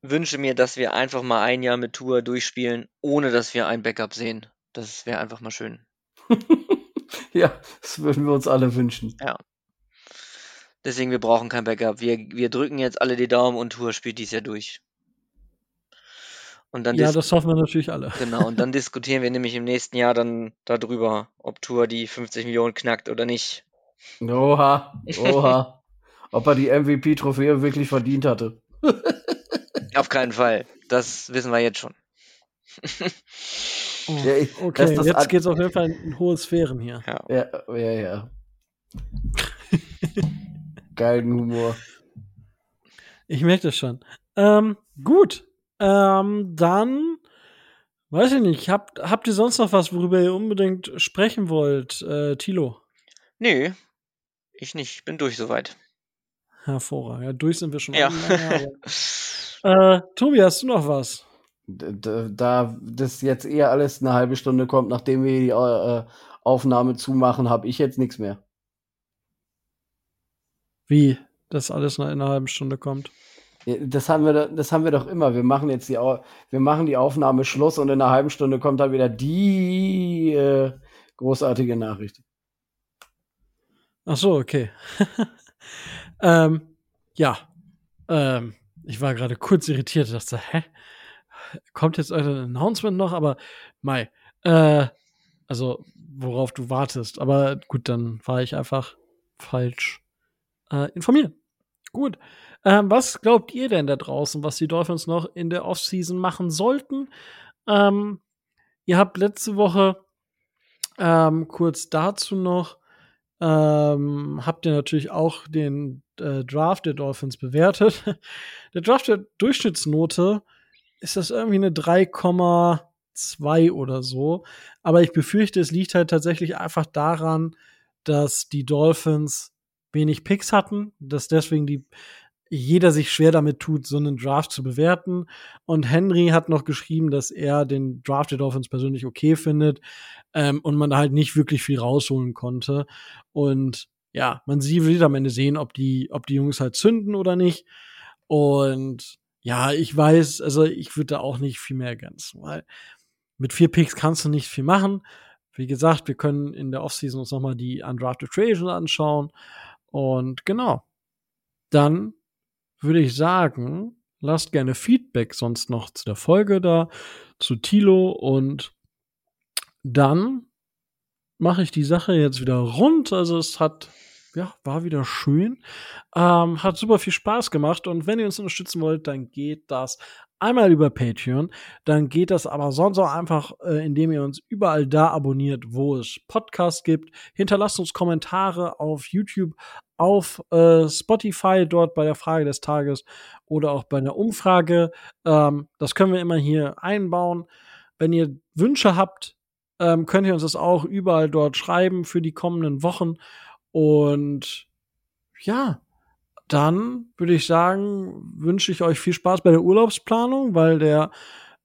wünsche mir, dass wir einfach mal ein Jahr mit Tour durchspielen, ohne dass wir ein Backup sehen. Das wäre einfach mal schön. ja, das würden wir uns alle wünschen. Ja. Deswegen, wir brauchen kein Backup. Wir, wir drücken jetzt alle die Daumen und Tour spielt dies Jahr durch. Und dann ja, das hoffen wir natürlich alle. Genau, und dann diskutieren wir nämlich im nächsten Jahr dann darüber, ob Tour die 50 Millionen knackt oder nicht. Oha, oha. Ob er die MVP-Trophäe wirklich verdient hatte. Auf keinen Fall. Das wissen wir jetzt schon. Oh, ja, ich, okay, jetzt geht es auf jeden Fall in hohe Sphären hier. Ja, ja, ja. ja. Geilen Humor. Ich merke das schon. Ähm, gut. Ähm, dann weiß ich nicht. Habt, habt ihr sonst noch was, worüber ihr unbedingt sprechen wollt, äh, Tilo? Nö, ich nicht. Ich bin durch soweit. Hervorragend. Ja, durch sind wir schon. Ja. äh, Tobi, hast du noch was? Da, da das jetzt eher alles eine halbe Stunde kommt, nachdem wir die äh, Aufnahme zumachen, habe ich jetzt nichts mehr. Wie? Das alles nach einer halben Stunde kommt? Das haben wir, das haben wir doch immer. Wir machen jetzt die, wir machen die Aufnahme Schluss und in einer halben Stunde kommt dann wieder die äh, großartige Nachricht. Ach so, okay. ähm, ja. Ähm, ich war gerade kurz irritiert. Dachte, hä? Kommt jetzt euer Announcement noch? Aber, Mai. Äh, also, worauf du wartest. Aber gut, dann war ich einfach falsch äh, informiert. Gut. Ähm, was glaubt ihr denn da draußen, was die Dolphins noch in der Offseason machen sollten? Ähm, ihr habt letzte Woche ähm, kurz dazu noch ähm, habt ihr natürlich auch den äh, Draft der Dolphins bewertet. der Draft der Durchschnittsnote ist das irgendwie eine 3,2 oder so. Aber ich befürchte, es liegt halt tatsächlich einfach daran, dass die Dolphins wenig Picks hatten, dass deswegen die jeder sich schwer damit tut, so einen Draft zu bewerten. Und Henry hat noch geschrieben, dass er den Draft der Dolphins persönlich okay findet ähm, und man da halt nicht wirklich viel rausholen konnte. Und ja, man sieht, wird am Ende sehen, ob die, ob die Jungs halt zünden oder nicht. Und ja, ich weiß, also ich würde da auch nicht viel mehr ergänzen, weil mit vier Picks kannst du nicht viel machen. Wie gesagt, wir können in der Offseason uns nochmal die Undrafted Free anschauen. Und genau. Dann würde ich sagen, lasst gerne Feedback sonst noch zu der Folge da, zu Tilo und dann mache ich die Sache jetzt wieder rund. Also es hat, ja, war wieder schön. Ähm, hat super viel Spaß gemacht und wenn ihr uns unterstützen wollt, dann geht das einmal über Patreon. Dann geht das aber sonst auch einfach, äh, indem ihr uns überall da abonniert, wo es Podcasts gibt. Hinterlasst uns Kommentare auf YouTube, auf äh, Spotify, dort bei der Frage des Tages oder auch bei einer Umfrage. Ähm, das können wir immer hier einbauen. Wenn ihr Wünsche habt, ähm, könnt ihr uns das auch überall dort schreiben für die kommenden Wochen. Und ja, dann würde ich sagen, wünsche ich euch viel Spaß bei der Urlaubsplanung, weil der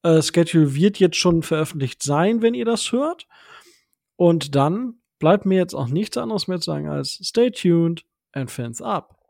äh, Schedule wird jetzt schon veröffentlicht sein, wenn ihr das hört. Und dann bleibt mir jetzt auch nichts anderes mehr zu sagen als stay tuned and fins up.